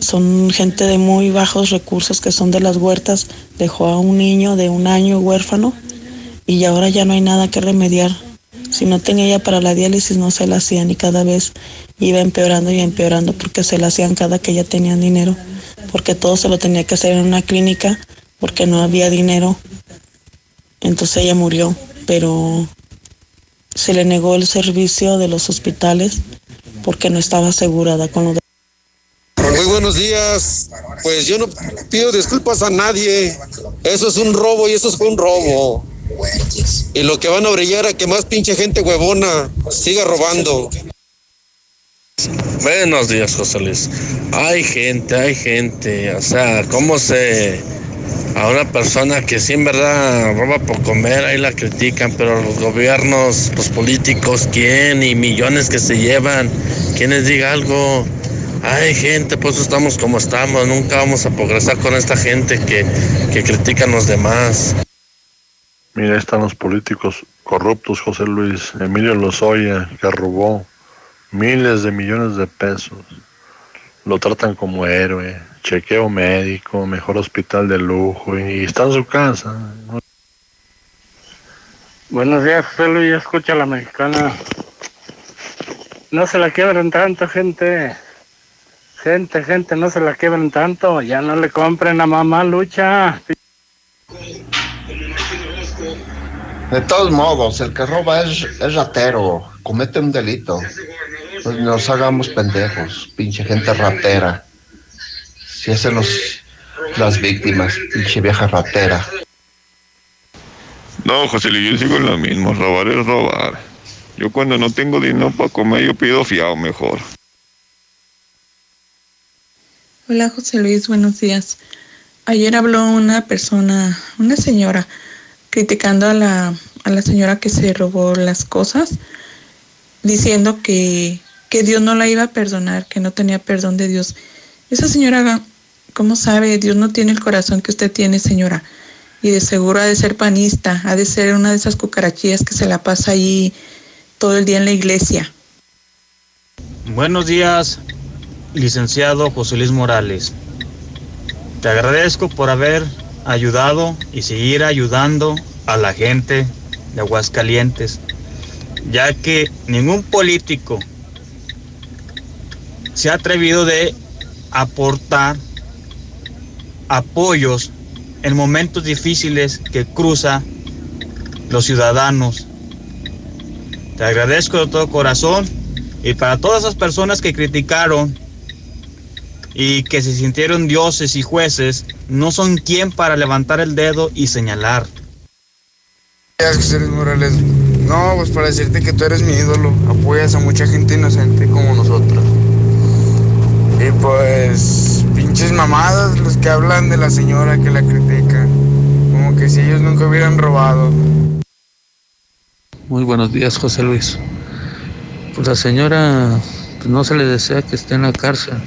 S92: Son gente de muy bajos recursos que son de las huertas, dejó a un niño de un año huérfano y ahora ya no hay nada que remediar. Si no tenía ella para la diálisis no se la hacían y cada vez iba empeorando y empeorando porque se la hacían cada que ella tenía dinero, porque todo se lo tenía que hacer en una clínica porque no había dinero. Entonces ella murió, pero se le negó el servicio de los hospitales porque no estaba asegurada con lo de
S93: muy buenos días. Pues yo no pido disculpas a nadie. Eso es un robo y eso fue un robo. Y lo que van a brillar a que más pinche gente huevona siga robando.
S94: Buenos días, José Luis. Hay gente, hay gente. O sea, ¿cómo se... A una persona que sí en verdad roba por comer, ahí la critican, pero los gobiernos, los políticos, ¿quién? Y millones que se llevan, ¿quién les diga algo? Hay gente, pues estamos como estamos, nunca vamos a progresar con esta gente que, que critica a los demás.
S95: Mira, están los políticos corruptos, José Luis, Emilio Lozoya, que robó miles de millones de pesos. Lo tratan como héroe, chequeo médico, mejor hospital de lujo y está en su casa.
S96: Buenos días, José Luis, escucha a la mexicana. No se la quiebren tanto, gente. Gente, gente, no se la quiebren tanto. Ya no le compren a mamá lucha.
S97: De todos modos, el que roba es, es ratero, comete un delito. Pues nos hagamos pendejos, pinche gente ratera. Si hacen los, las víctimas, pinche vieja ratera.
S98: No, José Luis, yo sigo en lo mismo, robar es robar. Yo cuando no tengo dinero para comer, yo pido fiado mejor.
S92: Hola José Luis, buenos días. Ayer habló una persona, una señora, criticando a la, a la señora que se robó las cosas, diciendo que, que Dios no la iba a perdonar, que no tenía perdón de Dios. Esa señora, ¿cómo sabe? Dios no tiene el corazón que usted tiene, señora. Y de seguro ha de ser panista, ha de ser una de esas cucarachillas que se la pasa ahí todo el día en la iglesia.
S99: Buenos días, licenciado José Luis Morales. Te agradezco por haber ayudado y seguir ayudando a la gente de Aguascalientes, ya que ningún político se ha atrevido de aportar apoyos en momentos difíciles que cruza los ciudadanos. Te agradezco de todo corazón y para todas esas personas que criticaron y que se sintieron dioses y jueces, no son quien para levantar el dedo y señalar.
S39: Gracias, Morales. No, pues para decirte que tú eres mi ídolo, apoyas a mucha gente inocente como nosotros. Y pues, pinches mamadas los que hablan de la señora que la critica, como que si ellos nunca hubieran robado.
S100: Muy buenos días, José Luis. Pues la señora pues no se le desea que esté en la cárcel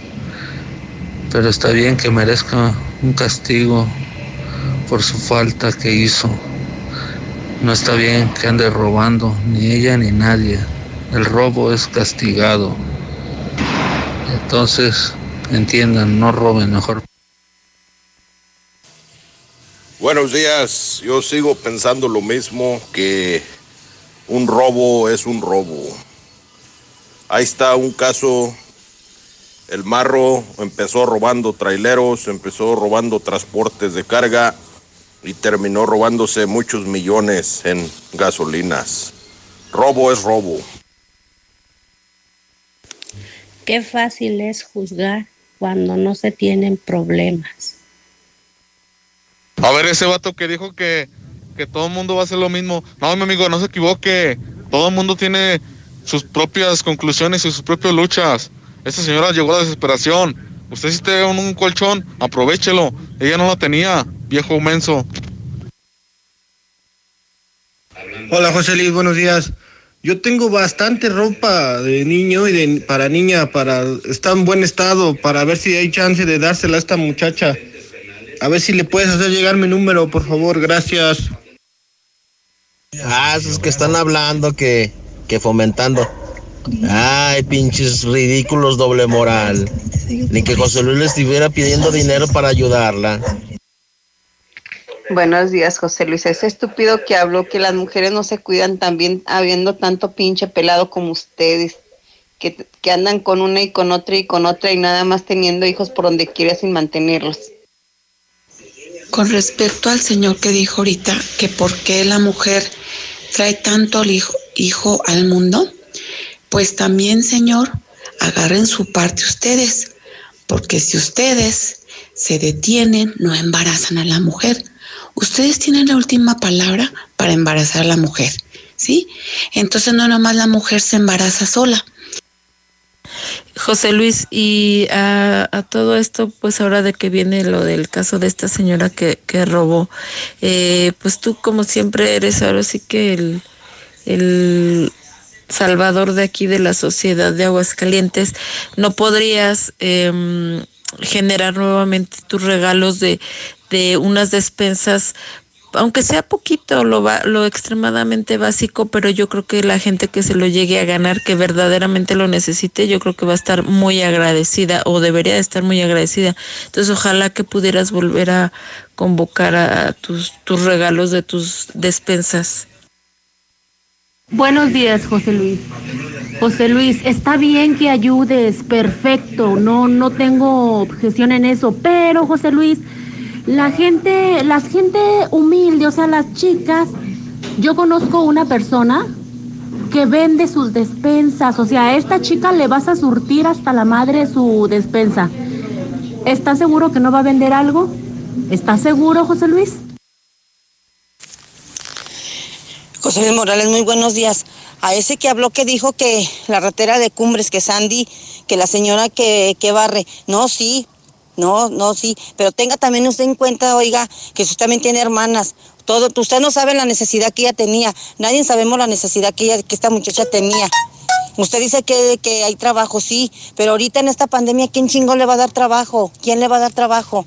S100: pero está bien que merezca un castigo por su falta que hizo. No está bien que ande robando, ni ella ni nadie. El robo es castigado. Entonces, entiendan, no roben mejor.
S101: Buenos días, yo sigo pensando lo mismo que un robo es un robo. Ahí está un caso el marro empezó robando traileros, empezó robando transportes de carga y terminó robándose muchos millones en gasolinas. Robo es robo.
S102: Qué fácil es juzgar cuando no se tienen problemas.
S103: A ver, ese vato que dijo que, que todo el mundo va a hacer lo mismo. No, mi amigo, no se equivoque. Todo el mundo tiene sus propias conclusiones y sus propias luchas. Esta señora llegó a la desesperación. Usted si tiene un, un colchón, aprovechelo. Ella no lo tenía, viejo menso.
S104: Hola José Luis, buenos días.
S39: Yo tengo bastante ropa de niño y de para niña para está en buen estado para ver si hay chance de dársela a esta muchacha. A ver si le puedes hacer llegar mi número, por favor, gracias.
S105: Ah, esos que están hablando que, que fomentando. Ay, pinches ridículos doble moral. Ni que José Luis le estuviera pidiendo dinero para ayudarla.
S106: Buenos días, José Luis. Ese estúpido que habló que las mujeres no se cuidan también habiendo tanto pinche pelado como ustedes, que, que andan con una y con otra y con otra y nada más teniendo hijos por donde quiera sin mantenerlos.
S107: Con respecto al señor que dijo ahorita que por qué la mujer trae tanto al hijo, hijo al mundo, pues también, señor, agarren su parte ustedes, porque si ustedes se detienen, no embarazan a la mujer. Ustedes tienen la última palabra para embarazar a la mujer, ¿sí? Entonces no nomás la mujer se embaraza sola.
S108: José Luis, y a, a todo esto, pues ahora de que viene lo del caso de esta señora que, que robó, eh, pues tú como siempre eres ahora sí que el, el salvador de aquí de la sociedad de Aguascalientes, no podrías em, generar nuevamente tus regalos de, de unas despensas aunque sea poquito, lo, va, lo extremadamente básico, pero yo creo que la gente que se lo llegue a ganar, que verdaderamente lo necesite, yo creo que va a estar muy agradecida o debería de estar muy agradecida. Entonces, ojalá que pudieras volver a convocar a tus, tus regalos de tus despensas.
S109: Buenos días, José Luis. José Luis, está bien que ayudes, perfecto, no, no tengo objeción en eso, pero José Luis, la gente, la gente humilde, o sea, las chicas, yo conozco una persona que vende sus despensas, o sea, a esta chica le vas a surtir hasta la madre su despensa. ¿Estás seguro que no va a vender algo? ¿Estás seguro, José Luis?
S106: José Morales, muy buenos días. A ese que habló que dijo que la ratera de Cumbres, que Sandy, que la señora que, que barre. No, sí, no, no, sí, pero tenga también usted en cuenta, oiga, que usted también tiene hermanas. Todo, usted no sabe la necesidad que ella tenía. Nadie sabemos la necesidad que ella, que esta muchacha tenía. Usted dice que, que hay trabajo, sí, pero ahorita en esta pandemia, ¿quién chingón le va a dar trabajo? ¿Quién le va a dar trabajo?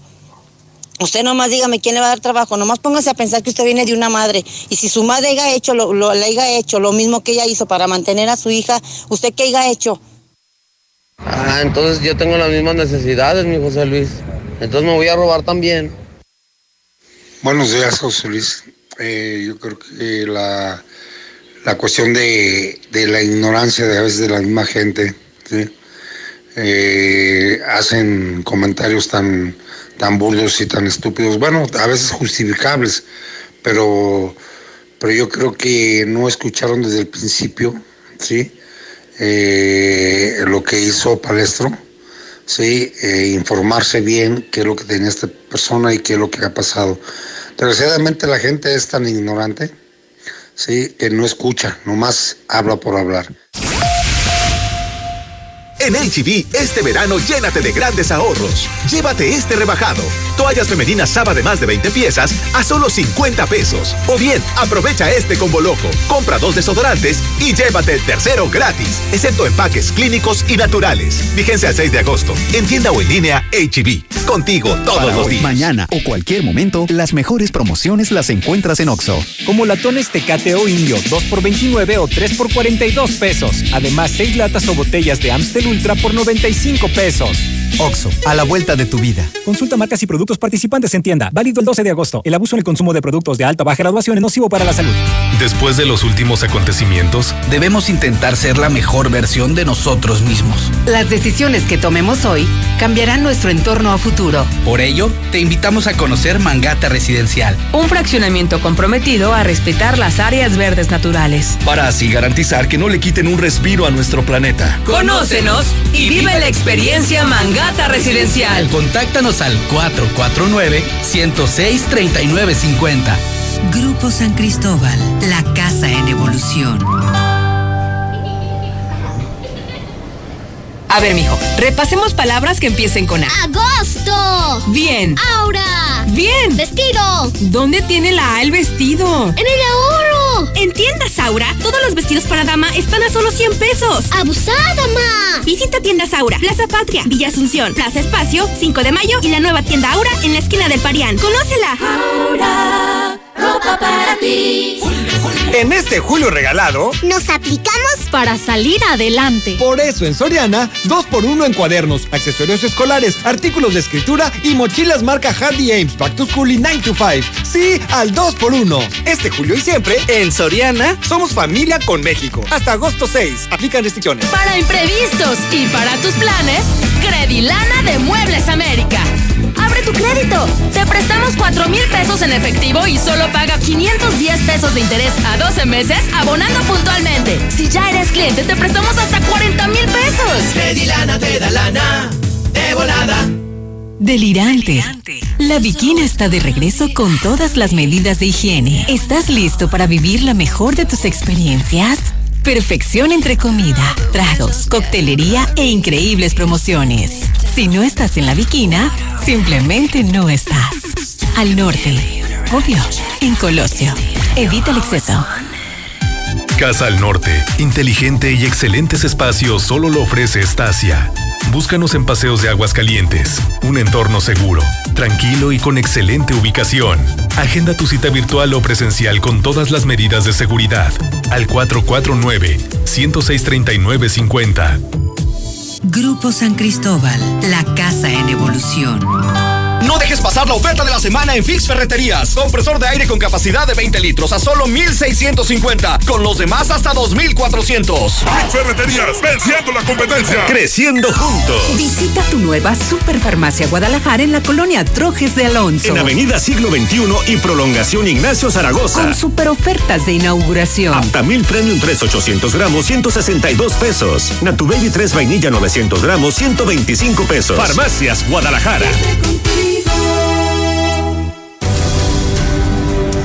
S106: Usted nomás dígame quién le va a dar trabajo, nomás póngase a pensar que usted viene de una madre y si su madre haya hecho lo, lo, le haya hecho lo mismo que ella hizo para mantener a su hija, ¿usted qué haya hecho?
S105: Ah, entonces yo tengo las mismas necesidades, mi José Luis. Entonces me voy a robar también.
S101: Buenos días, José Luis. Eh, yo creo que la, la cuestión de, de, la ignorancia de a veces de la misma gente, ¿sí? eh, hacen comentarios tan, tan burdos y tan estúpidos, bueno, a veces justificables, pero, pero yo creo que no escucharon desde el principio, ¿sí? Eh, lo que hizo Palestro, ¿sí? Eh, informarse bien qué es lo que tenía esta persona y qué es lo que ha pasado. Desgraciadamente la gente es tan ignorante, ¿sí? que no escucha, nomás habla por hablar.
S68: En HB, este verano llénate de grandes ahorros. Llévate este rebajado. Toallas femeninas Saba de más de 20 piezas a solo 50 pesos. O bien, aprovecha este combo loco. Compra dos desodorantes y llévate el tercero gratis, excepto empaques clínicos y naturales. Vigencia al 6 de agosto. En tienda o en línea HB. Contigo todos
S110: Para
S68: los
S110: hoy,
S68: días.
S110: Mañana o cualquier momento, las mejores promociones las encuentras en Oxo.
S111: Como latones Tecate o Indio, 2 por 29 o 3 por 42 pesos. Además, 6 latas o botellas de Amstel Ultra por 95 pesos.
S110: Oxo, a la vuelta de tu vida.
S111: Consulta marcas y productos participantes en tienda. Válido el 12 de agosto. El abuso en el consumo de productos de alta o baja graduación es nocivo para la salud.
S71: Después de los últimos acontecimientos,
S112: Debemos intentar ser la mejor versión de nosotros mismos.
S31: Las decisiones que tomemos hoy cambiarán nuestro entorno a futuro.
S112: Por ello, te invitamos a conocer Mangata Residencial,
S76: Un fraccionamiento comprometido a respetar las áreas verdes naturales.
S71: para así garantizar que no le quiten un respiro a nuestro planeta.
S76: Conócenos y vive la experiencia Mangata Residencial.
S112: Contáctanos al 449-106-3950.
S113: Grupo San Cristóbal, la casa en evolución.
S76: A ver, mijo, repasemos palabras que empiecen con A.
S73: Agosto.
S76: Bien.
S73: Aura.
S76: Bien.
S73: Vestido.
S76: ¿Dónde tiene la A el vestido?
S73: En el ahorro.
S38: En Tiendas Aura, vestidos para dama están a solo 100 pesos.
S109: ¡Abusada, ma!
S38: Visita Tiendas Aura, Plaza Patria, Villa Asunción, Plaza Espacio, 5 de Mayo y la nueva tienda Aura en la esquina del Parián. ¡Conócela!
S109: Aura, para ti.
S114: En este julio regalado,
S109: nos aplicamos
S38: para salir adelante.
S114: Por eso en Soriana, 2x1 en cuadernos, accesorios escolares, artículos de escritura y mochilas marca Handy Ames Back to School y 9 to 5. Sí, al 2x1. Este julio y siempre, en Soriana, somos familia con México. Hasta agosto 6. Aplican restricciones.
S38: Para imprevistos y para tus planes, Credilana de Muebles América. Tu crédito. Te prestamos 4 mil pesos en efectivo y solo paga 510 pesos de interés a 12 meses abonando puntualmente. Si ya eres cliente, te prestamos hasta 40 mil pesos.
S115: Credilana te da lana de volada.
S73: Delirante. La Bikina está de regreso con todas las medidas de higiene. ¿Estás listo para vivir la mejor de tus experiencias? Perfección entre comida, tragos, coctelería e increíbles promociones. Si no estás en la Bikina, simplemente no estás. Al norte. Obvio. En Colosio. Evita el exceso.
S71: Casa al Norte, inteligente y excelentes espacios solo lo ofrece Estacia. Búscanos en Paseos de Aguas Calientes, un entorno seguro, tranquilo y con excelente ubicación. Agenda tu cita virtual o presencial con todas las medidas de seguridad al 449-106-3950.
S113: Grupo San Cristóbal, la casa en evolución.
S116: No dejes pasar la oferta de la semana en Fix Ferreterías. Compresor de aire con capacidad de 20 litros a solo 1,650. Con los demás hasta 2,400.
S78: Fix Ferreterías, venciendo la competencia.
S117: Creciendo juntos.
S31: Visita tu nueva Superfarmacia Guadalajara en la colonia Trojes de Alonso.
S117: En Avenida Siglo XXI y Prolongación Ignacio Zaragoza.
S31: Con super ofertas de inauguración.
S117: Aptamil Premium 3 800 gramos, 162 pesos. Natu Baby 3 vainilla 900 gramos, 125 pesos. Farmacias Guadalajara.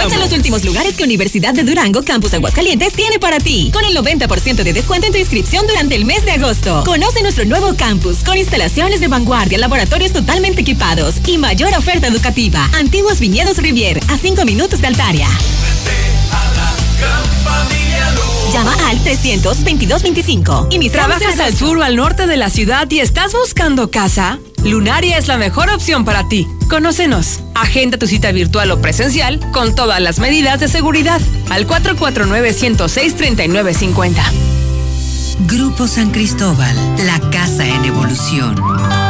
S73: Aprovecha los últimos lugares que Universidad de Durango Campus Aguascalientes tiene para ti, con el 90% de descuento en tu inscripción durante el mes de agosto. Conoce nuestro nuevo campus con instalaciones de vanguardia, laboratorios totalmente equipados y mayor oferta educativa. Antiguos Viñedos Rivier, a 5 minutos de Altaria. Llama al 322-25. Y mis
S76: ¿Trabajas al sur o al norte de la ciudad y estás buscando casa? Lunaria es la mejor opción para ti. Conócenos. Agenda tu cita virtual o presencial con todas las medidas de seguridad al 449-106-3950.
S113: Grupo San Cristóbal, la casa en evolución.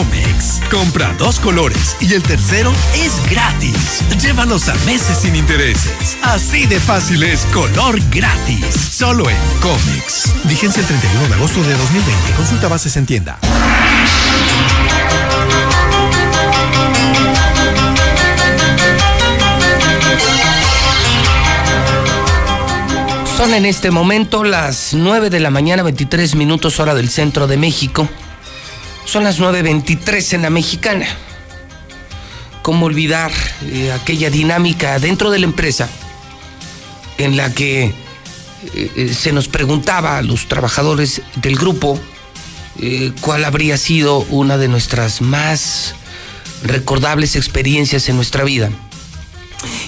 S118: Comex. Compra dos colores y el tercero es gratis. Llévalos a meses sin intereses. Así de fácil es color gratis. Solo en Comex. Vigencia el 31 de agosto de 2020. Consulta bases en tienda.
S1: Son en este momento las 9 de la mañana, 23 minutos hora del centro de México. Son las 9.23 en la mexicana. ¿Cómo olvidar eh, aquella dinámica dentro de la empresa en la que eh, eh, se nos preguntaba a los trabajadores del grupo cuál habría sido una de nuestras más recordables experiencias en nuestra vida?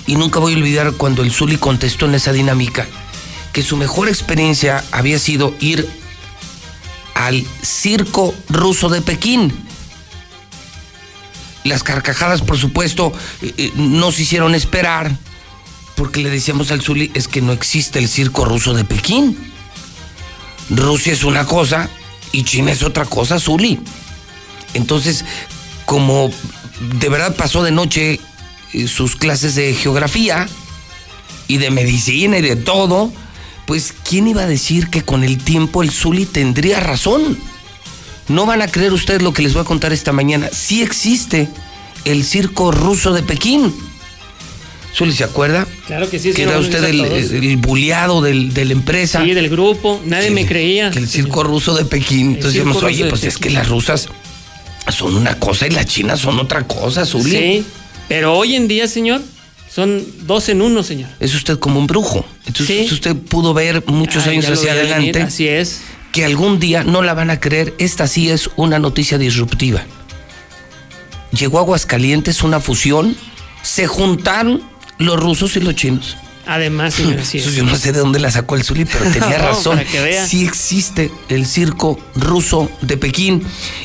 S1: Y nunca voy a olvidar cuando el Zuli contestó en esa dinámica que su mejor experiencia había sido ir al circo ruso de Pekín. Las carcajadas, por supuesto, eh, eh, no se hicieron esperar porque le decíamos al Zuli es que no existe el circo ruso de Pekín. Rusia es una cosa y China es otra cosa, Zuli. Entonces, como de verdad pasó de noche eh, sus clases de geografía y de medicina y de todo, pues ¿quién iba a decir que con el tiempo el Zuli tendría razón? No van a creer ustedes lo que les voy a contar esta mañana. Sí existe el circo ruso de Pekín. Zuli, ¿se acuerda?
S119: Claro que sí.
S1: Que era usted el, el buleado del- de la empresa.
S119: Sí, del grupo. Nadie me creía.
S1: Que el circo ruso de Pekín. Entonces decíamos, oye, pues es que las rusas son una cosa y las chinas son otra cosa, Zuli.
S119: Sí, pero hoy en día, señor, son dos en uno, señor.
S1: Es usted como un brujo. Entonces usted pudo ver muchos
S119: Ah,
S1: años hacia
S119: venir,
S1: adelante.
S119: así es.
S1: Que algún día no la van a creer. Esta sí es una noticia disruptiva. Llegó a Aguascalientes una fusión. Se juntaron los rusos y los chinos.
S119: Además, señor, *laughs* así es.
S1: Eso yo no sé de dónde la sacó el Zuli, pero tenía *laughs*
S119: No,
S1: razón.
S119: para que vea.
S1: Sí existe el circo ruso de Pekín.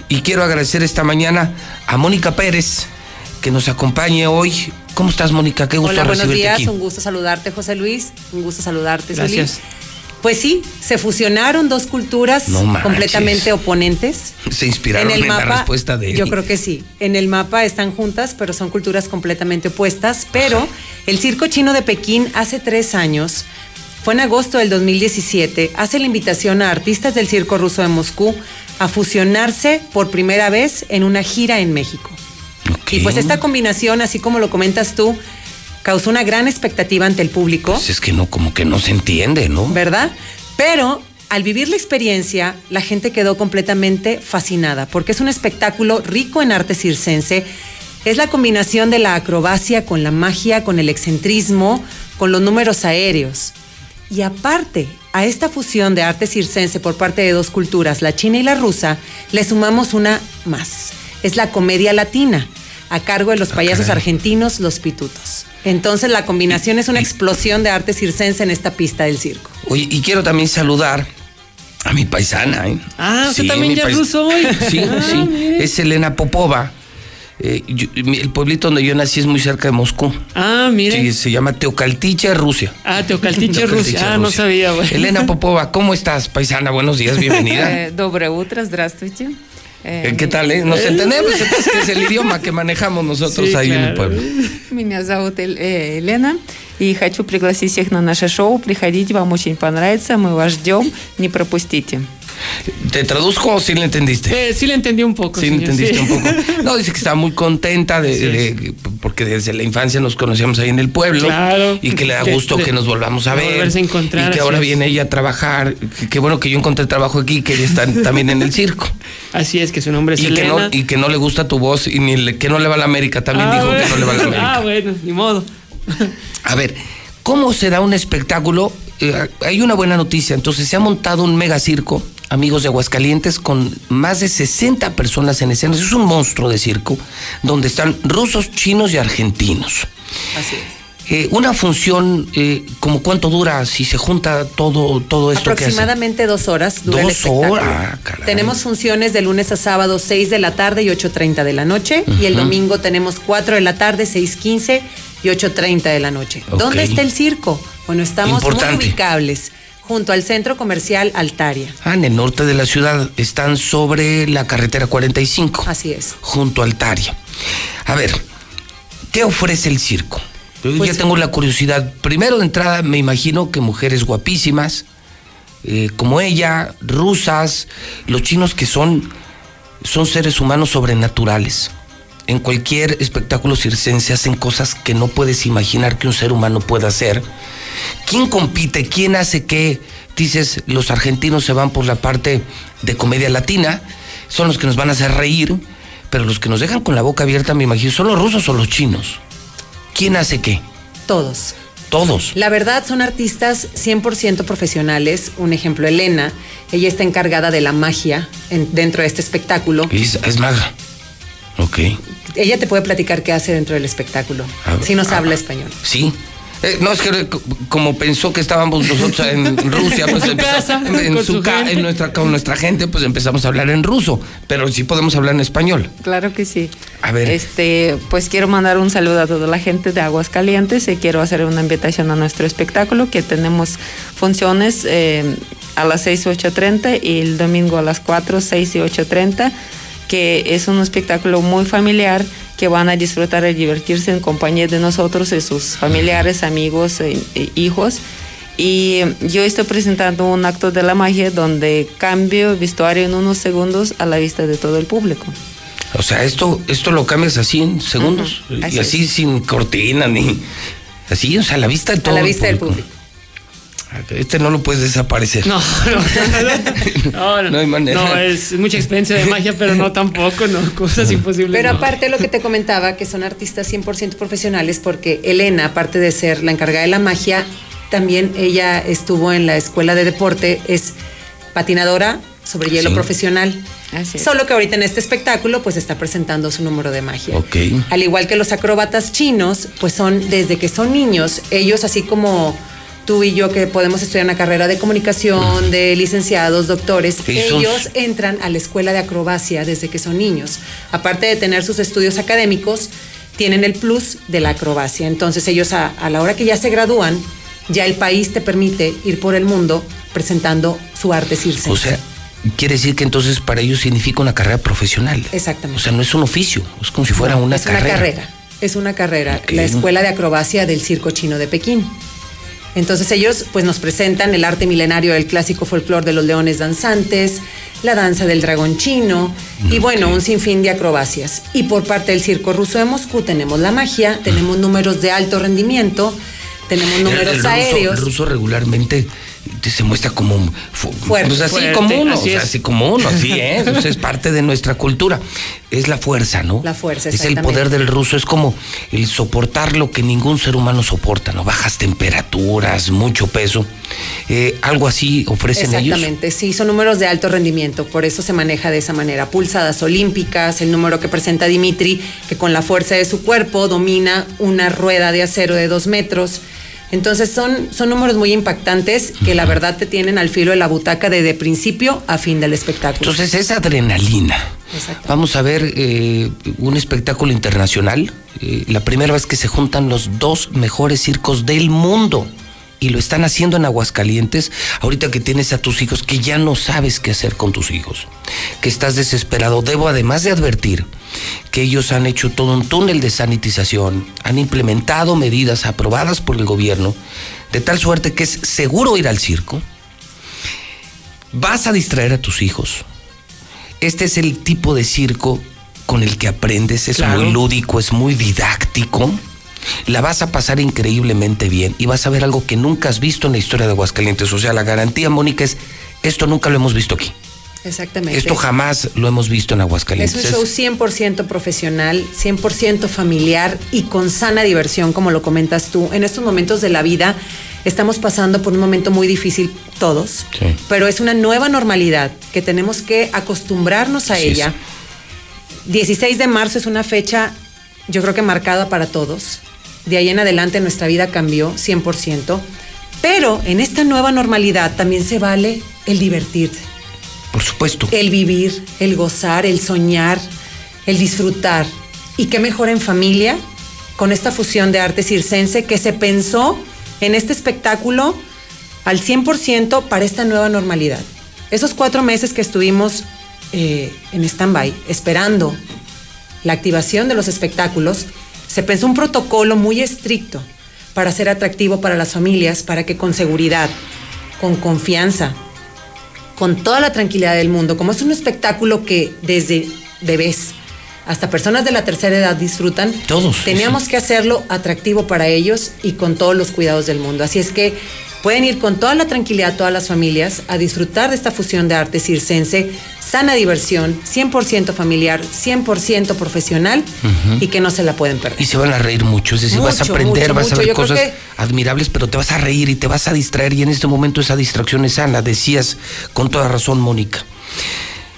S1: Y quiero agradecer esta mañana a Mónica Pérez, que nos acompañe hoy. ¿Cómo estás, Mónica? Qué gusto
S58: Hola, buenos días.
S1: aquí.
S58: Un gusto saludarte, José Luis. Un gusto saludarte.
S1: Gracias.
S58: Pues sí, se fusionaron dos culturas
S1: No
S58: completamente oponentes.
S1: Se inspiraron en, la respuesta de
S58: Yo creo que sí. En el mapa están juntas, pero son culturas completamente opuestas. Pero el circo chino de Pekín hace tres años, fue en agosto del 2017, hace la invitación a artistas del circo ruso de Moscú a fusionarse por primera vez en una gira en México. Y pues esta combinación, así como lo comentas tú, causó una gran expectativa ante el público.
S1: Pues es que no, como que no se entiende, ¿no?
S58: ¿verdad? Pero al vivir la experiencia, la gente quedó completamente fascinada, porque es un espectáculo rico en arte circense. Es la combinación de la acrobacia con la magia, con el excentrismo, con los números aéreos. Y aparte, a esta fusión de arte circense por parte de dos culturas, la china y la rusa, le sumamos una más. Es la comedia latina, a cargo de los payasos
S1: caray.
S58: argentinos, los pitutos. Entonces la combinación es una explosión de arte circense en esta pista del circo.
S1: Oye, y quiero también saludar a mi paisana, ¿eh?
S119: Ah, usted también
S1: mi
S119: ya es
S1: pais-
S119: ruso hoy. *laughs*
S1: Sí,
S119: Ah,
S1: sí.
S119: mire.
S1: Es Elena Popova. Eh, yo- mi- el pueblito donde yo nací es muy cerca de Moscú.
S119: Ah, mire.
S1: Sí, se llama Teocaltiche, Rusia.
S119: Ah, Teocaltiche,
S1: Teocaltiche, *laughs*
S119: Rusia. Ah, no
S1: Rusia.
S119: sabía, güey.
S1: Elena Popova, ¿cómo estás, paisana? Buenos días, *laughs* bienvenida.
S109: Э, Доброе утро, здравствуйте.
S1: Eh, ¿Qué tal, eh? Nos entendemos, es que es el idioma que manejamos nosotros
S109: Sí,
S1: ahí en el
S109: claro.
S1: pueblo.
S109: Меня зовут э, Елена, и хочу пригласить всех на наше шоу. Приходите, вам очень понравится, мы вас ждем, не пропустите.
S1: ¿Te traduzco o sí le entendiste?
S119: Eh, sí le entendí un poco.
S1: Sí,
S119: señor,
S1: entendiste
S119: sí.
S1: un poco. *laughs* No, dice que está muy contenta de, porque desde la infancia nos conocíamos ahí en el pueblo
S119: Claro.
S1: y que le da gusto
S119: de-
S1: que nos volvamos a ver
S119: a encontrar,
S1: y que ahora
S119: es.
S1: viene ella a trabajar. Que- Qué bueno que yo encontré trabajo aquí, que ella está *laughs* también en el circo
S119: Así es, que su nombre es
S1: y que,
S119: Elena.
S1: no, y que no le gusta tu voz y ni le- que no le va a la América. También
S119: Ah,
S1: dijo que
S119: bueno.
S1: no le va a la América.
S119: Ah, bueno, ni modo.
S1: A ver, ¿cómo se da un espectáculo? Eh, hay una buena noticia. Entonces, se ha montado un megacirco amigos de Aguascalientes, con más de 60 personas en escena. Es un monstruo de circo donde están rusos, chinos y argentinos.
S58: Así es.
S1: Eh, una función, eh, ¿como cuánto dura si se junta todo, todo esto
S58: Aproximadamente dos horas dura
S1: Dos horas, ah, caray.
S58: Tenemos funciones de lunes a sábado, 6 de la tarde y 8.30 de la noche. Y el domingo tenemos 4 de la tarde, 6.15 y 8.30 de la noche. ¿Dónde está el circo? Bueno, estamos
S1: Importante.
S58: muy ubicables, junto al centro comercial Altaria.
S1: Ah, en el norte de la ciudad, están sobre la carretera 45.
S58: Así es.
S1: Junto al Taria. A ver, ¿qué ofrece el circo? Yo
S58: Pues-
S1: ya tengo la curiosidad. Primero de entrada, me imagino que mujeres guapísimas, eh, como ella, rusas, los chinos que son, son seres humanos sobrenaturales. En cualquier espectáculo circense hacen cosas que no puedes imaginar que un ser humano pueda hacer. ¿Quién compite? ¿Quién hace qué? Dices, los argentinos se van por la parte de comedia latina, son los que nos van a hacer reír, pero los que nos dejan con la boca abierta, me imagino, son los rusos o los chinos. ¿Quién hace qué?
S58: Todos.
S1: Todos.
S58: La verdad son artistas 100% profesionales. Un ejemplo, Elena. Ella está encargada de la magia en- dentro de este espectáculo.
S1: Es, es maga. Ok.
S58: Ella te puede platicar qué hace dentro del espectáculo.
S1: A
S58: si nos habla español.
S1: Sí. Eh, no, es que eh, co- como pensó que estábamos nosotros en *laughs* Rusia, pues
S58: En casa,
S1: su ca- nuestra, con nuestra gente, pues empezamos a hablar en ruso, pero sí podemos hablar en español.
S109: Claro que sí.
S1: A ver.
S109: Este, pues quiero mandar un saludo a toda la gente de Aguascalientes y quiero hacer una invitación a nuestro espectáculo que tenemos funciones eh, a las 6 y 8.30 y el domingo a las 4, 6 y 8.30 que es un espectáculo muy familiar que van a disfrutar y divertirse en compañía de nosotros y sus familiares, amigos e, e hijos. Y yo estoy presentando un acto de la magia donde cambio vestuario en unos segundos a la vista de todo el público.
S1: O sea, esto, esto lo cambias así en segundos.
S58: Ujú,
S1: y
S58: así
S1: así sin cortina ni. Así, o sea, a la vista de todo.
S58: a la
S1: el
S58: vista del
S1: público. Este no lo puedes desaparecer.
S119: No, no, no, no,
S1: No hay manera.
S119: No, es mucha experiencia de magia, pero no tampoco, no, cosas imposibles.
S58: Pero
S119: no.
S58: aparte lo que te comentaba, que son artistas 100% profesionales, porque Elena, aparte de ser la encargada de la magia, también ella estuvo en la escuela de deporte, es patinadora sobre hielo
S1: Sí.
S58: profesional.
S109: Así es.
S58: Solo que ahorita en este espectáculo pues está presentando su número de magia.
S1: Ok.
S58: Al igual que los acróbatas chinos, pues son desde que son niños, ellos así como tú y yo que podemos estudiar una carrera de comunicación, de licenciados, doctores, ellos entran a la escuela de acrobacia desde que son niños. Aparte de tener sus estudios académicos, tienen el plus de la acrobacia. Entonces ellos a, a la hora que ya se gradúan, ya el país te permite ir por el mundo presentando su arte circense.
S1: O sea, quiere decir que entonces para ellos significa una carrera profesional.
S58: Exactamente.
S1: O sea, no es un oficio, es como si fuera
S58: No,
S1: una
S58: es
S1: carrera.
S58: una carrera. Es una carrera. La escuela de acrobacia del circo chino de Pekín. Entonces ellos pues nos presentan el arte milenario del clásico folclore de los leones danzantes, la danza del dragón chino y bueno, un sinfín de acrobacias. Y por parte del circo ruso de Moscú tenemos la magia, tenemos números de alto rendimiento, tenemos números
S1: el ruso-
S58: aéreos.
S1: El ruso regularmente te- se muestra como un fu-
S58: Fuerte.
S1: pues así
S58: Fuerte,
S1: como uno,
S58: así
S1: o sea,
S58: es.
S1: así como uno, así es, *laughs* o sea, es parte de nuestra cultura. Es la fuerza, ¿no?
S58: La fuerza,
S1: Es el
S58: exactamente.
S1: poder del ruso, es como el soportar lo que ningún ser humano soporta, ¿no? Bajas temperaturas, mucho peso. Eh, algo así ofrecen ellos.
S58: Exactamente, sí, son números de alto rendimiento, por eso se maneja de esa manera. Pulsadas olímpicas, el número que presenta Dimitri, que con la fuerza de su cuerpo domina una rueda de acero de dos metros. Entonces son, son números muy impactantes que la verdad te tienen al filo de la butaca desde principio a fin del espectáculo.
S1: Entonces es adrenalina.
S58: Exacto.
S1: Vamos a ver eh, un espectáculo internacional. eh, la primera vez que se juntan los dos mejores circos del mundo. Y lo están haciendo en Aguascalientes. Ahorita que tienes a tus hijos, que ya no sabes qué hacer con tus hijos. Que estás desesperado. Debo además de advertir que ellos han hecho todo un túnel de sanitización. Han implementado medidas aprobadas por el gobierno. De tal suerte que es seguro ir al circo. Vas a distraer a tus hijos. Este es el tipo de circo con el que aprendes, es
S119: Claro.
S1: muy lúdico, es muy didáctico. La vas a pasar increíblemente bien y vas a ver algo que nunca has visto en la historia de Aguascalientes. O sea, la garantía, Mónica, es esto nunca lo hemos visto aquí.
S58: Exactamente.
S1: Esto jamás lo hemos visto en
S58: Es
S1: Aguascalientes.
S58: un show 100% profesional, 100% familiar y con sana diversión, como lo comentas tú. En estos momentos de la vida Estamos pasando por un momento muy difícil todos, pero es una nueva normalidad que tenemos que acostumbrarnos a
S1: Así
S58: ella. 16 de marzo es una fecha, yo creo que marcada para todos. De ahí en adelante nuestra vida cambió 100%, pero en esta nueva normalidad también se vale el divertirse,
S1: Por supuesto.
S58: el vivir, el gozar, el soñar, el disfrutar. Y qué mejor en familia con esta fusión de arte circense que se pensó en este espectáculo al 100% para esta nueva normalidad. Esos cuatro meses que estuvimos eh, en stand-by esperando la activación de los espectáculos, se pensó un protocolo muy estricto para ser atractivo para las familias, para que con seguridad, con confianza, con toda la tranquilidad del mundo, como es un espectáculo que desde bebés hasta personas de la tercera edad disfrutan,
S1: Todos,
S58: teníamos que hacerlo atractivo para ellos y con todos los cuidados del mundo. Así es que pueden ir con toda la tranquilidad todas las familias a disfrutar de esta fusión de arte circense, sana diversión, 100% familiar, 100% profesional y que no se la pueden perder.
S1: Y se van a reír mucho, es decir, vas a aprender,
S58: mucho,
S1: vas a ver cosas
S58: que-
S1: admirables, pero te vas a reír y te vas a distraer y en este momento esa distracción es sana, decías con toda razón, Mónica.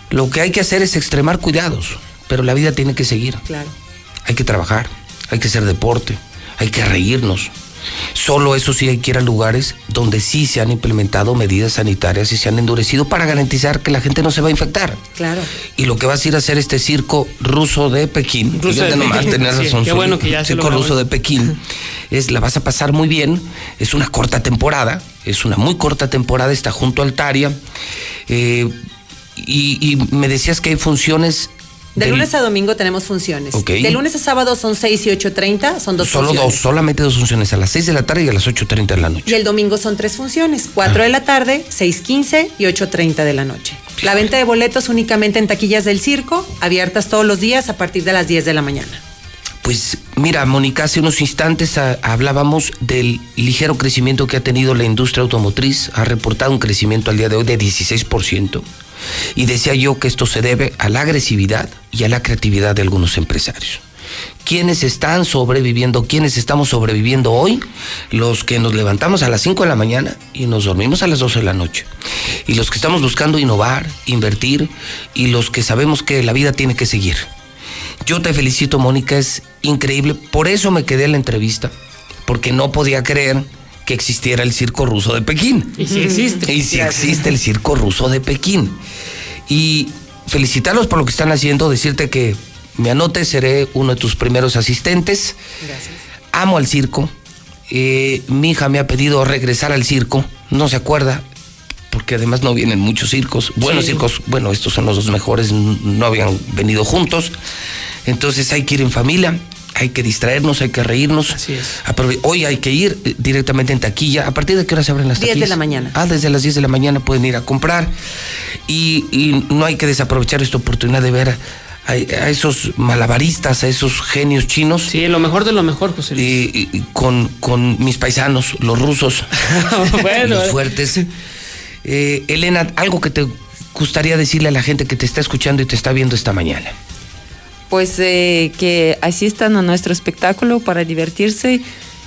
S1: Lo que hay que hacer es extremar cuidados, pero la vida tiene que seguir.
S58: Claro.
S1: Hay que trabajar, hay que hacer deporte, hay que reírnos. Solo eso sí hay que ir a lugares donde sí se han implementado medidas sanitarias y se han endurecido para garantizar que la gente no se va a infectar.
S58: Claro.
S1: Y lo que vas a ir a hacer este circo ruso de Pekín,
S119: Ruso
S1: fíjate
S119: de
S1: nomás,
S119: Pekín,
S1: tenés
S119: sí,
S1: razón,
S119: qué bueno que ya se
S1: circo ruso de Pekín, es, la vas a pasar muy bien, es una corta temporada, es una muy corta temporada, está junto al Taria, eh, y, y me decías que hay funciones
S58: De
S1: del-
S58: lunes a domingo tenemos funciones.
S1: Ok.
S58: De lunes a sábado son 6 y 8.30, son dos
S1: solo
S58: funciones.
S1: dos, solamente dos funciones, a las 6 de la tarde y a las 8.30 de la noche.
S58: Y el domingo son tres funciones, 4 de la tarde, 6.15 y 8.30 de la noche. La venta de boletos únicamente en taquillas del circo, abiertas todos los días a partir de las 10 de la mañana.
S1: Pues mira, Mónica, hace unos instantes ah, hablábamos del ligero crecimiento que ha tenido la industria automotriz. Ha reportado un crecimiento al día de hoy de 16%. Y decía yo que esto se debe a la agresividad y a la creatividad de algunos empresarios. ¿Quiénes están sobreviviendo? ¿Quiénes estamos sobreviviendo hoy? Los que nos levantamos a las 5 de la mañana y nos dormimos a las 12 de la noche. Y los que estamos buscando innovar, invertir y los que sabemos que la vida tiene que seguir. Yo te felicito, Mónica, es increíble. Por eso me quedé en la entrevista, porque no podía creer que existiera el circo ruso de Pekín.
S119: Y sí existe.
S1: Y sí existe el circo ruso de Pekín. Y felicitarlos por lo que están haciendo, decirte que me anote, seré uno de tus primeros asistentes.
S58: Gracias.
S1: Amo al circo. Eh, mi hija me ha pedido regresar al circo. No se acuerda, porque además no vienen muchos circos. Buenos
S119: Sí.
S1: circos, bueno, estos son los dos mejores, no habían venido juntos. Entonces hay que ir en familia, hay que distraernos, hay que reírnos.
S119: Así es.
S1: Aprove- Hoy hay que ir eh, directamente en taquilla. ¿A partir de qué hora se abren las
S58: 10 de
S1: taquillas?
S58: la mañana.
S1: Ah, desde las 10 de la mañana pueden ir a comprar. Y, y no hay que desaprovechar esta oportunidad de ver a, a esos malabaristas, a esos genios chinos.
S119: Sí, lo mejor de lo mejor, José Luis.
S1: y- y con, con mis paisanos, los rusos, *laughs*
S119: Bueno,
S1: los fuertes. Eh, Elena, algo que te gustaría decirle a la gente que te está escuchando y te está viendo esta mañana.
S109: Pues eh, que asistan a nuestro espectáculo para divertirse,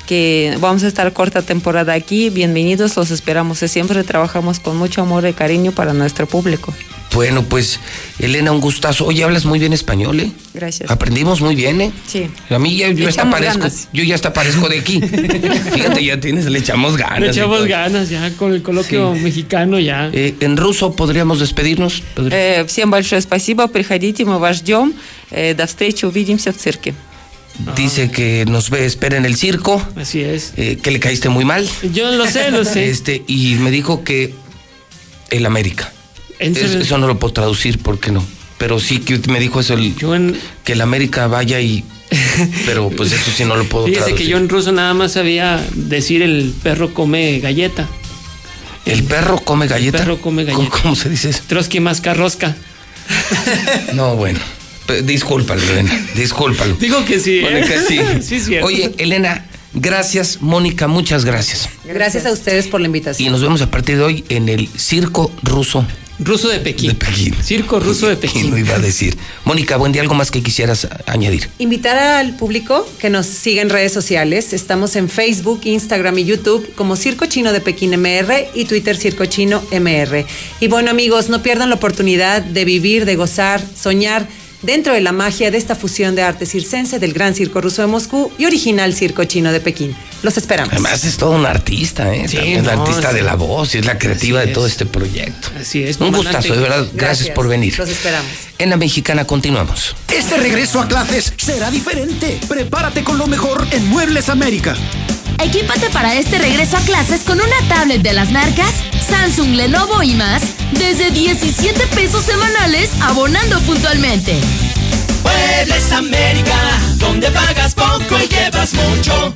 S109: que vamos a estar corta temporada aquí, bienvenidos, los esperamos. Siempre trabajamos con mucho amor y cariño para nuestro público.
S1: Bueno, pues, Elena, un gustazo. Oye, hablas muy bien español, ¿eh?
S109: Gracias.
S1: Aprendimos muy bien, ¿eh?
S109: Sí.
S1: A mí ya, yo hasta
S109: Echamos
S1: parezco,
S109: ganas.
S1: yo ya hasta parezco de aquí. *laughs* Fíjate, ya tienes, le echamos ganas.
S119: Le
S1: y
S119: echamos
S1: todo.
S119: ganas ya con el coloquio
S1: Sí.
S119: mexicano ya.
S1: Eh, en ruso podríamos despedirnos. Podr-
S109: Э, Всем большое спасибо, приходите, мы вас ждем. Э, До встречи, увидимся в цирке.
S1: Dice que nos ve, espera en el circo,
S119: Así es.
S1: eh, que le caíste muy mal.
S119: Yo lo sé, lo sé. *laughs*
S1: Este, y me dijo que el América. Es- eso no lo puedo traducir porque no. Pero sí que me dijo eso, el-
S119: Yo en-
S1: que el América vaya y. Pero pues eso sí no lo puedo
S119: Fíjese
S1: traducir.
S119: que yo en ruso nada más sabía decir el perro come galleta.
S1: ¿El perro come galleta?
S119: perro come
S1: ¿Cómo,
S119: galleta.
S1: cómo se dice eso?
S119: Trotsky más carrosca. *laughs*
S1: No, bueno. Discúlpalo, Elena. Discúlpalo.
S119: Digo que sí. ¿eh?
S1: Mónica, sí. *laughs*
S119: sí, es cierto.
S1: Oye, Elena, gracias. Mónica, muchas gracias.
S58: Gracias a ustedes por la
S1: Y
S58: invitación.
S1: nos vemos a partir de hoy en el Circo Ruso
S119: Ruso de Pekín.
S1: De Pekín.
S119: Circo ruso de Pekín.
S1: ¿Quién lo iba a decir? Mónica, buen día, ¿algo más que quisieras añadir?
S58: Invitar al público que nos siga en redes sociales. Estamos en Facebook, Instagram y YouTube como Circo Chino de Pekín MR y Twitter Circo Chino MR. Y bueno amigos, no pierdan la oportunidad de vivir, de gozar, soñar dentro de la magia de esta fusión de arte circense del Gran Circo Ruso de Moscú y original Circo Chino de Pekín. Los esperamos.
S1: Además es todo un artista, ¿eh?
S119: Sí,
S1: También es la
S119: no,
S1: artista
S119: sí.
S1: de la voz y es la creativa
S119: Así
S1: de todo
S119: es.
S1: este proyecto.
S119: Así es.
S1: Un gustazo, de verdad. Gracias, por venir.
S58: Los esperamos.
S1: En la mexicana continuamos.
S120: Este regreso a clases será diferente. Prepárate con lo mejor en Muebles América.
S121: Equípate para este regreso a clases con una tablet de las marcas Samsung, Lenovo y más desde 17 pesos semanales abonando puntualmente.
S122: Muebles América, donde pagas poco y llevas mucho.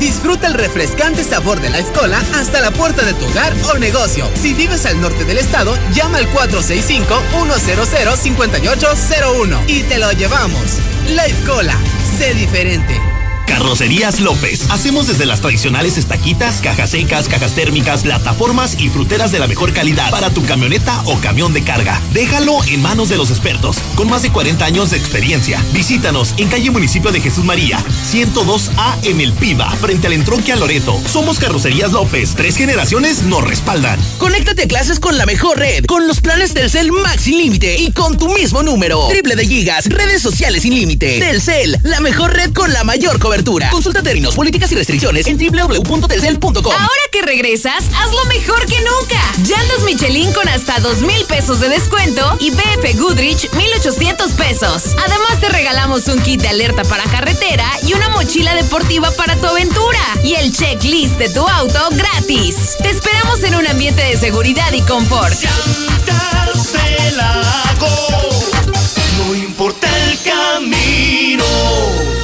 S123: Disfruta el refrescante sabor de la escola hasta la puerta de tu hogar o negocio. Si vives al norte del estado, llama al 465-100-5801 y te lo llevamos. La escola, sé diferente.
S68: Carrocerías López. Hacemos desde las tradicionales estaquitas, cajas secas, cajas térmicas, plataformas y fruteras de la mejor calidad para tu camioneta o camión de carga. Déjalo en manos de los expertos, con más de 40 años de experiencia. Visítanos en calle Municipio de Jesús María, 102A en El Piba, frente al entronque a Loreto. Somos Carrocerías López. Tres generaciones nos respaldan.
S123: Conéctate a clases con la mejor red, con los planes Telcel Max sin límite y con tu mismo número. Triple de gigas, redes sociales sin límite. Telcel, la mejor red con la mayor cobertura. Consulta términos, políticas y restricciones en www.telcel.com.
S121: Ahora que regresas, hazlo mejor que nunca. Llantas Michelin con hasta dos mil pesos de descuento y BF Goodrich 1800 pesos. Además te regalamos un kit de alerta para carretera y una mochila deportiva para tu aventura y el checklist de tu auto gratis. Te esperamos en un ambiente de seguridad y confort.
S122: No importa el camino.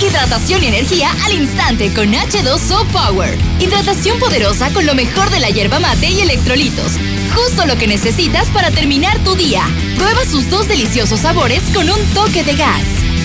S121: Hidratación y energía al instante con H2O Power. Hidratación poderosa con lo mejor de la hierba mate y electrolitos. Justo lo que necesitas para terminar tu día. Prueba sus dos deliciosos sabores con un toque de gas.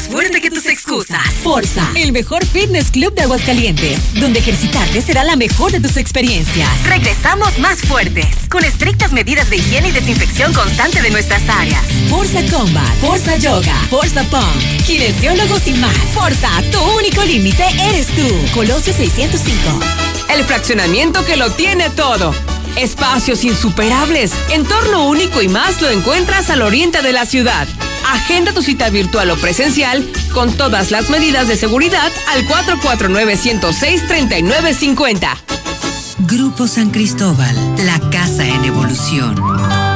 S73: Más fuerte que tus excusas. Forza, el mejor fitness club de Aguascalientes, donde ejercitarte será la mejor de tus experiencias. Regresamos más fuertes, con estrictas medidas de higiene y desinfección constante de nuestras áreas. Forza Combat, Forza Yoga, Forza Pump, kinesiólogos y más. Forza, tu único límite eres tú. Colosio 605.
S76: El fraccionamiento que lo tiene todo. Espacios insuperables, entorno único y más lo encuentras al oriente de la ciudad. Agenda tu cita virtual o presencial con todas las medidas de seguridad al 449-106-3950.
S113: Grupo San Cristóbal, la casa en evolución.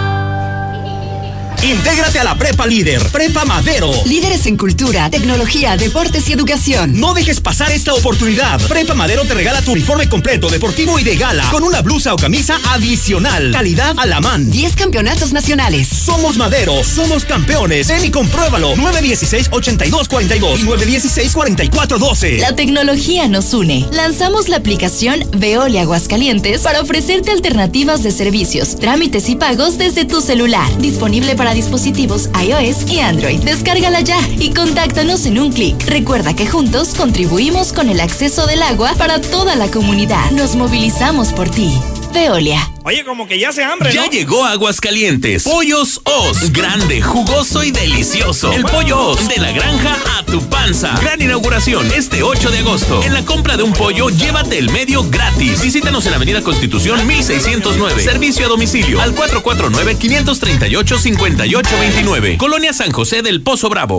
S68: Intégrate a la Prepa Líder, Prepa Madero.
S38: Líderes en cultura, tecnología, deportes y educación.
S68: No dejes pasar esta oportunidad. Prepa Madero te regala tu uniforme completo, deportivo y de gala, con una blusa o camisa adicional. Calidad a la man.
S38: 10 campeonatos nacionales.
S68: Somos Madero, somos campeones. Ven y compruébalo. 916-8242 y 916-4412.
S121: La tecnología nos une. Lanzamos la aplicación Veolia Aguascalientes para ofrecerte alternativas de servicios, trámites y pagos desde tu celular. Disponible para dispositivos iOS y Android. Descárgala ya y contáctanos en un clic. Recuerda que juntos contribuimos con el acceso del agua para toda la comunidad. Nos movilizamos por ti. Veolia.
S124: Oye, como que ya se hambre,
S125: Ya
S124: ¿no?
S125: llegó Aguascalientes. Pollos Os. Grande, jugoso y delicioso. El pollo Os de la granja a tu panza. Gran inauguración este 8 de agosto. En la compra de un pollo, llévate el medio gratis. Visítanos en Avenida Constitución 1609. Servicio a domicilio al 449-538-5829. Colonia San José del Pozo Bravo.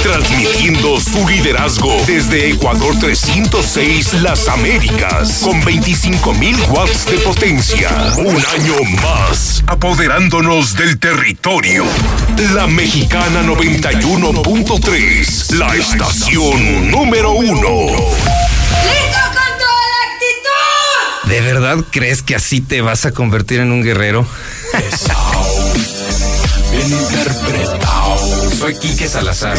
S78: Transmitiendo su liderazgo desde Ecuador 306 Las Américas con 25.000 watts de potencia. Un año más, apoderándonos del territorio. La Mexicana 91.3, la estación número uno.
S126: ¡Listo con toda la actitud!
S1: ¿De verdad crees que así te vas a convertir en un guerrero? *laughs* Soy Quique Salazar,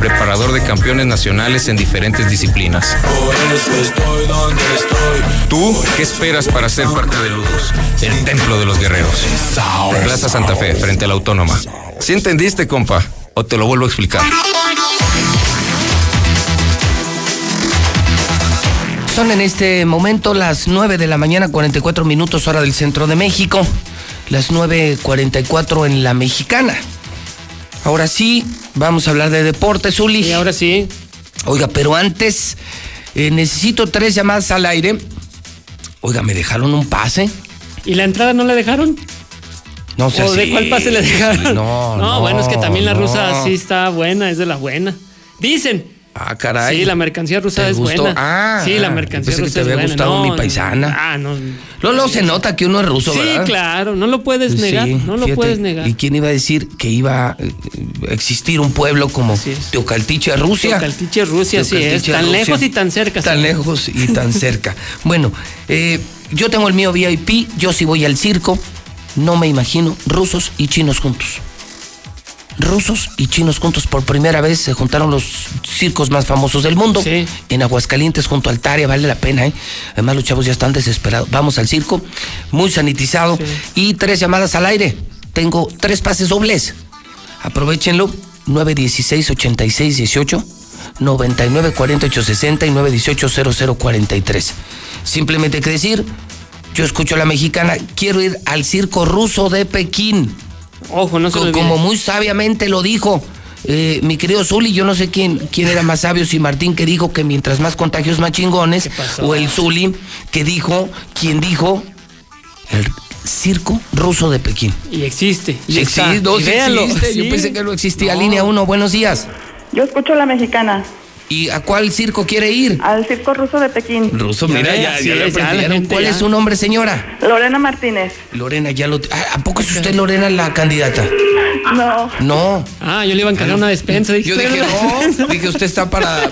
S1: preparador de campeones nacionales en diferentes disciplinas. ¿Tú qué esperas para ser parte de Ludos? El templo de los guerreros. Plaza Santa Fe, frente a la Autónoma. ¿Sí entendiste, compa? ¿O te lo vuelvo a explicar? Son en este momento las 9 de la mañana, 44 minutos hora del centro de México, las 9.44 en la mexicana. Ahora sí, vamos a hablar de deportes, Uli.
S119: Y ahora sí.
S1: Oiga, pero antes eh, necesito tres llamadas al aire. Oiga, ¿me dejaron un pase?
S119: ¿Y la entrada no la dejaron?
S1: No sé
S119: ¿O de cuál pase le dejaron?
S1: No, no,
S119: bueno, es que también la
S1: no.
S119: rusa sí está buena, es de la buena. Dicen.
S1: Ah, caray.
S119: Sí, la mercancía rusa
S1: ¿Te
S119: es
S1: gustó?
S119: buena.
S1: Ah,
S119: sí, la mercancía
S1: pensé que
S119: rusa
S1: te
S119: es
S1: había
S119: buena.
S1: gustado
S119: No,
S1: mi
S119: no,
S1: paisana.
S119: Ah, no.
S1: Luego, se nota que uno es ruso,
S119: Sí,
S1: ¿verdad?
S119: claro, no lo puedes negar,
S1: Sí,
S119: no lo
S1: fíjate,
S119: puedes negar.
S1: ¿Y quién iba a decir que iba a eh, existir un pueblo como Teocaltiche, Rusia?
S119: Teocaltiche, Rusia, sí es. Tan
S1: Rusia.
S119: lejos y tan cerca.
S1: Tan lejos y tan *laughs* cerca. Bueno, eh, yo tengo el mío VIP, yo sí voy al circo, no me imagino rusos y chinos juntos. Rusos y chinos juntos por primera vez se juntaron los circos más famosos del mundo. En Aguascalientes junto a Altaria, vale la pena, ¿eh? Además los chavos ya están desesperados. Vamos al circo, muy sanitizado y tres llamadas al aire. Tengo tres pases dobles. Aprovechenlo. 916 86 18 99 48 60 y 918 0043. Simplemente hay que decir, yo escucho a la mexicana, quiero ir al circo ruso de Pekín.
S119: Ojo, no se
S1: Co-
S119: lo
S1: Como muy sabiamente lo dijo eh, mi querido Zuli, yo no sé quién, quién era más sabio, si Martín que dijo que mientras más contagios más chingones, o el Zuli que dijo, quien dijo, el circo ruso de Pekín.
S119: Y existe. Y
S1: existe, no,
S119: Y
S1: sí existe. Yo
S119: Sí.
S1: pensé que no existía.
S119: No.
S1: Línea 1, buenos días.
S127: Yo escucho a la mexicana.
S1: ¿Y a cuál circo quiere ir?
S127: Al circo ruso de Pekín.
S1: Ruso, mira, ya, ya le
S127: es, ya la
S1: aprendieron.
S127: gente
S1: ¿Cuál
S127: ya.
S1: es su nombre, señora?
S127: Lorena Martínez.
S1: Lorena, ya lo. Ah, ¿A poco es usted, Lorena, la candidata?
S127: No.
S1: No.
S119: Ah, yo le iba a encargar una despensa.
S1: Yo dije, no, dije, usted está para,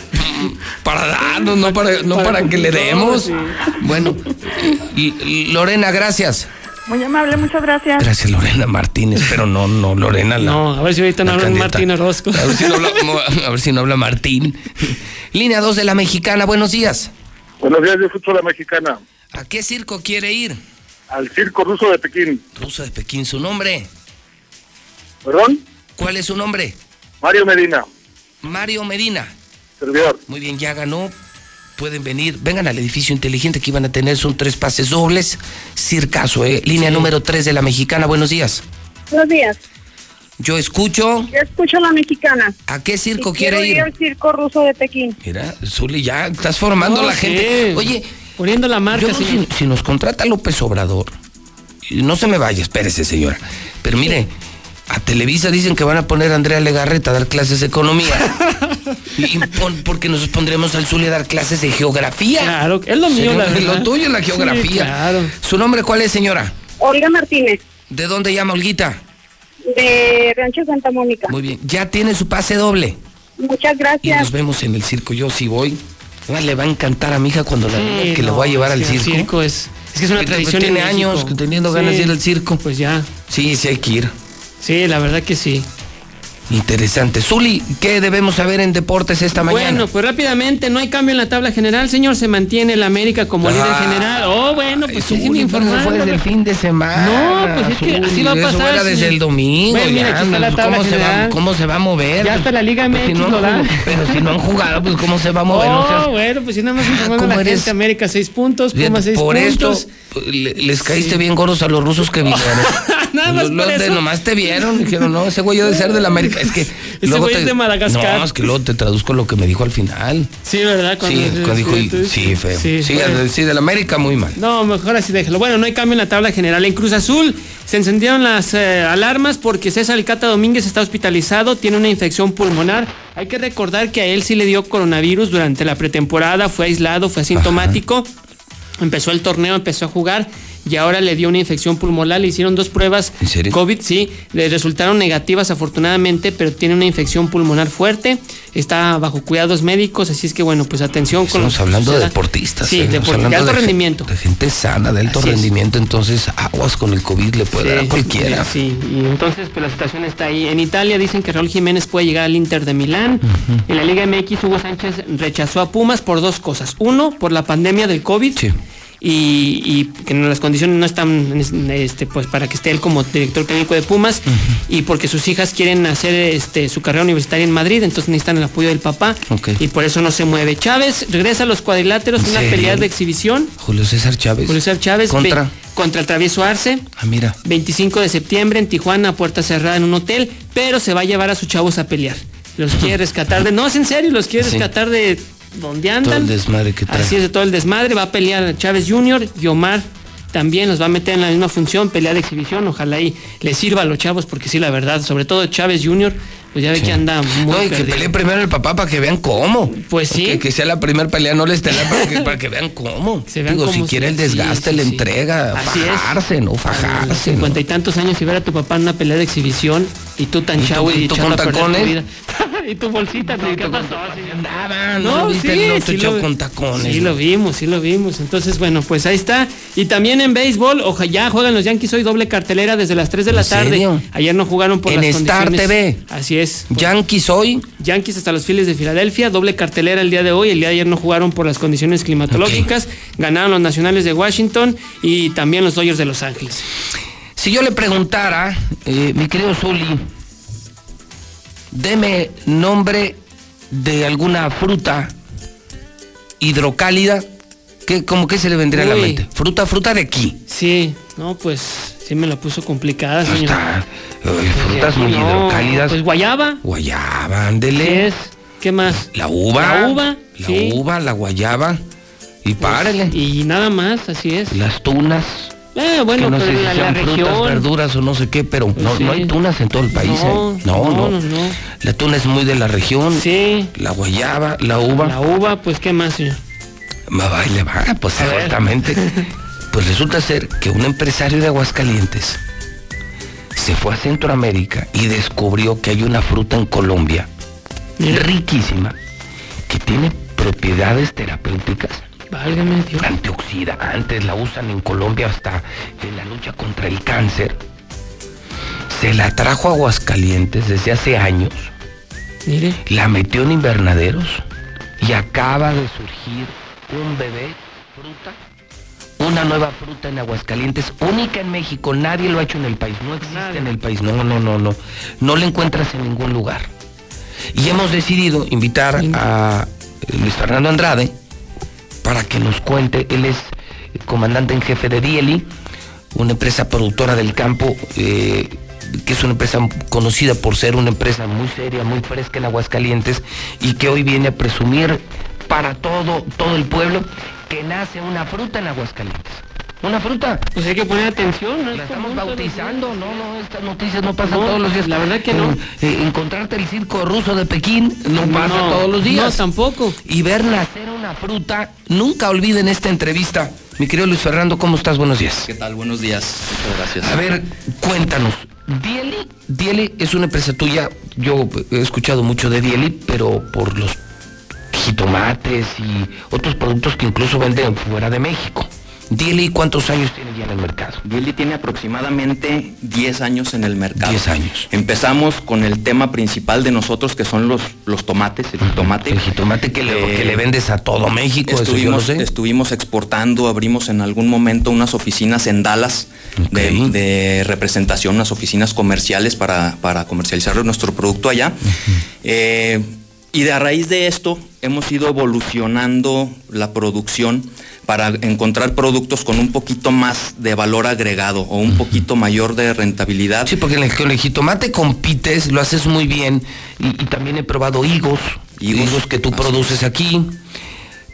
S1: para darnos, no para, no para que le demos. Bueno, y- y Lorena, gracias.
S127: Muy amable, muchas gracias.
S1: Gracias, Lorena Martínez, pero no, no, Lorena. La,
S119: No, a ver si ahorita no
S1: la
S119: hablan
S1: candidata.
S119: Martín Orozco.
S1: A ver si no habla, *laughs* a ver si no habla Martín. Línea 2 de la mexicana, buenos días.
S128: Buenos días, yo escucho a la mexicana.
S1: ¿A qué circo quiere ir?
S128: Al circo ruso de Pekín.
S1: Ruso de Pekín, ¿su nombre?
S128: ¿Perdón?
S1: ¿Cuál es su nombre?
S128: Mario Medina,
S1: Mario Medina.
S128: servidor.
S1: Muy bien, ya ganó. Pueden venir, vengan al edificio inteligente que iban a tener, son tres pases dobles. Circaso, ¿eh? Línea número 3 de la mexicana, buenos días.
S123: Buenos días.
S1: Yo escucho.
S123: Yo escucho a la mexicana.
S1: ¿A qué circo
S123: Y
S1: quiere
S123: quiero
S1: ir?
S123: al circo ruso de Pekín.
S1: Mira, Zuli, ya estás formando
S119: No,
S1: la
S119: sí.
S1: gente. Oye,
S119: poniendo la marca,
S1: yo si, si nos contrata López Obrador, no se me vaya, espérese, señora. Pero mire, a Televisa dicen que van a poner a Andrea Legarreta a dar clases de economía. *laughs* y pon- porque nos pondremos al Zuli a dar clases de geografía.
S119: Claro, es lo mío,
S1: Señor,
S119: la verdad.
S1: Lo tuyo es la
S119: Sí,
S1: geografía.
S119: claro.
S1: ¿Su nombre cuál es, señora?
S123: Olga Martínez,
S1: ¿De dónde llama Olguita?
S123: de Rancho Santa Mónica.
S1: Muy bien, ya tiene su pase doble.
S123: Muchas
S1: Y
S123: gracias.
S1: nos vemos en el circo. Yo sí voy. Además, le va a encantar a mi hija cuando la
S119: Sí,
S1: que le
S119: no,
S1: voy a llevar al
S119: el
S1: circo.
S119: es- es que es una tradición
S1: Tiene
S119: en
S1: años teniendo
S119: Sí.
S1: ganas de ir al circo.
S119: Pues ya.
S1: Sí, sí hay que ir.
S119: Sí, la verdad que sí.
S1: Interesante. Zuli, ¿qué debemos saber en deportes esta mañana?
S119: Bueno, pues rápidamente, no hay cambio en la tabla general, señor. Se mantiene el América como
S1: Ah.
S119: líder general. Oh, bueno, pues
S1: Zuli, pero fue desde el fin de semana.
S119: No, pues es que
S1: Zuli,
S119: así va a
S1: eso
S119: pasar,
S1: era desde el domingo.
S119: Bueno, mira,
S1: ya,
S119: está la
S1: pues,
S119: tabla
S1: ¿cómo, se va. ¿Cómo se va a mover?
S119: Ya hasta la Liga
S1: Pues, si
S119: MX
S1: no han
S119: lo da.
S1: jugado- Pero si no han jugado, pues ¿cómo se va a mover?
S119: Oh, bueno, pues si nada más informando a
S1: ¿cómo
S119: la
S1: eres?
S119: gente, América seis puntos, seis
S1: Por esto les caíste bien gordos a los rusos que vinieron. *laughs* *laughs*
S119: Nada más
S1: Los- de nomás te vieron. Dijeron, no, ese güey debe ser de la América. Es que. luego
S119: güey
S1: te-
S119: es de Madagascar.
S1: No, es que luego te traduzco lo que me dijo al final.
S119: Sí, ¿verdad?
S1: sí, cuando dijo, sí, feo.
S119: sí,
S1: sí, de la América muy mal.
S119: No, mejor así déjalo. Bueno, no hay cambio en la tabla general. En Cruz Azul se encendieron las eh, alarmas porque César Alcata Domínguez está hospitalizado, tiene una infección pulmonar. Hay que recordar que a él sí le dio coronavirus durante la pretemporada, fue aislado, fue asintomático. Empezó el torneo, empezó a jugar y ahora le dio una infección pulmonar. Le hicieron dos pruebas
S1: ¿En serio?
S119: COVID, sí, le resultaron negativas afortunadamente, pero tiene una infección pulmonar fuerte. Está bajo cuidados médicos, así es que bueno, pues atención con
S1: Estamos
S119: que
S1: hablando de deportistas.
S119: Sí,
S1: ¿eh?
S119: Deportistas, de alto
S1: de
S119: rendimiento.
S1: De gente sana, de alto
S119: Así es.
S1: rendimiento. Entonces, aguas con el COVID le puede dar a cualquiera.
S119: Sí, y entonces pues la situación está ahí. En Italia dicen que Raúl Jiménez puede llegar al Inter de Milán. En la Liga MX Hugo Sánchez rechazó a Pumas por dos cosas. Uno, por la pandemia del COVID. Y, y que no- las condiciones no están este, pues para que esté él como director técnico de Pumas y porque sus hijas quieren hacer este, su carrera universitaria en Madrid, entonces necesitan el apoyo del papá y por eso no se mueve. Chávez regresa a los cuadriláteros,
S1: ¿En
S119: una pelea de exhibición.
S1: Julio César Chávez.
S119: Julio César Chávez
S1: Contra.
S119: ve- contra el travieso Arce.
S1: Ah, mira.
S119: 25 de septiembre en Tijuana, puerta cerrada en un hotel, pero se va a llevar a sus chavos a pelear. Los quiere *laughs* rescatar de. No, es en serio, los quiere
S1: Sí.
S119: rescatar de donde
S1: Todo
S119: andan.
S1: el desmadre que trae.
S119: Así es, de todo el desmadre. Va a pelear Chávez Jr. y Omar también los va a meter en la misma función, pelea de exhibición. Ojalá ahí les sirva a los chavos, porque sí, la verdad, sobre todo Chávez Jr., pues ya ve
S1: Sí.
S119: que anda muy
S1: No, y que pelee primero el papá para que vean cómo.
S119: Pues sí.
S1: Que, que sea la primera pelea, no la estelar, para que, para que vean cómo. *laughs*
S119: Se vean
S1: Digo, si
S119: cómo
S1: quiere
S119: se-
S1: el desgaste,
S119: sí,
S1: la
S119: sí,
S1: entrega,
S119: Así es.
S1: fajarse, ¿no?
S119: A los
S1: Fajarse. ¿no?
S119: cincuenta y tantos años y ver a tu papá en una pelea de exhibición y tú tan
S1: ¿Y
S119: chavo y,
S1: y tú con tacones? *laughs* *laughs*
S119: y tu bolsita, ¿no? ¿qué pasó?
S1: ¿no viste el otro chavo
S119: lo-
S1: con tacones,
S119: Sí
S1: no?
S119: lo vimos, sí lo vimos. Entonces, bueno, pues ahí está. Y también en béisbol, ojalá ya juegan los Yankees hoy doble cartelera desde las 3 de la
S1: ¿En
S119: tarde.
S1: serio?
S119: Ayer no jugaron por
S1: En
S119: las
S1: Star
S119: condiciones.
S1: TV.
S119: Así es.
S1: Yankees hoy.
S119: Yankees hasta los Phillies de Filadelfia, doble cartelera el día de hoy. El día de ayer no jugaron por las condiciones climatológicas. Ganaron los Nacionales de Washington y también los Dodgers de Los Ángeles.
S1: Si yo le preguntara, eh, mi querido Zuli, deme nombre de alguna fruta hidrocálida, ¿qué, ¿cómo que se le vendría a la mente? Fruta, fruta de aquí.
S119: Sí, no, pues sí me la puso complicada, señor.
S1: Ay, frutas muy
S119: No,
S1: hidrocálidas.
S119: Pues guayaba.
S1: Guayaba, ándele.
S119: ¿Qué es? ¿Qué más?
S1: La uva.
S119: La uva,
S1: La
S119: sí.
S1: uva, la guayaba. Y párele.
S119: Y nada más, así es.
S1: Las tunas.
S119: Eh, bueno,
S1: que no
S119: pero
S1: sé si
S119: la, la
S1: sean frutas,
S119: región.
S1: verduras o no sé qué, pero no,
S119: sí.
S1: no hay tunas en todo el país.
S119: No,
S1: ¿eh? no,
S119: no,
S1: no. La tuna es muy de la región.
S119: Sí.
S1: La guayaba, la uva.
S119: La uva, pues qué más, señor.
S1: Va y le va, pues exactamente. *laughs* Pues resulta ser que un empresario de Aguascalientes se fue a Centroamérica y descubrió que hay una fruta en Colombia riquísima que tiene propiedades terapéuticas.
S119: Válgame Dios.
S1: Antioxidantes, la usan en Colombia hasta en la lucha contra el cáncer. Se la trajo a Aguascalientes desde hace años,
S119: Mire.
S1: la metió en invernaderos y acaba de surgir un bebé fruta. Una nueva fruta en Aguascalientes, única en México, nadie lo ha hecho en el país, no existe en el país, no, no, no, no, no la encuentras en ningún lugar. Y hemos decidido invitar a Luis Fernando Andrade para que nos cuente, él es comandante en jefe de Dieli, una empresa productora del campo, eh, que es una empresa conocida por ser una empresa muy seria, muy fresca en Aguascalientes y que hoy viene a presumir para todo, todo el pueblo que nace una fruta en Aguascalientes. Una fruta.
S119: Pues hay que poner atención, ¿no?
S1: La
S119: Es
S1: estamos bautizando, no, no, estas noticias no pasan
S119: No,
S1: todos los días.
S119: la verdad que no.
S1: Eh, eh, encontrarte el circo ruso de Pekín no,
S119: No,
S1: pasa todos los días.
S119: no, tampoco.
S1: Y ver nacer una fruta, nunca olviden esta entrevista. Mi querido Luis Fernando, ¿cómo estás? Buenos días.
S129: ¿Qué tal? Buenos días. Muchas gracias.
S1: A ver, cuéntanos. Dieli, Dieli es una empresa tuya. Yo he escuchado mucho de Dieli, pero por los jitomates y otros productos que incluso venden fuera de México. Dieli, ¿cuántos años tiene ya en el mercado?
S129: Dieli tiene aproximadamente 10 años en el mercado.
S1: 10 años.
S129: Empezamos con el tema principal de nosotros que son los, los tomates, el jitomate.
S1: El jitomate que le, que le vendes a todo México, eso yo lo
S129: Estuvimos,
S1: sé.
S129: estuvimos exportando, abrimos en algún momento unas oficinas en Dallas de, de representación, unas oficinas comerciales para, para comercializar nuestro producto allá. Eh, y de a raíz de esto hemos ido evolucionando la producción para encontrar productos con un poquito más de valor agregado o un poquito mayor de rentabilidad.
S1: Sí, porque en el, con el jitomate compites, lo haces muy bien y, y también he probado higos, higos, que tú produces aquí.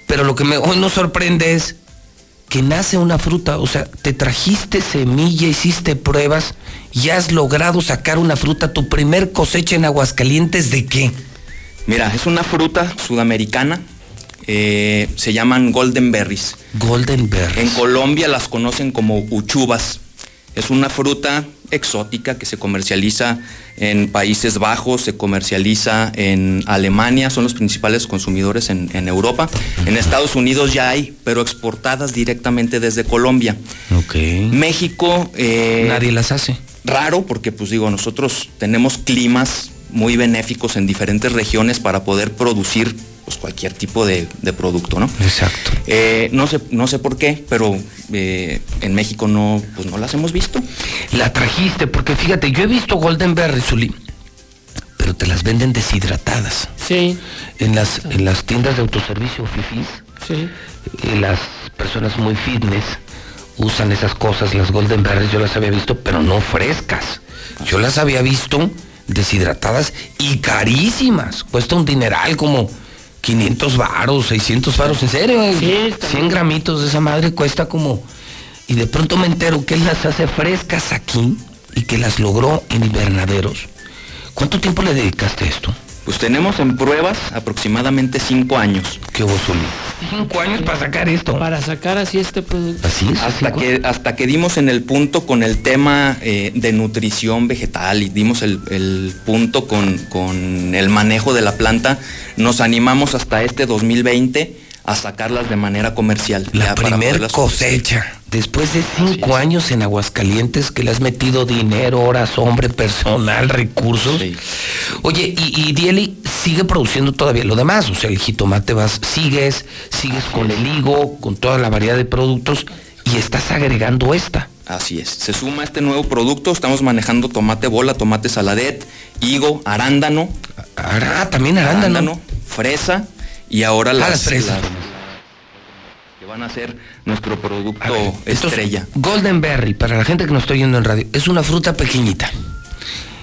S1: Pero lo que me, hoy nos sorprende es que nace una fruta, o sea, te trajiste semilla, hiciste pruebas y has logrado sacar una fruta, tu primer cosecha en Aguascalientes, ¿de qué?
S129: Mira, es una fruta sudamericana, eh, se llaman golden berries.
S1: Golden berries.
S129: En Colombia las conocen como uchuvas. Es una fruta exótica que se comercializa en Países Bajos, se comercializa en Alemania, son los principales consumidores en, en Europa. En Estados Unidos ya hay, pero exportadas directamente desde Colombia.
S1: Ok.
S129: México... eh,
S1: Nadie las hace.
S129: Raro, porque pues digo, nosotros tenemos climas muy benéficos en diferentes regiones para poder producir pues, cualquier tipo de, de producto, ¿no?
S1: Exacto.
S129: Eh, no, sé, no sé por qué, pero eh, en México no, pues no las hemos visto.
S1: La trajiste, porque fíjate, yo he visto Golden Berry, Zuli, pero te las venden deshidratadas.
S119: Sí.
S1: En las, en las tiendas de autoservicio fifís,
S119: Sí.
S1: eh, las personas muy fitness usan esas cosas, las Golden Berries, yo las había visto, pero no frescas. Yo las había visto deshidratadas y carísimas. Cuesta un dineral como 500 varos, 600 varos, en serio. eh? 100 gramitos de esa madre cuesta como... Y de pronto me entero que él las hace frescas aquí y que las logró en invernaderos. ¿Cuánto tiempo le dedicaste a esto?
S129: Pues tenemos en pruebas aproximadamente cinco años.
S1: ¿Qué vos, Cinco años para sacar esto.
S119: Para sacar así este producto.
S1: Así es.
S129: Hasta que, hasta que dimos en el punto con el tema eh, de nutrición vegetal y dimos el, el punto con, con el manejo de la planta, nos animamos hasta este 2020 a sacarlas de manera comercial.
S1: La
S129: ya para
S1: primer
S129: poderlas
S1: cosecha. Después de cinco años en Aguascalientes que le has metido dinero, horas, hombre, personal, recursos. Oye, y, y Dieli sigue produciendo todavía lo demás. O sea, el jitomate vas, sigues, sigues con el higo, con toda la variedad de productos y estás agregando esta.
S129: Así es. Se suma este nuevo producto. Estamos manejando tomate bola, tomate saladet, higo, arándano.
S1: Ah, también arándano.
S129: fresa y ahora las,
S1: las fresas.
S129: las- que van a ser nuestro producto
S1: ver,
S129: estrella.
S1: Golden Berry, para la gente que nos está oyendo en radio, es una fruta pequeñita.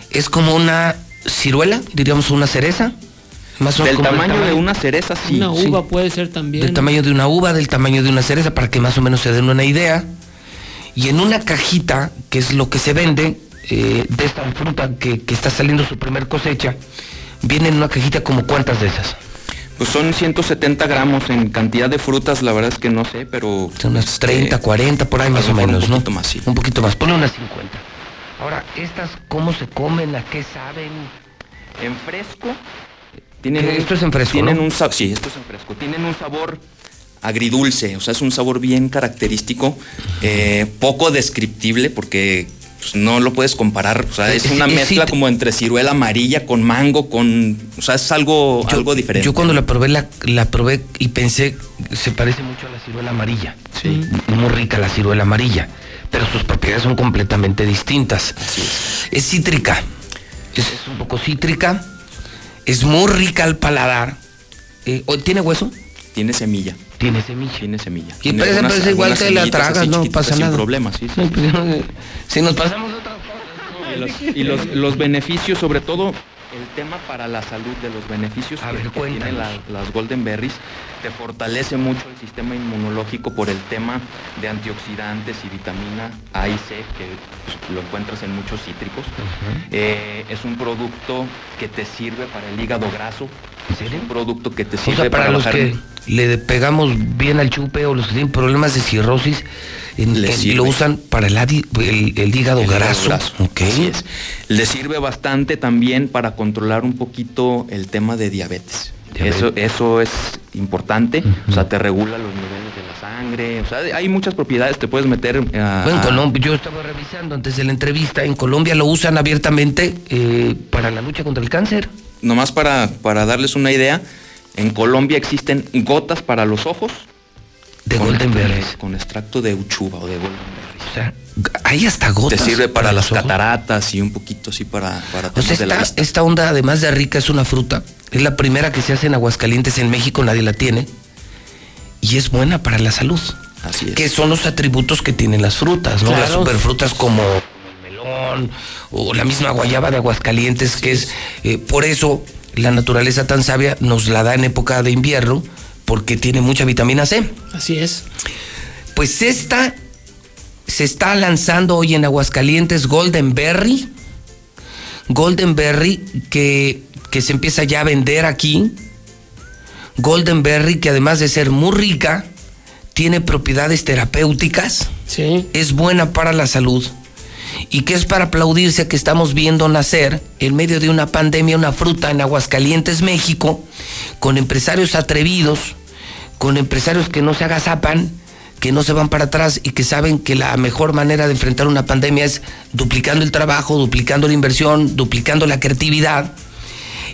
S1: Es como una ciruela, diríamos una cereza. Más o menos
S129: Del
S1: como el
S129: tamaño de una cereza, sí.
S119: Una
S129: sí.
S119: uva puede ser también.
S1: Del tamaño de una uva, del tamaño de una cereza, para que más o menos se den una idea. Y en una cajita, que es lo que se vende, eh, de esta fruta que, que está saliendo su primer cosecha, viene en una cajita como cuántas de esas.
S129: Pues son 170 gramos en cantidad de frutas, la verdad es que no sé, pero...
S1: Son unas 30, 40, por ahí más o menos,
S129: un
S1: ¿no?
S129: poquito más, sí.
S1: Un poquito más, ponle unas 50. Ahora, ¿estas cómo se comen? ¿A qué saben?
S129: En fresco. Tienen
S1: Eh, esto es en fresco,
S129: Tienen
S1: ¿no?
S129: un sabor, sí, esto es en fresco. Tienen un sabor agridulce, o sea, es un sabor bien característico, eh, poco descriptible porque pues, no lo puedes comparar, o sea, es *laughs* una mezcla como entre ciruela amarilla con mango, con, o sea, es algo, algo diferente.
S1: Yo cuando la probé, la, la probé y pensé, se parece mucho a la ciruela amarilla.
S129: Sí.
S1: Muy rica la ciruela amarilla, pero sus propiedades son completamente distintas. es. cítrica, es, es un poco cítrica, es muy rica al paladar. Eh, ¿o- ¿Tiene hueso?
S129: Tiene semilla.
S1: Tiene semilla.
S129: Tiene semilla.
S1: Y parece,
S129: algunas-
S1: parece igual que la tragas, no pasa
S129: sin
S1: nada.
S129: problemas, sí, sí.
S1: No, pues, si nos pasamos otra
S129: Y los, y los- los beneficios, sobre todo el tema para la salud de los beneficios que, que tienen la- las Golden Berries, te fortalece mucho el sistema inmunológico por el tema de antioxidantes y vitamina A y C, que pues, lo encuentras en muchos cítricos. Eh, es un producto que te sirve para el hígado graso. Es un producto que te
S1: O
S129: sirve
S1: sea, para, los
S129: bajar-
S1: que le pegamos bien al chupe o los que tienen problemas de cirrosis, en- lo usan para el, el- el hígado
S129: El
S1: graso.
S129: graso,
S1: Ok.
S129: así es. Le sirve bastante también para controlar un poquito el tema de diabetes.
S1: Diabetes.
S129: Eso, eso es importante, o sea, te regula los niveles de la sangre, o sea, hay muchas propiedades, te puedes meter a...
S1: Bueno, en Colombia, yo estaba revisando antes de la entrevista, en Colombia lo usan abiertamente eh, para la lucha contra el cáncer.
S129: Nomás para, para darles una idea, en Colombia existen gotas para los ojos.
S1: De
S129: con
S1: Golden Berries.
S129: Con extracto de uchuva o de Golden Berries.
S1: O sea, hay hasta gotas.
S129: Te sirve para,
S1: para
S129: las
S1: ojos.
S129: cataratas y un poquito así para, para
S1: O
S129: de la
S1: esta,
S129: vista.
S1: esta onda, además de rica, es una fruta. Es la primera que se hace en Aguascalientes, en México nadie la tiene. y es buena para la salud.
S129: Así es.
S1: Que son los atributos que tienen las frutas, ¿no? Las superfrutas como o la misma guayaba de Aguascalientes, que es eh, por eso la naturaleza tan sabia nos la da en época de invierno, porque tiene mucha vitamina C.
S119: Así es.
S1: Pues esta se está lanzando hoy en Aguascalientes Golden Berry. Golden Berry que, que se empieza ya a vender aquí. Golden Berry que además de ser muy rica, tiene propiedades terapéuticas.
S119: Sí.
S1: Es buena para la salud. Y que es para aplaudirse que estamos viendo nacer en medio de una pandemia una fruta en Aguascalientes, México, con empresarios atrevidos, con empresarios que no se agazapan, que no se van para atrás y que saben que la mejor manera de enfrentar una pandemia es duplicando el trabajo, duplicando la inversión, duplicando la creatividad.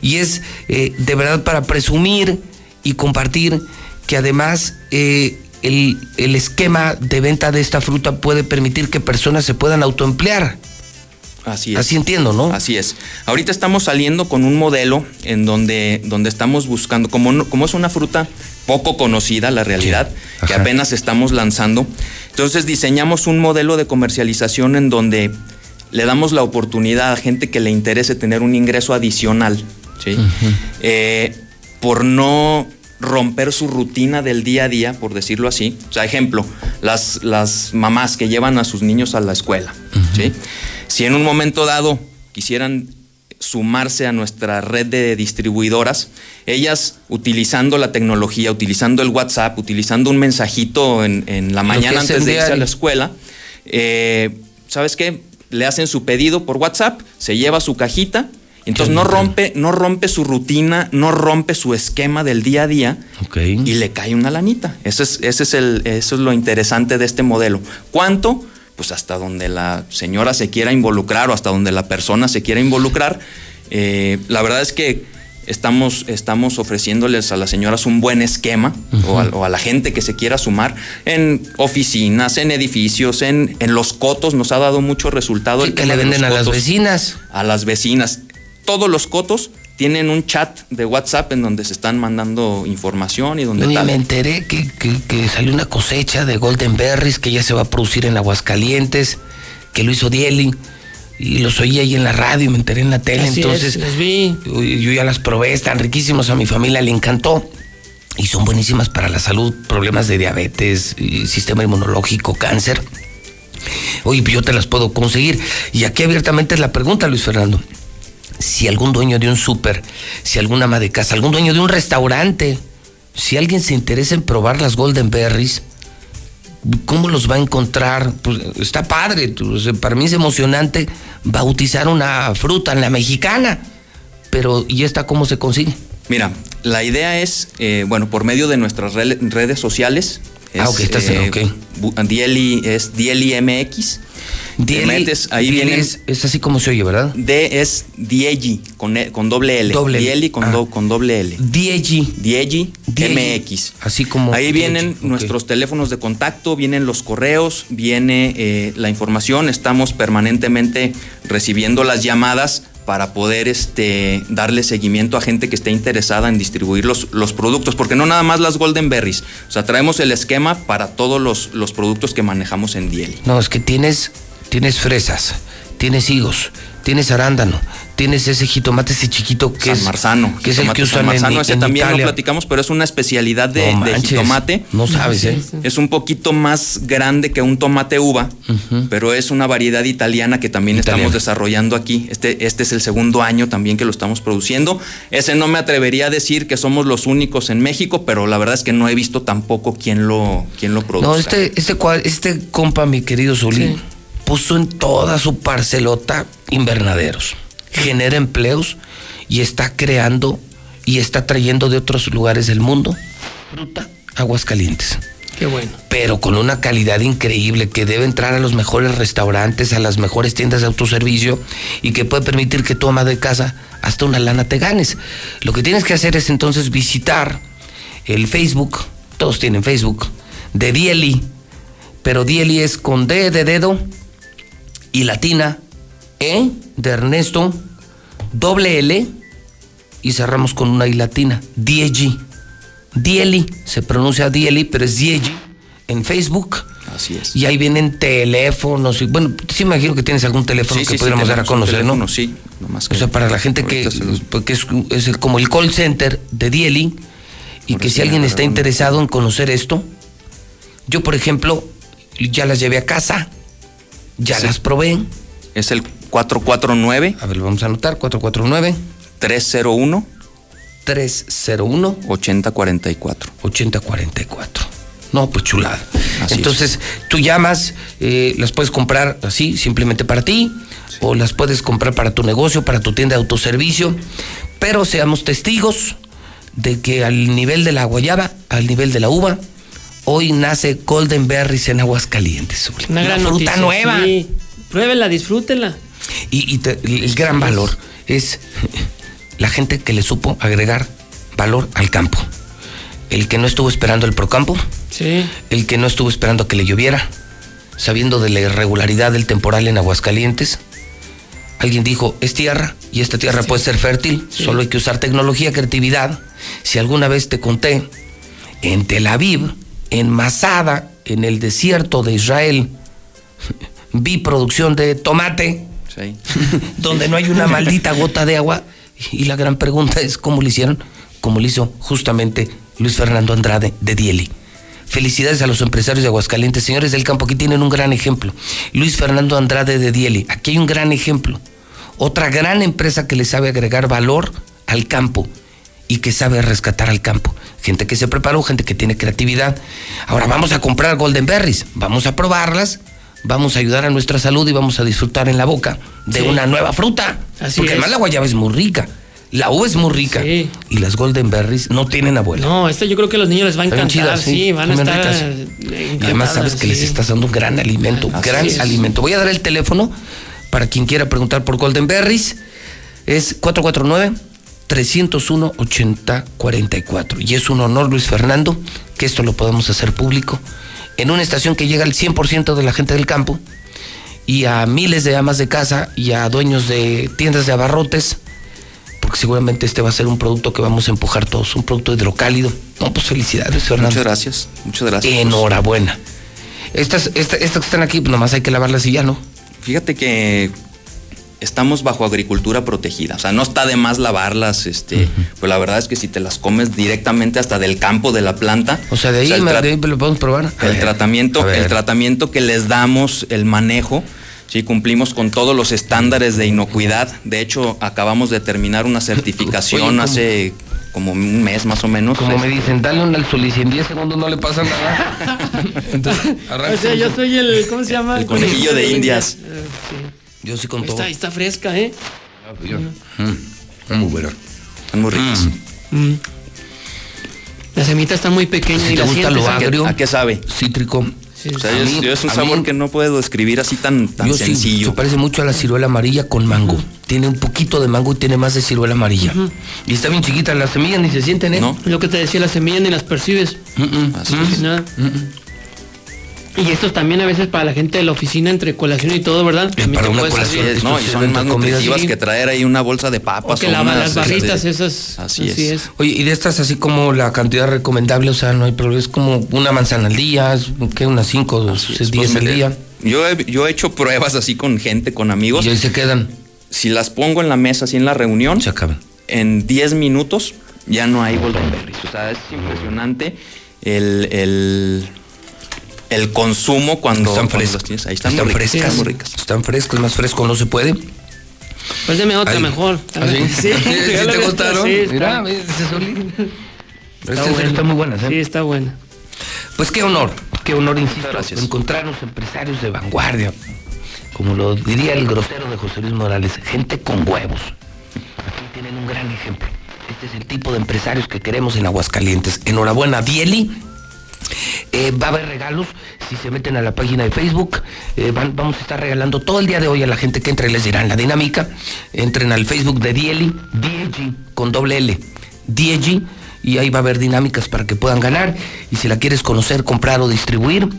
S1: Y es eh, de verdad para presumir y compartir que además eh, el, el esquema de venta de esta fruta puede permitir que personas se puedan autoemplear.
S129: Así es.
S1: Así entiendo, ¿no?
S129: Así es. Ahorita estamos saliendo con un modelo en donde, donde estamos buscando, como, no- como es una fruta poco conocida, la realidad, que apenas estamos lanzando, entonces diseñamos un modelo de comercialización en donde le damos la oportunidad a gente que le interese tener un ingreso adicional, ¿sí? Eh, por no romper su rutina del día a día, por decirlo así. O sea, ejemplo, las, las mamás que llevan a sus niños a la escuela, ¿sí? Si en un momento dado quisieran sumarse a nuestra red de distribuidoras, ellas utilizando la tecnología, utilizando el WhatsApp, utilizando un mensajito en, en la mañana antes de irse a la escuela, eh, ¿sabes qué? Le hacen su pedido por WhatsApp, se lleva su cajita, entonces no rompe, no rompe su rutina, no rompe su esquema del día a día y le cae una lanita. Ese es, ese es el, eso es lo interesante de este modelo. ¿Cuánto? Pues hasta donde la señora se quiera involucrar o hasta donde la persona se quiera involucrar. Eh, la verdad es que estamos, estamos ofreciéndoles a las señoras un buen esquema o, a, o a la gente que se quiera sumar en oficinas, en edificios, en, en los cotos. Nos ha dado mucho resultado. el
S1: que le
S129: de
S1: venden a las vecinas.
S129: A las vecinas. Todos los cotos tienen un chat de WhatsApp en donde se están mandando información y donde
S1: Oye,
S129: tal.
S1: me enteré que, que- que salió una cosecha de Golden Berries que ya se va a producir en Aguascalientes, que lo hizo Dieli. Y los oí ahí en la radio, me enteré en la tele.
S119: Así
S1: entonces,
S119: es, los vi.
S1: Yo, yo ya las probé, están riquísimos, a mi familia le encantó. Y son buenísimas para la salud, problemas de diabetes, y sistema inmunológico, cáncer. Oye, yo te las puedo conseguir. Y aquí abiertamente es la pregunta, Luis Fernando. Si algún dueño de un súper, si algún ama de casa, algún dueño de un restaurante, si alguien se interesa en probar las Golden Berries, ¿cómo los va a encontrar? Pues está padre, para mí es emocionante bautizar una fruta en la mexicana, pero ¿y esta cómo se consigue?
S129: Mira, la idea es, eh, bueno, por medio de nuestras redes sociales. Es,
S1: Ah, ok, estás en- ok.
S129: Dieli es Dieli MX. Te
S1: Dieli-
S129: metes, ahí
S1: Dieli
S129: vienen.
S1: es- es así como se oye, ¿verdad?
S129: D es Diegi, con, e- con doble L.
S1: Doble L.
S129: Con,
S1: Ah.
S129: do- con doble L.
S1: Diegi.
S129: Diegi
S1: Diegi.
S129: MX.
S1: Así como.
S129: Ahí vienen nuestros teléfonos de contacto, vienen los correos, viene eh, la información. Estamos permanentemente recibiendo las llamadas para poder este, darle seguimiento a gente que esté interesada en distribuir los, productos, porque no nada más las Golden Berries, o sea, traemos el esquema para todos los, productos que manejamos en Dieli.
S1: No, es que tienes, tienes fresas, tienes higos, tienes arándano, tienes ese jitomate, ese chiquito que
S129: San
S1: es
S129: Marzano.
S1: que es el que
S129: San
S1: usan en,
S129: Marzano, ese
S1: en
S129: también
S1: Italia.
S129: lo platicamos, pero es una especialidad de,
S1: No
S129: de
S1: manches,
S129: jitomate.
S1: no sabes, ¿eh?
S129: Es un poquito más grande que un tomate uva, pero es una variedad italiana que también
S1: Italiana.
S129: estamos desarrollando aquí. Este, este es el segundo año también que lo estamos produciendo. Ese no me atrevería a decir que somos los únicos en México, pero la verdad es que no he visto tampoco quién lo, quién lo produce.
S1: No, este, este, este compa, mi querido Solín, puso en toda su parcelota invernaderos, genera empleos y está creando y está trayendo de otros lugares del mundo fruta, aguas calientes.
S119: Qué bueno.
S1: pero con una calidad increíble que debe entrar a los mejores restaurantes, a las mejores tiendas de autoservicio y que puede permitir que tu ama de casa hasta una lana te ganes. Lo que tienes que hacer es entonces visitar el Facebook, todos tienen Facebook, de Dieli, pero Dieli es con D de dedo y latina, E de Ernesto, doble L y cerramos con una I latina, Diegi. Dieli, se pronuncia Dieli, pero es Diegi en Facebook.
S129: Así es.
S1: Y ahí vienen teléfonos. Y, bueno, sí me imagino que tienes algún teléfono
S129: Sí,
S1: que
S129: sí, sí,
S1: pudiéramos dar a conocer,
S129: teléfono,
S1: ¿no?
S129: Sí, nomás
S1: O sea, para la gente que,
S129: los-
S1: es, es como el call center de Dieli y que si alguien está interesado en conocer esto, yo por ejemplo ya las llevé a casa, ya las probé.
S129: Es el 449
S1: A ver, lo vamos a anotar, 449
S129: 301
S1: 301
S129: 8044.
S1: 8044. No, pues chulada.
S129: Así
S1: Entonces, tú llamas, eh, las puedes comprar así, simplemente para ti, o las puedes comprar para tu negocio, para tu tienda de autoservicio, pero seamos testigos de que al nivel de la guayaba, al nivel de la uva, hoy nace Golden Berries en Aguascalientes. Zuli.
S119: Una gran
S1: fruta
S119: noticia,
S1: nueva.
S119: sí. Pruébela, disfrútela.
S1: Y, y te- el gran valor es la gente que le supo agregar valor al campo. El que no estuvo esperando el procampo,
S119: Sí.
S1: el que no estuvo esperando que le lloviera, sabiendo de la irregularidad del temporal en Aguascalientes. Alguien dijo, es tierra y esta tierra puede ser fértil, solo hay que usar tecnología, creatividad. Si alguna vez te conté, en Tel Aviv, en Masada, en el desierto de Israel, vi producción de tomate,
S129: Sí. *laughs*
S1: donde no hay una maldita gota de agua. Y la gran pregunta es cómo lo hicieron, como lo hizo justamente Luis Fernando Andrade de Dieli. Felicidades a los empresarios de Aguascalientes, señores del campo, aquí tienen un gran ejemplo. Luis Fernando Andrade de Dieli, aquí hay un gran ejemplo. Otra gran empresa que le sabe agregar valor al campo y que sabe rescatar al campo. Gente que se preparó, gente que tiene creatividad. Ahora vamos a comprar Golden Berries, vamos a probarlas, vamos a ayudar a nuestra salud y vamos a disfrutar en la boca de
S119: Sí.
S1: una nueva fruta.
S119: Así
S1: Porque
S119: es.
S1: además la guayaba es muy rica, la uva es muy rica
S119: Sí.
S1: y las Golden Berries no tienen abuela.
S119: No, esta yo creo que a los niños les va a encantar.
S1: chidas,
S119: sí, van a estar.
S1: ricas. Y además sabes que les estás dando un gran alimento,
S119: Así
S1: gran
S119: es.
S1: alimento. Voy a dar el teléfono para quien quiera preguntar por Golden Berries. Es 449 301 8044 y es un honor Luis Fernando que esto lo podamos hacer público en una estación que llega al 100% de la gente del campo y a miles de amas de casa y a dueños de tiendas de abarrotes porque seguramente este va a ser un producto que vamos a empujar todos, un producto hidrocálido. No, pues felicidades, Fernando.
S129: Muchas gracias. Muchas gracias.
S1: Enhorabuena. Estas, esta- estas que están aquí, pues nomás hay que lavarlas y ya, ¿no?
S129: Fíjate que estamos bajo agricultura protegida. O sea, no está de más lavarlas. Este, Pues la verdad es que si te las comes directamente hasta del campo de la planta.
S1: O sea, de ahí,
S129: el,
S1: me-
S129: tra-
S1: de ahí lo podemos probar.
S129: El
S1: ver,
S129: tratamiento, el tratamiento que les damos, el manejo. Sí, cumplimos con todos los estándares de inocuidad. De hecho, acabamos de terminar una certificación hace como un mes más o menos.
S1: Como me dicen, dale un alzoliz y en 10 segundos no le pasa nada. *laughs* Entonces, *laughs*
S119: O sea, yo soy el. ¿Cómo se llama?
S129: El conejillo de indias.
S119: Eh, sí.
S1: Yo sí con todo.
S119: Está, está fresca, ¿eh?
S1: Mm, muy bueno.
S129: Están muy ricas.
S119: Mm. La semita está muy pequeña
S1: Si
S119: y
S1: te
S119: la
S1: gusta lo
S119: ¿ah?
S1: agrio,
S129: ¿A qué sabe?
S1: cítrico.
S119: Sí.
S129: O sea,
S1: mí-
S129: es un sabor
S1: mí-
S129: que no puedo describir así tan, tan
S1: Yo sí,
S129: sencillo.
S1: se parece mucho a la ciruela amarilla con mango. Tiene un poquito de mango y tiene más de ciruela amarilla. Y está bien chiquita, las semillas ni se sienten, ¿eh?
S129: No.
S119: Lo que te decía, las semillas ni las percibes.
S1: Mm, mm,
S129: Así
S1: mm.
S129: es.
S119: Nada. Y estos también a veces para la gente de la oficina entre colación y todo, ¿verdad? También
S1: para una colación,
S129: no, y son más nutritivas
S119: sí.
S129: que traer ahí una bolsa de
S119: O
S129: papas.
S119: que la-
S129: unas,
S119: las barritas
S129: este,
S119: esas.
S129: así es.
S1: Oye, y de estas así como la cantidad recomendable, o sea, no hay problema, es como una manzana al día, es, ¿qué? Unas 5, 10
S129: Pues,
S1: al
S129: mire,
S1: día.
S129: Yo he, yo he hecho pruebas así con gente, con amigos.
S1: Y ahí se quedan,
S129: Si las pongo en la mesa, así en la reunión,
S1: se acaban.
S129: en 10 minutos ya no hay golden berries. O sea, es impresionante el, el, el consumo cuando,
S1: Están.
S129: Ahí están,
S1: Están
S129: muy ricas,
S1: frescas.
S129: están muy ricas.
S1: Están frescos, más fresco no se puede.
S119: Pues deme otra
S1: Ay.
S119: mejor.
S1: ¿Ah, sí? *laughs*
S119: Sí,
S1: ¿Sí
S119: ya la
S1: te gustaron?
S119: sí, está-
S1: Mira, ves, ese solito.
S119: está buena.
S1: están muy buenas, ¿eh?
S119: Sí, está buena.
S1: Pues qué honor, qué honor, insisto,
S129: Gracias.
S1: encontrarnos empresarios de vanguardia, como lo diría el grosero de José Luis Morales, gente con huevos. Aquí tienen un gran ejemplo. Este es el tipo de empresarios que queremos en Aguascalientes. Enhorabuena, Dieli. Eh, va a haber regalos si se meten a la página de Facebook. eh, van- vamos a estar regalando todo el día de hoy a la gente que entre. Les dirán la dinámica. Entren al Facebook de Dieli, Diegi, con doble L. Diegi. Y ahí va a haber dinámicas para que puedan ganar. Y si la quieres conocer, comprar o distribuir,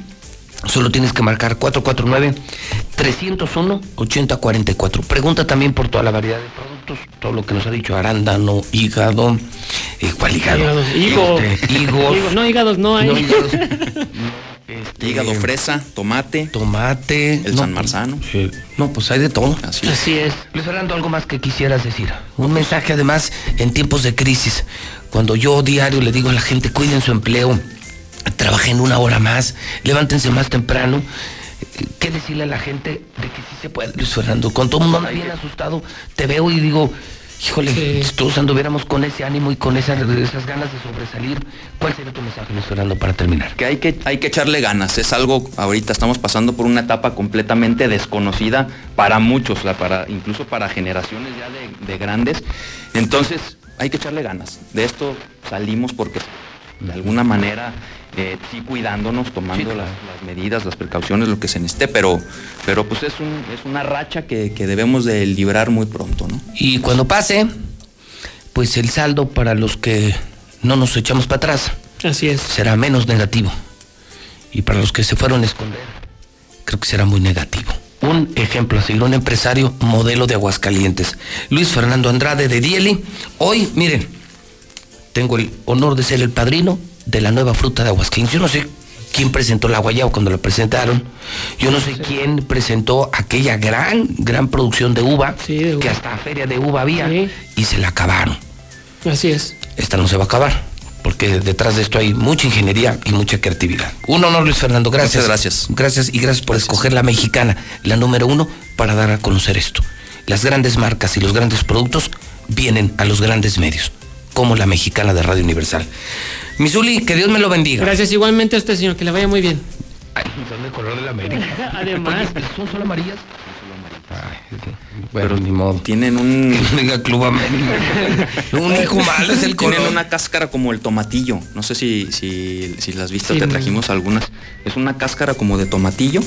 S1: Solo tienes que marcar 449-301-8044. Pregunta también por toda la variedad de productos. Productos, todo lo que nos ha dicho arándano, hígado, eh, ¿cuál hígado?
S119: Higo.
S1: Este, higos.
S119: Higo, No, hígados no hay.
S1: No, hígados. *laughs*
S129: Hígado, fresa, tomate.
S1: Tomate.
S129: El
S1: no,
S129: San Marzano.
S1: sí. No, pues hay de todo.
S129: Así es.
S119: Así es.
S1: Luis Fernando, algo más que quisieras decir. Un mensaje además en tiempos de crisis. Cuando yo diario le digo a la gente, cuiden su empleo, trabajen una hora más, levántense más temprano. ¿Qué decirle a la gente de que sí se puede, Luis Fernando? Con todo el mundo bien asustado, te veo y digo, híjole, si todos anduviéramos con ese ánimo y con esas, esas ganas de sobresalir, ¿cuál sería tu mensaje, Luis Fernando, para terminar?
S129: Que hay, que hay que echarle ganas. Es algo, ahorita estamos pasando por una etapa completamente desconocida para muchos, para, incluso para generaciones ya de, de grandes. Entonces, hay que echarle ganas. De esto salimos porque de alguna manera eh, sí cuidándonos, tomando las, las medidas, las precauciones, lo que se necesite, pero, pero pues es, un- es una racha que, que debemos de librar muy pronto, ¿no?
S1: Y cuando pase, pues el saldo para los que no nos echamos para atrás
S119: Así es.
S1: será menos negativo. Y para los que se fueron a esconder, creo que será muy negativo. Un ejemplo a seguir, un empresario modelo de Aguascalientes. Luis Fernando Andrade de Dieli. Hoy, miren, tengo el honor de ser el padrino de la nueva fruta de Aguascalientes. Yo no sé quién presentó la guayaba cuando la presentaron. Yo no sé quién presentó aquella gran, gran producción de uva, que hasta feria de uva había, y se la acabaron.
S119: Así es.
S1: Esta no se va a acabar, porque detrás de esto hay mucha ingeniería y mucha creatividad. Un honor, Luis Fernando, gracias.
S129: Muchas gracias.
S1: Gracias y gracias por escoger la mexicana, la número uno, para dar a conocer esto. Las grandes marcas y los grandes productos vienen a los grandes medios, como la mexicana de Radio Universal. Misuli, que Dios me lo bendiga.
S119: Gracias igualmente a usted, señor, que le vaya muy bien.
S1: son de color de la América. *laughs*
S119: Además.
S1: ¿Son solo amarillas? Bueno, ni modo.
S129: Tienen un. *laughs*
S1: Diga Club América. *laughs* Lo único malo es el color.
S129: Tienen una cáscara como el tomatillo. No sé si, si, si las viste,
S1: Sí,
S129: te
S1: no.
S129: trajimos algunas. Es una cáscara como de tomatillo.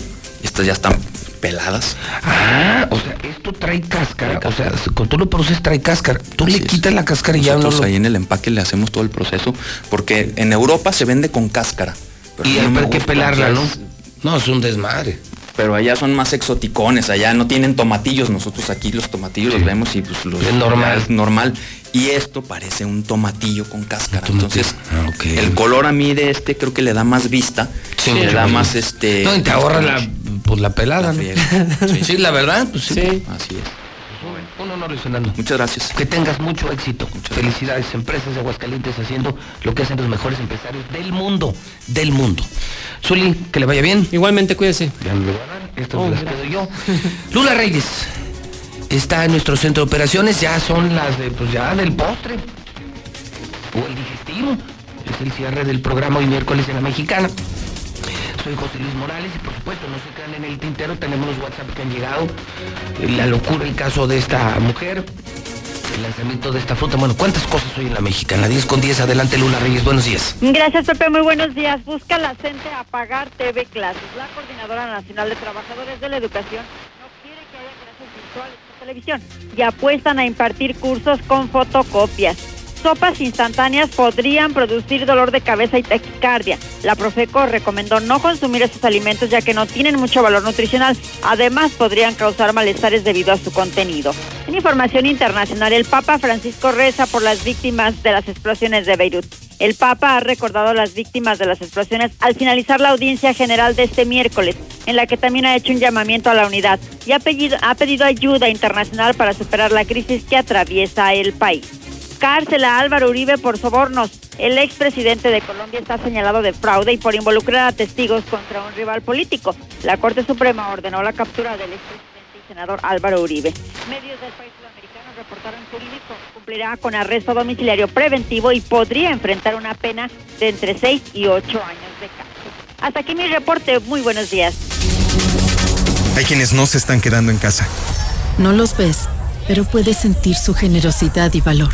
S129: Estas ya están peladas.
S1: Ah, o sea, esto trae cáscara. O sea, cuando tú lo produces trae cáscara. Tú le quitas la cáscara y ya no lo...
S129: ahí en el empaque le hacemos todo el proceso. Porque en Europa se vende con cáscara. Pero
S1: Y
S129: no
S1: hay que pelarla, ¿no? No, es un desmadre.
S129: Pero allá son más exoticones, allá no tienen tomatillos. Nosotros aquí los tomatillos los vemos y pues los
S1: Es normal.
S129: es normal. Y esto parece un tomatillo con cáscara. Entonces,
S1: Ah,
S129: el color a mí de este creo que le da más vista.
S1: Sí,
S129: le da
S1: más.
S129: más este.
S1: No, y te ahorra la, pues, la pelada, ¿no? Sí. la verdad, pues sí.
S129: Así es.
S1: Un honor, Luis Fernando.
S129: Muchas gracias.
S1: Que tengas mucho éxito. Felicidades, empresas de Aguascalientes haciendo lo que hacen los mejores empresarios del mundo. Del mundo. Zuli, que le vaya bien.
S119: Igualmente, cuídese.
S1: Ya me lo voy a dar. Esto
S119: Oh,
S1: me las quedo yo. *laughs* Lula Reyes está en nuestro centro de operaciones. Ya son las de, pues ya del postre. O el digestivo. Es el cierre del programa hoy miércoles en la mexicana. Soy José Luis Morales y por supuesto no se quedan en el tintero, tenemos los WhatsApp que han llegado, la locura, el caso de esta mujer, el lanzamiento de esta fruta, bueno, cuántas cosas hoy en la mexicana, 10 con 10, adelante Lula Reyes, buenos días.
S3: Gracias, Pepe. Muy buenos días. Busca la CENTE apagar TV clases. La Coordinadora Nacional de Trabajadores de la Educación no quiere que haya clases virtuales por televisión y apuestan a impartir cursos con fotocopias. Sopas instantáneas podrían producir dolor de cabeza y taquicardia. La Profeco recomendó no consumir esos alimentos ya que no tienen mucho valor nutricional. Además, podrían causar malestares debido a su contenido. En información internacional, el Papa Francisco reza por las víctimas de las explosiones de Beirut. El Papa ha recordado a las víctimas de las explosiones al finalizar la audiencia general de este miércoles, en la que también ha hecho un llamamiento a la unidad y ha pedido, ha pedido ayuda internacional para superar la crisis que atraviesa el país. Cárcel a Álvaro Uribe por sobornos. El expresidente de Colombia está señalado de fraude y por involucrar a testigos contra un rival político. La Corte Suprema ordenó la captura del expresidente y senador Álvaro Uribe. Medios del país sudamericano reportaron que Uribe cumplirá con arresto domiciliario preventivo y podría enfrentar una pena de entre 6 y 8 años de cárcel. Hasta aquí mi reporte. Muy buenos días.
S130: Hay quienes no se están quedando en casa.
S31: No los ves, pero puedes sentir su generosidad y valor.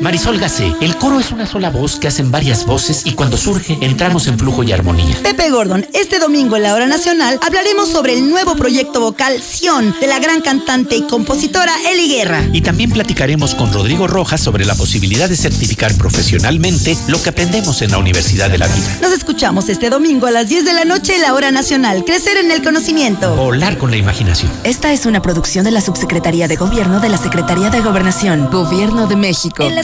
S131: Marisol Gacé, el coro es una sola voz que hacen varias voces y cuando surge entramos en flujo y armonía.
S132: Pepe Gordon, este domingo en la hora nacional hablaremos sobre el nuevo proyecto vocal Sion de la gran cantante y compositora Eli Guerra.
S131: Y también platicaremos con Rodrigo Rojas sobre la posibilidad de certificar profesionalmente lo que aprendemos en la Universidad de la Vida.
S132: Nos escuchamos este domingo a las 10 de la noche en la hora nacional. Crecer en el conocimiento.
S131: Volar con la imaginación.
S31: Esta es una producción de la Subsecretaría de Gobierno de la Secretaría de Gobernación, Gobierno de México.
S38: En la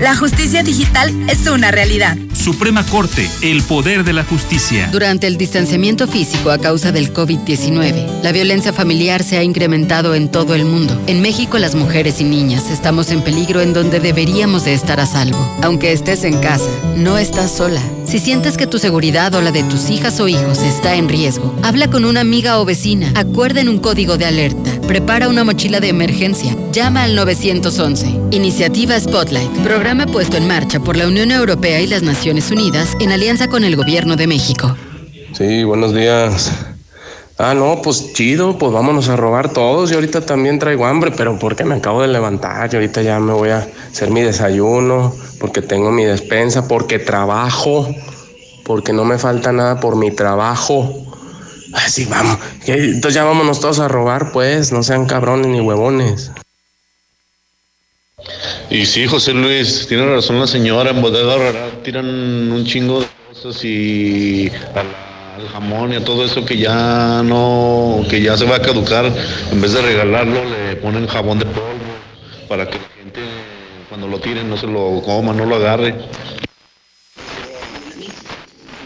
S38: La justicia digital es una realidad.
S133: Suprema Corte, el poder de la justicia.
S113: Durante el distanciamiento físico a causa del COVID-19, la violencia familiar se ha incrementado en todo el mundo. En México las mujeres y niñas estamos en peligro en donde deberíamos de estar a salvo. Aunque estés en casa, no estás sola. Si sientes que tu seguridad o la de tus hijas o hijos está en riesgo, habla con una amiga o vecina, acuerden un código de alerta, prepara una mochila de emergencia, llama al 911. Iniciativa Spotlight, programa puesto en marcha por la Unión Europea y las Naciones Unidas en alianza con el Gobierno de México.
S134: Sí, buenos días. Ah, no, pues chido, pues vámonos a robar todos. Y ahorita también traigo hambre, pero porque me acabo de levantar y ahorita ya me voy a hacer mi desayuno, porque tengo mi despensa, porque trabajo, porque no me falta nada por mi trabajo. Así vamos. Entonces ya vámonos todos a robar, pues, no sean cabrones ni huevones.
S39: Y sí, José Luis, tiene razón la señora, en Bodega Herrera tiran un chingo de cosas y al jamón y a todo eso que ya no, que ya se va a caducar, en vez de regalarlo le ponen jabón de polvo para que la gente cuando lo tiren no se lo coma, no lo agarre.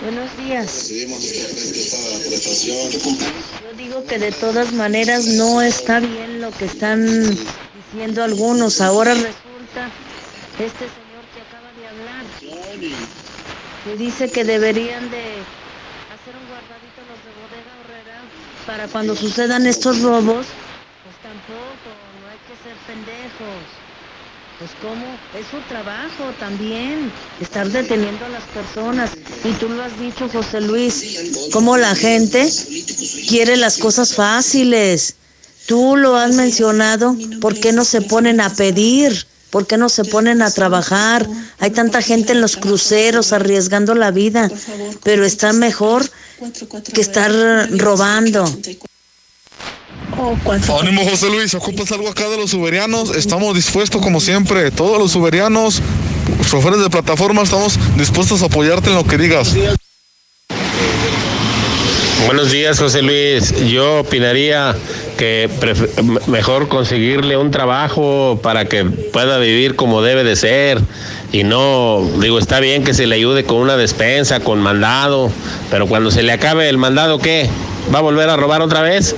S135: Buenos días. Yo digo que de todas maneras no está bien lo que están diciendo algunos. Ahora resulta este señor que acaba de hablar, que dice que deberían de hacer un guardadito los de bodega horrera para cuando sucedan estos robos. Pues tampoco, no hay que ser pendejos. Pues cómo, es su trabajo también, estar deteniendo a las personas. Y tú lo has dicho, José Luis, cómo la gente quiere las cosas fáciles. Tú lo has mencionado, ¿por qué no se ponen a pedir? ¿Por qué no se ponen a trabajar? Hay tanta gente en los cruceros arriesgando la vida, pero está mejor que estar robando.
S42: Ánimo José Luis, ocupas algo acá de los uberianos, estamos dispuestos como siempre, todos los uberianos, choferes de plataforma, estamos dispuestos a apoyarte en lo que digas.
S130: Buenos días, José Luis. Yo opinaría que mejor conseguirle un trabajo para que pueda vivir como debe de ser. Y no, digo, está bien que se le ayude con una despensa, con mandado, pero cuando se le acabe el mandado, ¿qué? ¿Va a volver a robar otra vez?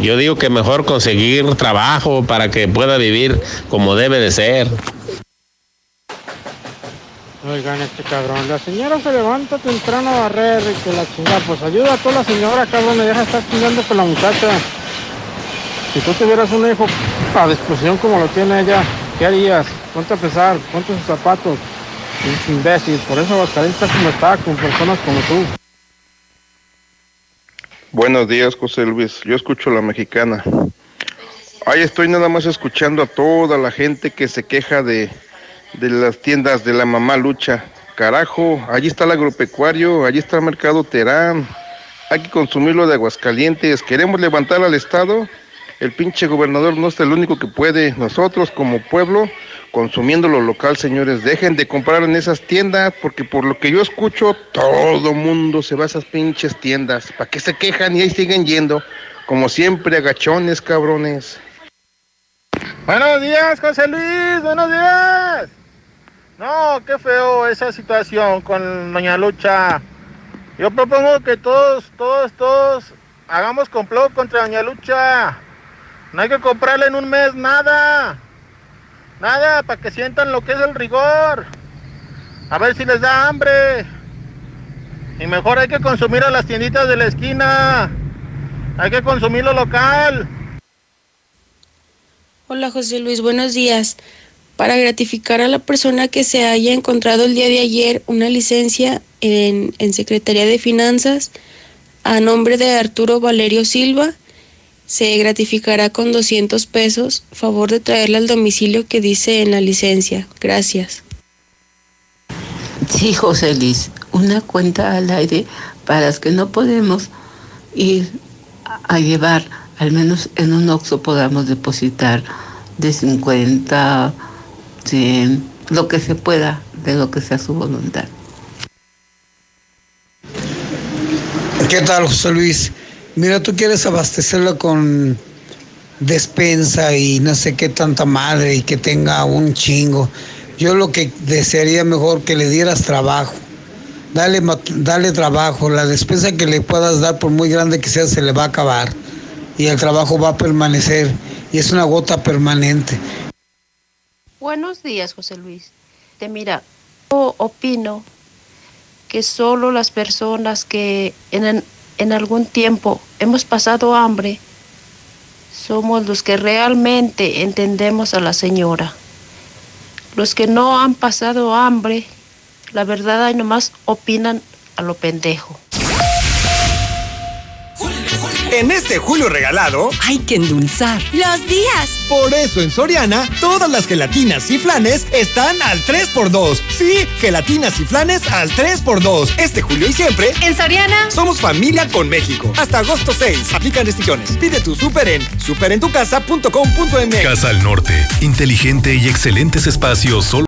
S130: Yo digo que mejor conseguir trabajo para que pueda vivir como debe de ser.
S136: Oigan, este cabrón, la señora se levanta temprano a barrer y que la chingada, pues ayuda a toda la señora, cabrón, me deja estar chingando con la muchacha. Si tú tuvieras un hijo a disposición como lo tiene ella, ¿qué harías? Ponte a pesar, ponte sus zapatos. Es imbécil, por eso Aguascalientes está como está, con personas como tú.
S137: Buenos días, José Luis. Yo escucho la mexicana. Ahí estoy nada más escuchando a toda la gente que se queja de, de las tiendas de la mamá lucha. Carajo, allí está el agropecuario, allí está el mercado Terán. Hay que consumirlo de Aguascalientes. ¿Queremos levantar al Estado? El pinche gobernador no es el único que puede. Nosotros como pueblo, consumiendo lo local, señores, dejen de comprar en esas tiendas, porque por lo que yo escucho, todo mundo se va a esas pinches tiendas. ¿Para qué se quejan y ahí siguen yendo? Como siempre, agachones, cabrones.
S136: Buenos días, José Luis, buenos días. No, qué feo esa situación con Doña Lucha. Yo propongo que todos, todos, todos hagamos complot contra Doña Lucha. No hay que comprarle en un mes nada. Nada, para que sientan lo que es el rigor. A ver si les da hambre.
S39: Y mejor hay que consumir a las tienditas de la esquina. Hay que consumir lo local.
S113: Hola José Luis, buenos días. Para gratificar a la persona que se haya encontrado el día de ayer una licencia en, en Secretaría de Finanzas a nombre de Arturo Valerio Silva, se gratificará con 200 pesos. Favor de traerla al domicilio que dice en la licencia. Gracias.
S138: Sí, José Luis, una cuenta al aire para las que no podemos ir a llevar, al menos en un OXO podamos depositar de 50, 100, lo que se pueda, de lo que sea su voluntad.
S139: ¿Qué tal, José Luis? Mira, tú quieres abastecerlo con despensa y no sé qué tanta madre y que tenga un chingo. Yo lo que desearía mejor que le dieras trabajo. Dale, dale trabajo. La despensa que le puedas dar, por muy grande que sea, se le va a acabar. Y el trabajo va a permanecer. Y es una gota permanente.
S130: Buenos días, José Luis. Te mira, yo opino que solo las personas que en, en algún tiempo hemos pasado hambre somos los que realmente entendemos a la señora. Los que no han pasado hambre, la verdad ahí nomás opinan a lo pendejo.
S38: En este julio regalado,
S31: hay que endulzar
S38: los días. Por eso en Soriana, todas las gelatinas y flanes están al 3x2. Sí, gelatinas y flanes al 3x2. Este julio y siempre,
S31: en Soriana,
S38: somos familia con México. Hasta agosto 6. Aplican restricciones. Pide tu súper en superentucasa.com.mx.
S71: Casa al Norte. Inteligente y excelentes espacios solo